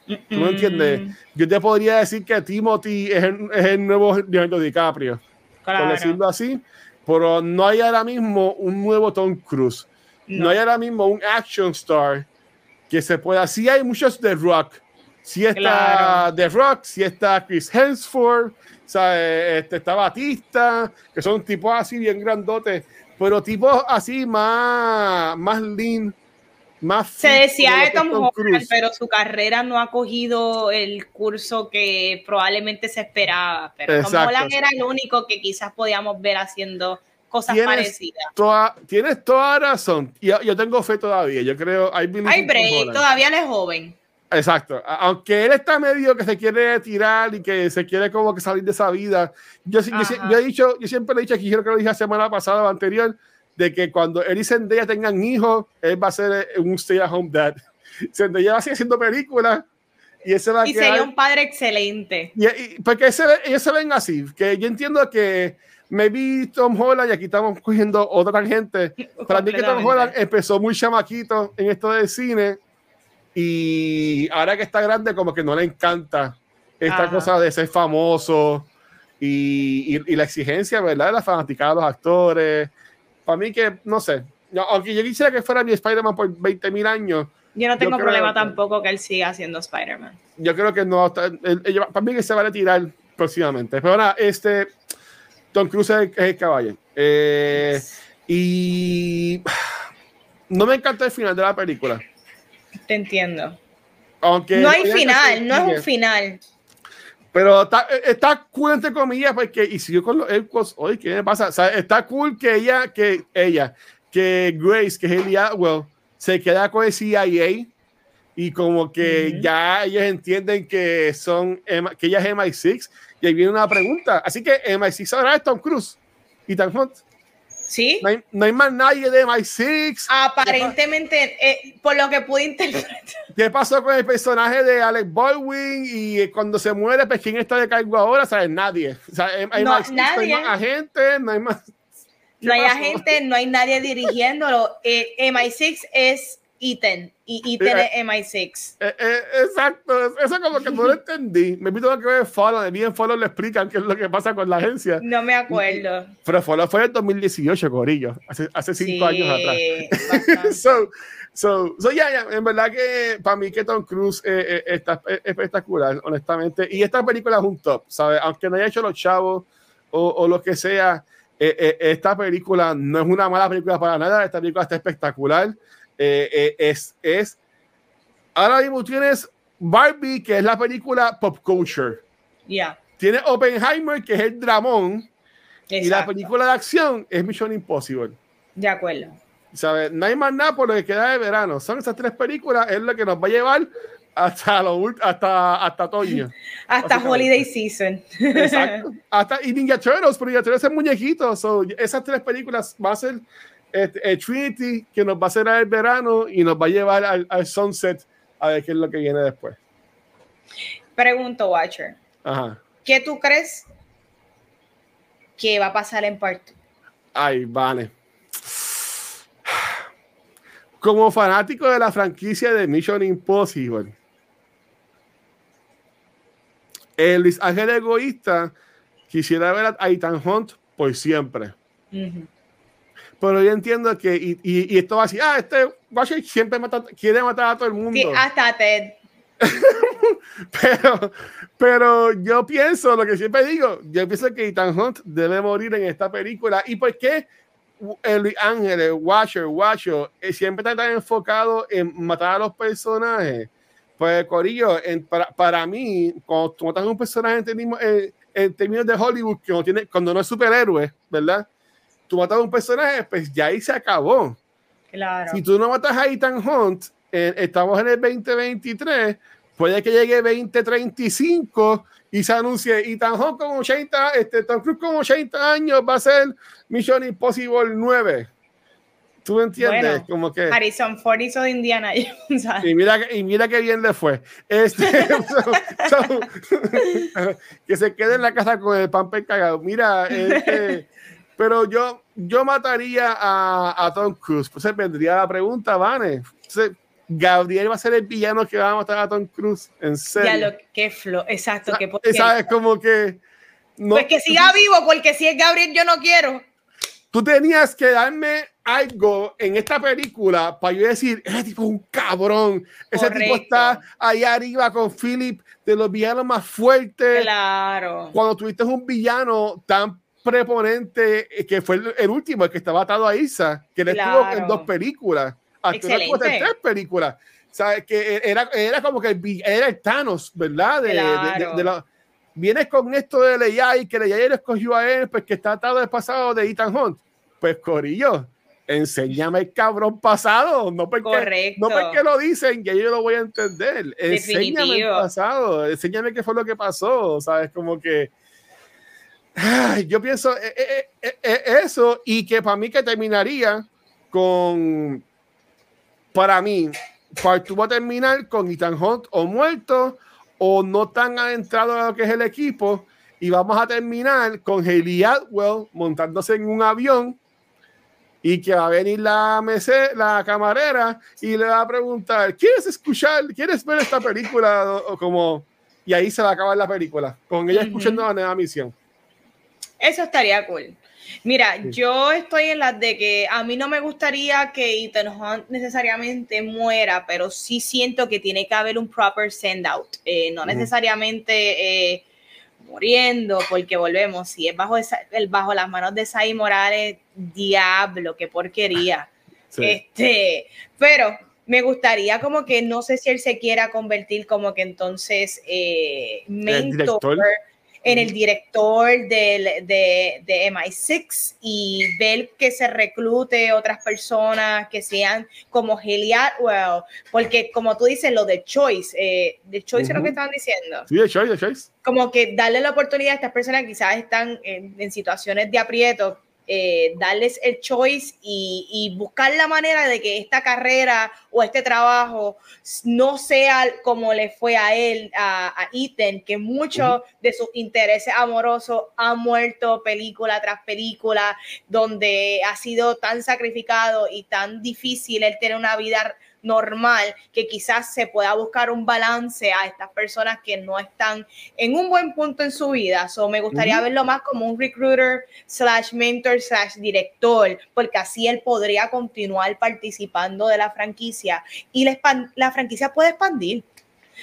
Speaker 2: ¿Tú me entiendes? Yo te podría decir que Timothy es el, es el nuevo Leonardo DiCaprio, por decirlo así, pero no hay ahora mismo un nuevo Tom Cruise. No, hay ahora mismo un action star que se pueda. Sí hay muchos de Rock. Sí está The Rock, sí está Chris Hemsworth, Este, está Batista, que son tipos así bien grandotes, pero tipos así más, más lean, más
Speaker 1: Se decía de Tom Holland, pero su carrera no ha cogido el curso que probablemente se esperaba. Pero Tom Holland era el único que quizás podíamos ver haciendo cosas parecidas.
Speaker 2: tienes toda razón. Yo, yo tengo fe todavía. Yo creo.
Speaker 1: Hay break, todavía él es joven.
Speaker 2: Exacto. Aunque él está medio que se quiere tirar y que se quiere como que salir de esa vida. Yo, yo, he dicho, yo siempre le he dicho aquí, creo que lo dije la semana pasada o anterior, de que cuando él y Zendaya tengan hijos, él va a ser eh, un stay-at-home dad. <laughs> Zendaya va a seguir haciendo películas y ese va a
Speaker 1: Y sería un padre excelente.
Speaker 2: Y, porque ese, ellos se ven así, que yo entiendo que maybe Tom Holland, y aquí estamos cogiendo otra tangente, para mí que Tom Holland empezó muy chamaquito en esto del cine y ahora que está grande, como que no le encanta esta cosa de ser famoso y, y, la exigencia, ¿verdad? De la fanaticada de los actores. Para mí que, no sé, aunque yo quisiera que fuera mi Spider-Man por 20 mil años.
Speaker 1: Yo no tengo problema tampoco que él siga haciendo Spider-Man.
Speaker 2: Yo creo que no, para mí que se va a retirar próximamente. Pero nada, este, Tom Cruise es, el caballo. Eh, y <sighs> no me encanta el final de la película.
Speaker 1: Te entiendo. Aunque no hay final, no es un final.
Speaker 2: Pero está, está cool entre comillas porque y siguió con los Epcos hoy, ¿qué me pasa? O sea, está cool que ella, que ella, que Grace, que Haley Atwell, se queda con el CIA y como que ya ellos entienden que son que ella es MI6 y ahí viene una pregunta. Así que MI6 ahora es Tom Cruise y Tom Hunt.
Speaker 1: ¿Sí?
Speaker 2: No hay, más nadie de MI6.
Speaker 1: Aparentemente, eh, por lo que pude interpretar.
Speaker 2: ¿Qué pasó con el personaje de Alex Baldwin? Y cuando se muere, pues ¿quién está de cargo ahora? ¿Sabes? Nadie. O sea, hay, no, más, nadie. hay más agentes, no hay más.
Speaker 1: No hay agentes, no hay nadie dirigiéndolo. <laughs> Eh, MI6 es Ethan y Ethan es MI6.
Speaker 2: Eh, eh, exacto, eso como que no lo <laughs> entendí. Me invito a que ver Follow, de bien Follow le explican qué es lo que pasa con la agencia.
Speaker 1: No me acuerdo.
Speaker 2: Pero Follow fue en 2018, Corillo, hace, hace cinco años atrás. <laughs> so, so, so ya, yeah, en verdad que para mí que Tom Cruise eh, está espectacular, honestamente. Y esta película es un top, ¿sabes? Aunque no haya hecho los chavos o, o lo que sea, esta película no es una mala película para nada, esta película está espectacular. Eh, eh, es, es, ahora mismo tienes Barbie, que es la película pop culture.
Speaker 1: Ya.
Speaker 2: Tiene Oppenheimer, que es el dramón. Y la película de acción es Mission Impossible.
Speaker 1: De acuerdo.
Speaker 2: ¿Sabes? No hay más nada por lo que queda de verano. Son esas tres películas, es lo que nos va a llevar hasta lo, hasta hasta otoño. <laughs>
Speaker 1: hasta holiday season.
Speaker 2: Exacto. <laughs> Hasta y Ninja Turtles, pero Ninja Turtles es muñequito. esas tres películas van a ser este, Trinity que nos va a hacer el verano y nos va a llevar al, sunset a ver qué es lo que viene después.
Speaker 1: Pregunto, Watcher. ¿Qué tú crees que va a pasar en parte?
Speaker 2: Ay, vale. Como fanático de la franquicia de Mission Impossible, el Luis Ángel Egoísta quisiera ver a Ethan Hunt por siempre. Pero yo entiendo que, y, y, esto va así, ah, este Washington siempre quiere matar a todo el mundo.
Speaker 1: Sí, hasta Ted. <laughs>
Speaker 2: pero, pero yo pienso, lo que siempre digo, yo pienso que Ethan Hunt debe morir en esta película. ¿Y por qué el Ángel, el Watcher, Watcher, eh, siempre está tan enfocado en matar a los personajes? Pues, Corillo, para, para, mí, cuando tú matas a un personaje en términos, en términos de Hollywood, que no tiene, cuando no es superhéroe, ¿verdad? Tú matas a un personaje, pues ya ahí se acabó.
Speaker 1: Claro.
Speaker 2: Si tú no matas a Ethan Hunt, estamos en el 2023, puede que llegue 2035 y se anuncie Ethan Hunt con 80, este, Tom Cruise con 80 años va a ser Mission Impossible 9. ¿Tú entiendes? Como que.
Speaker 1: Harrison Ford hizo de Indiana
Speaker 2: Y mira, y mira qué bien le fue. Este, <laughs> <laughs> que se quede en la casa con el pan cagado. Mira, este, <laughs> Pero yo, yo mataría a, a Tom Cruise. Pues vendría la pregunta, Vane. Gabriel va a ser el villano que va a matar a Tom Cruise. En serio.
Speaker 1: Ya lo que flo, exacto. Que
Speaker 2: ¿Sabes? Como que.
Speaker 1: No, pues que siga vivo, porque si es Gabriel, yo no quiero.
Speaker 2: Tú tenías que darme algo en esta película para yo decir, ese tipo es un cabrón. Ese tipo está ahí arriba con Philip, de los villanos más fuertes.
Speaker 1: Claro.
Speaker 2: Cuando tuviste un villano tan preponente, eh, que fue el, último, el que estaba atado a Isa, que le estuvo en dos películas. Excelente. En tres películas. ¿Sabes? Que era, era como que el, era el Thanos, ¿verdad? De, de, vienes con esto de Leia y que Leia le escogió a él, pues que está atado del pasado de Ethan Hunt. Pues Corillo, enséñame el cabrón pasado, no porque, no porque lo dicen, que yo lo voy a entender. Enséñame el pasado, enséñame qué fue lo que pasó, ¿sabes? Como que yo pienso eh, eh, eh, eso y que para mí que terminaría con, para mí, tú va a terminar con Ethan Hunt o muerto o no tan adentrado a lo que es el equipo y vamos a terminar con Haley Atwell montándose en un avión y que va a venir la mese, la camarera y le va a preguntar, ¿quieres escuchar, quieres ver esta película? O, como, y ahí se va a acabar la película, con ella escuchando la nueva misión.
Speaker 1: Eso estaría cool. Mira, yo estoy en las de que a mí no me gustaría que Ethan Hunt necesariamente muera, pero sí siento que tiene que haber un proper send out. Eh, no necesariamente eh, muriendo, porque volvemos, si es bajo, esa, bajo las manos de Sai Morales, diablo, qué porquería. <laughs> Este, pero me gustaría como que no sé si él se quiera convertir como que entonces eh, mentor en el director del, de, de, MI6 y ver que se reclute otras personas que sean como Haley Atwell, porque como tú dices, lo de Choice, eh, de Choice es lo que estaban diciendo.
Speaker 2: Sí, de Choice, de Choice.
Speaker 1: Como que darle la oportunidad a estas personas que quizás están en, en situaciones de aprieto eh, darles el choice y, buscar la manera de que esta carrera o este trabajo no sea como le fue a él, a, Ethan, que muchos de sus intereses amorosos han muerto película tras película, donde ha sido tan sacrificado y tan difícil él tener una vida normal, que quizás se pueda buscar un balance a estas personas que no están en un buen punto en su vida. So, me gustaría verlo más como un recruiter slash mentor slash director, porque así él podría continuar participando de la franquicia y la, la franquicia puede expandir.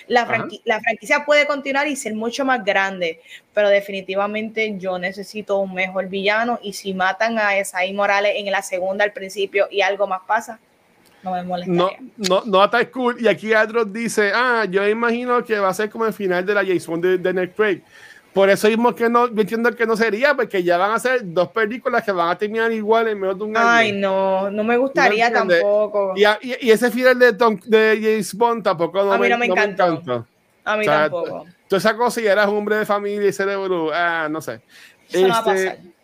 Speaker 1: La, la, franquicia puede continuar y ser mucho más grande, pero definitivamente yo necesito un mejor villano y si matan a Esaí Morales en la segunda al principio y algo más pasa, no me molestaría.
Speaker 2: No, no, está cool. Y aquí Adros dice, ah, yo imagino que va a ser como el final de la Jason de, de Craig. Por eso mismo que no, yo entiendo que no sería, porque ya van a ser dos películas que van a terminar igual en menos de un año.
Speaker 1: Ay, no, no me gustaría tampoco.
Speaker 2: Y, y, ese final de, de James Bond tampoco
Speaker 1: no a mí no me, encantó. A mí tampoco.
Speaker 2: Toda esa cosa y eras hombre de familia y cerebro, ah, no sé.
Speaker 1: Eso no va a este, pasar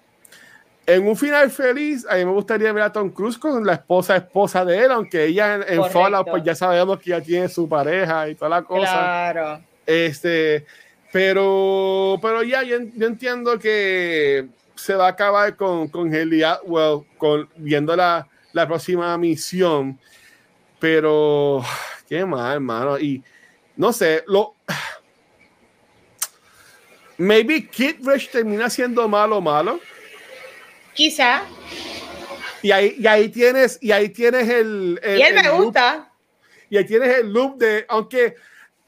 Speaker 2: en un final feliz, a mí me gustaría ver a Tom Cruise con la esposa esposa de él, aunque ella en, en Fallout, pues ya sabemos que ya tiene su pareja y toda la cosa.
Speaker 1: Claro.
Speaker 2: Este, pero, pero ya yo, entiendo que se va a acabar con, con Haley Atwell, con, viendo la, la próxima misión. Pero, qué mal, hermano. Y no sé, lo. Maybe Kid Rush termina siendo malo, malo
Speaker 1: Quizá.
Speaker 2: Y ahí, y ahí tienes, y ahí tienes el,
Speaker 1: y él me gusta.
Speaker 2: Y ahí tienes el loop de, aunque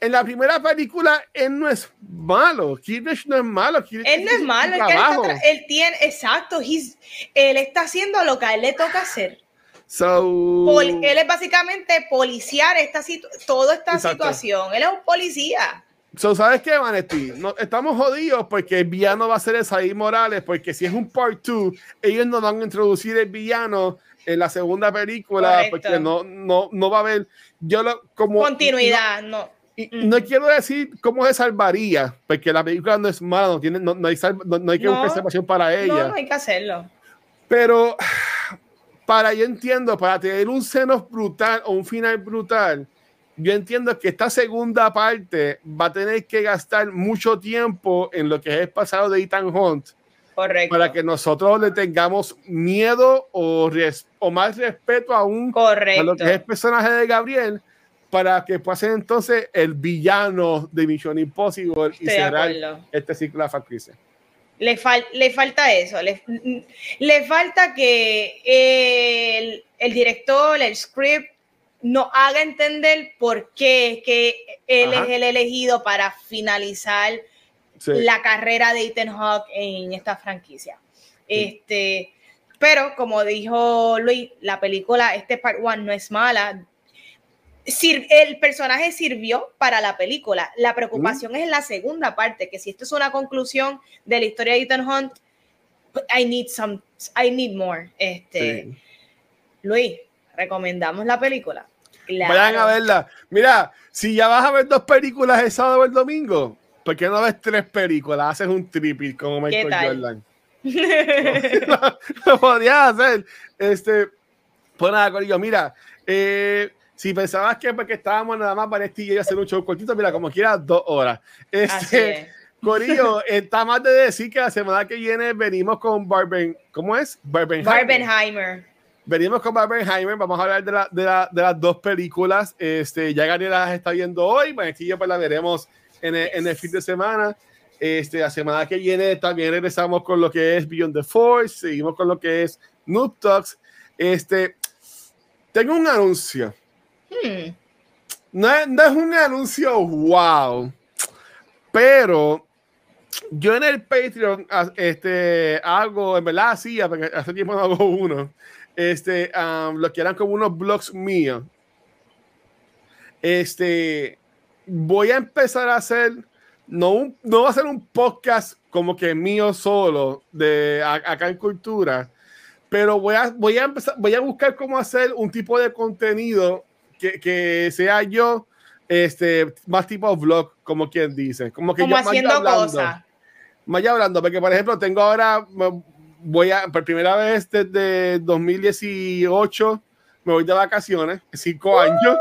Speaker 2: en la primera película él no es malo, Kirsch no es malo.
Speaker 1: él no es malo, él, tiene, exacto, él está haciendo lo que a él le toca hacer.
Speaker 2: So,
Speaker 1: él es básicamente policiar esta toda esta situación. Él es un policía.
Speaker 2: So, ¿Sabes qué, Vanetti? No, estamos jodidos porque el villano va a ser Esaí Morales, porque si es un part 2, ellos no van a introducir el villano en la segunda película, porque no, no, no va a haber. Yo lo, como,
Speaker 1: Continuidad, no.
Speaker 2: Y no quiero decir cómo se salvaría, porque la película no es mala, no, tiene, no, hay, no, hay que buscar salvación para ella.
Speaker 1: No, no hay que hacerlo.
Speaker 2: Pero para, yo entiendo, para tener un seno brutal o un final brutal, yo entiendo que esta segunda parte va a tener que gastar mucho tiempo en lo que es el pasado de Ethan Hunt
Speaker 1: Correcto.
Speaker 2: para que nosotros le tengamos miedo o, res- o más respeto aún a lo que es el personaje de Gabriel para que pueda ser entonces el villano de Mission Impossible y
Speaker 1: Estoy de
Speaker 2: cerrar este ciclo de franquicia.
Speaker 1: Le, fal- le falta eso, le, le falta que el, el director, el script, nos haga entender por qué es que él
Speaker 2: Ajá.
Speaker 1: es el elegido para finalizar
Speaker 2: Sí.
Speaker 1: la carrera de Ethan Hawke en esta franquicia. Este, pero como dijo Luis, la película, este part one no es mala. Sir- el personaje sirvió para la película. La preocupación es en la segunda parte, que si esto es una conclusión de la historia de Ethan Hunt, I need some, I need more. Este,
Speaker 2: Sí.
Speaker 1: Luis, recomendamos la película. Claro.
Speaker 2: Vayan a verla. Mira, si ya vas a ver dos películas el sábado o el domingo, ¿por qué no ves tres películas? Haces un triple como Michael? Jordan. lo <laughs> <laughs> podías hacer. Este, pues nada, Corillo, mira, eh, si pensabas que porque estábamos nada más para este y hacer un show cortito, mira, como quiera, dos horas. Este,
Speaker 1: es. <laughs>
Speaker 2: Corillo, está más de decir que la semana que viene venimos con Barben, ¿cómo es? Barbenheimer.
Speaker 1: Barbenheimer.
Speaker 2: Venimos con Barbenheimer, vamos a hablar de, la- de, la- de las dos películas. Este, ya Gabriela las está viendo hoy, yo pues la veremos en el, en el fin de semana. Este, la semana que viene también regresamos con lo que es Beyond the Force, seguimos con lo que es Noob Talks. Este, tengo un anuncio.
Speaker 1: Hmm.
Speaker 2: No no es un anuncio wow, pero yo en el Patreon este, hago, en verdad porque hace tiempo no hago uno, este, um, lo que eran como unos blogs míos. Este, voy a empezar a hacer, no, un- no va a ser un podcast como que mío solo, de a- acá en Cultura, pero voy a, voy a empezar, voy a buscar cómo hacer un tipo de contenido que, que sea yo, este, más tipo vlog, como quien dice, como que
Speaker 1: Como
Speaker 2: yo
Speaker 1: haciendo cosas.
Speaker 2: vaya hablando, porque por ejemplo, tengo ahora, voy a, por primera vez desde 2018, me voy de vacaciones, cinco años,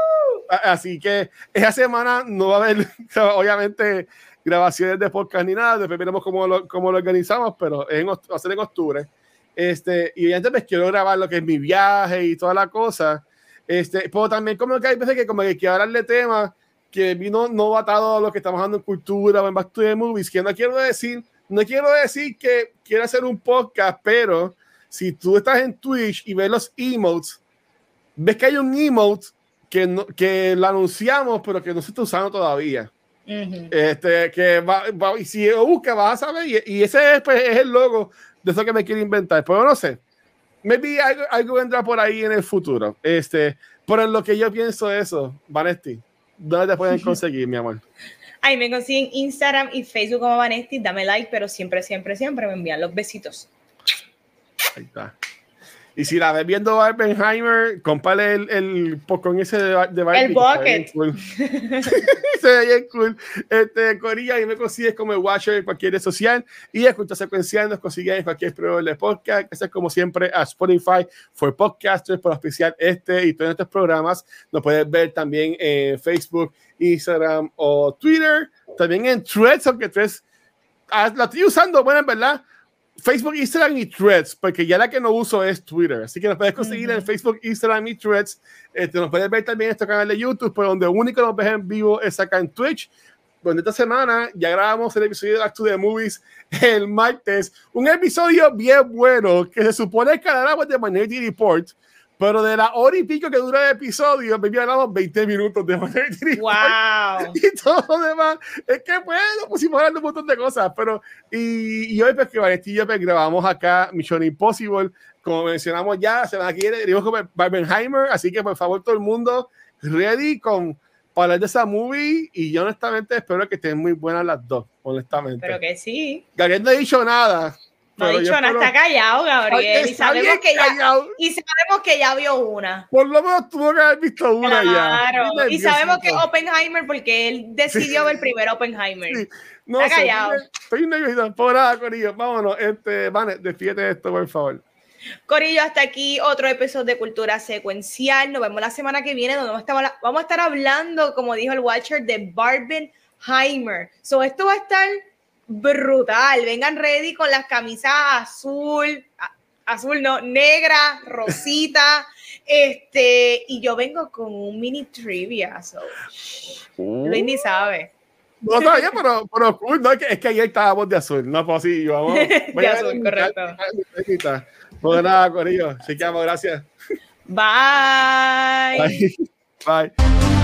Speaker 2: así que esa semana no va a haber, <laughs> obviamente, grabaciones de podcast ni nada, después veremos cómo lo, cómo lo organizamos, pero es en, va a ser en octubre. Este, y antes pues quiero grabar lo que es mi viaje y toda la cosa. Este, pero también como que hay veces que como que quiero hablar de temas que vino no atado a lo que estamos hablando en cultura o en Back to the Movies, que no quiero decir, no quiero decir que quiero hacer un podcast, pero si tú estás en Twitch y ves los emotes, ves que hay un emote que, no, que lo anunciamos, pero que no se está usando todavía.
Speaker 1: Ujú.
Speaker 2: Este, que va, va- y si lo busca, vas a saber, y, y ese es, pues, es el logo de eso que me quiero inventar, pero no sé. Maybe algo, algo vendrá por ahí en el futuro. Este, pero en lo que yo pienso eso, Vanesti, ¿dónde te pueden <laughs> conseguir, mi amor?
Speaker 1: Ahí me consiguen Instagram y Facebook como Vanesti. Dame like, pero siempre, siempre, siempre me envían los besitos.
Speaker 2: Ahí está. Y si la ves viendo Barbenheimer, compárale el, el popcorn ese de, de Barbie.
Speaker 1: El bucket.
Speaker 2: cool. <laughs> se ve bien cool. Este, Corilla, y me consigues como el Watcher en cualquier red social. Y escucha secuencial, nos consigues en cualquier proveedor de podcast. Gracias como siempre a Spotify for Podcasters por auspiciar este y todos estos programas. Nos puedes ver también en Facebook, Instagram o Twitter. También en Threads, aunque Threads ah, la estoy usando, bueno, en verdad. Facebook, Instagram y Threads, porque ya la que no uso es Twitter. Así que nos puedes conseguir en
Speaker 1: Ujú.
Speaker 2: Facebook, Instagram y Threads. Este, nos puedes ver también en nuestro canal de YouTube, pero donde único nos ves en vivo es acá en Twitch. Donde esta semana ya grabamos el episodio de Back to the Movies el martes. Un episodio bien bueno que se supone que hablará de Minority Report, pero de la hora y pico que dura el episodio, baby, hablamos 20 minutos de
Speaker 1: ¡Wow! <laughs> <laughs>
Speaker 2: y todo lo demás. Es que bueno, pusimos hablando un montón de cosas, pero y, y hoy pues que Vanetti y yo pues, grabamos acá Mission Impossible, como mencionamos ya, la semana que viene venimos con Barbenheimer, así que por favor todo el mundo ready con para hablar de esa movie y yo honestamente espero que estén muy buenas las dos, honestamente.
Speaker 1: Pero que sí.
Speaker 2: Gabriel no ha dicho nada.
Speaker 1: No ha
Speaker 2: pero yo
Speaker 1: dicho nada,
Speaker 2: espero-
Speaker 1: está callado, Gabriel. Y sabemos, que ya, y sabemos que ya vio una.
Speaker 2: Por lo menos tuvo que haber visto una ya.
Speaker 1: Claro.
Speaker 2: Estoy
Speaker 1: Y sabemos que. Oppenheimer, porque él decidió ver primero Oppenheimer.
Speaker 2: Sí. No
Speaker 1: Está
Speaker 2: sé,
Speaker 1: callado.
Speaker 2: Estoy nervioso. Por nada, Corillo. Vámonos. Este, Vane, despídete de esto, por favor.
Speaker 1: Corillo, hasta aquí otro episodio de Cultura Secuencial. Nos vemos la semana que viene, donde vamos a estar, vamos a estar hablando, como dijo el Watcher, de Barbenheimer. So, esto va a estar brutal. Vengan ready con las camisas azul, azul no, negra, rosita. <laughs> este, y yo vengo con un mini trivia. So. Luis ni sabe.
Speaker 2: No sabía, pero, pero cool, no, es que, es que ayer estábamos de azul, no pues así, vamos.
Speaker 1: de azul, correcto.
Speaker 2: Pues nada, Corillo, así que vamos, gracias.
Speaker 1: Bye.
Speaker 2: Bye. <laughs> Bye.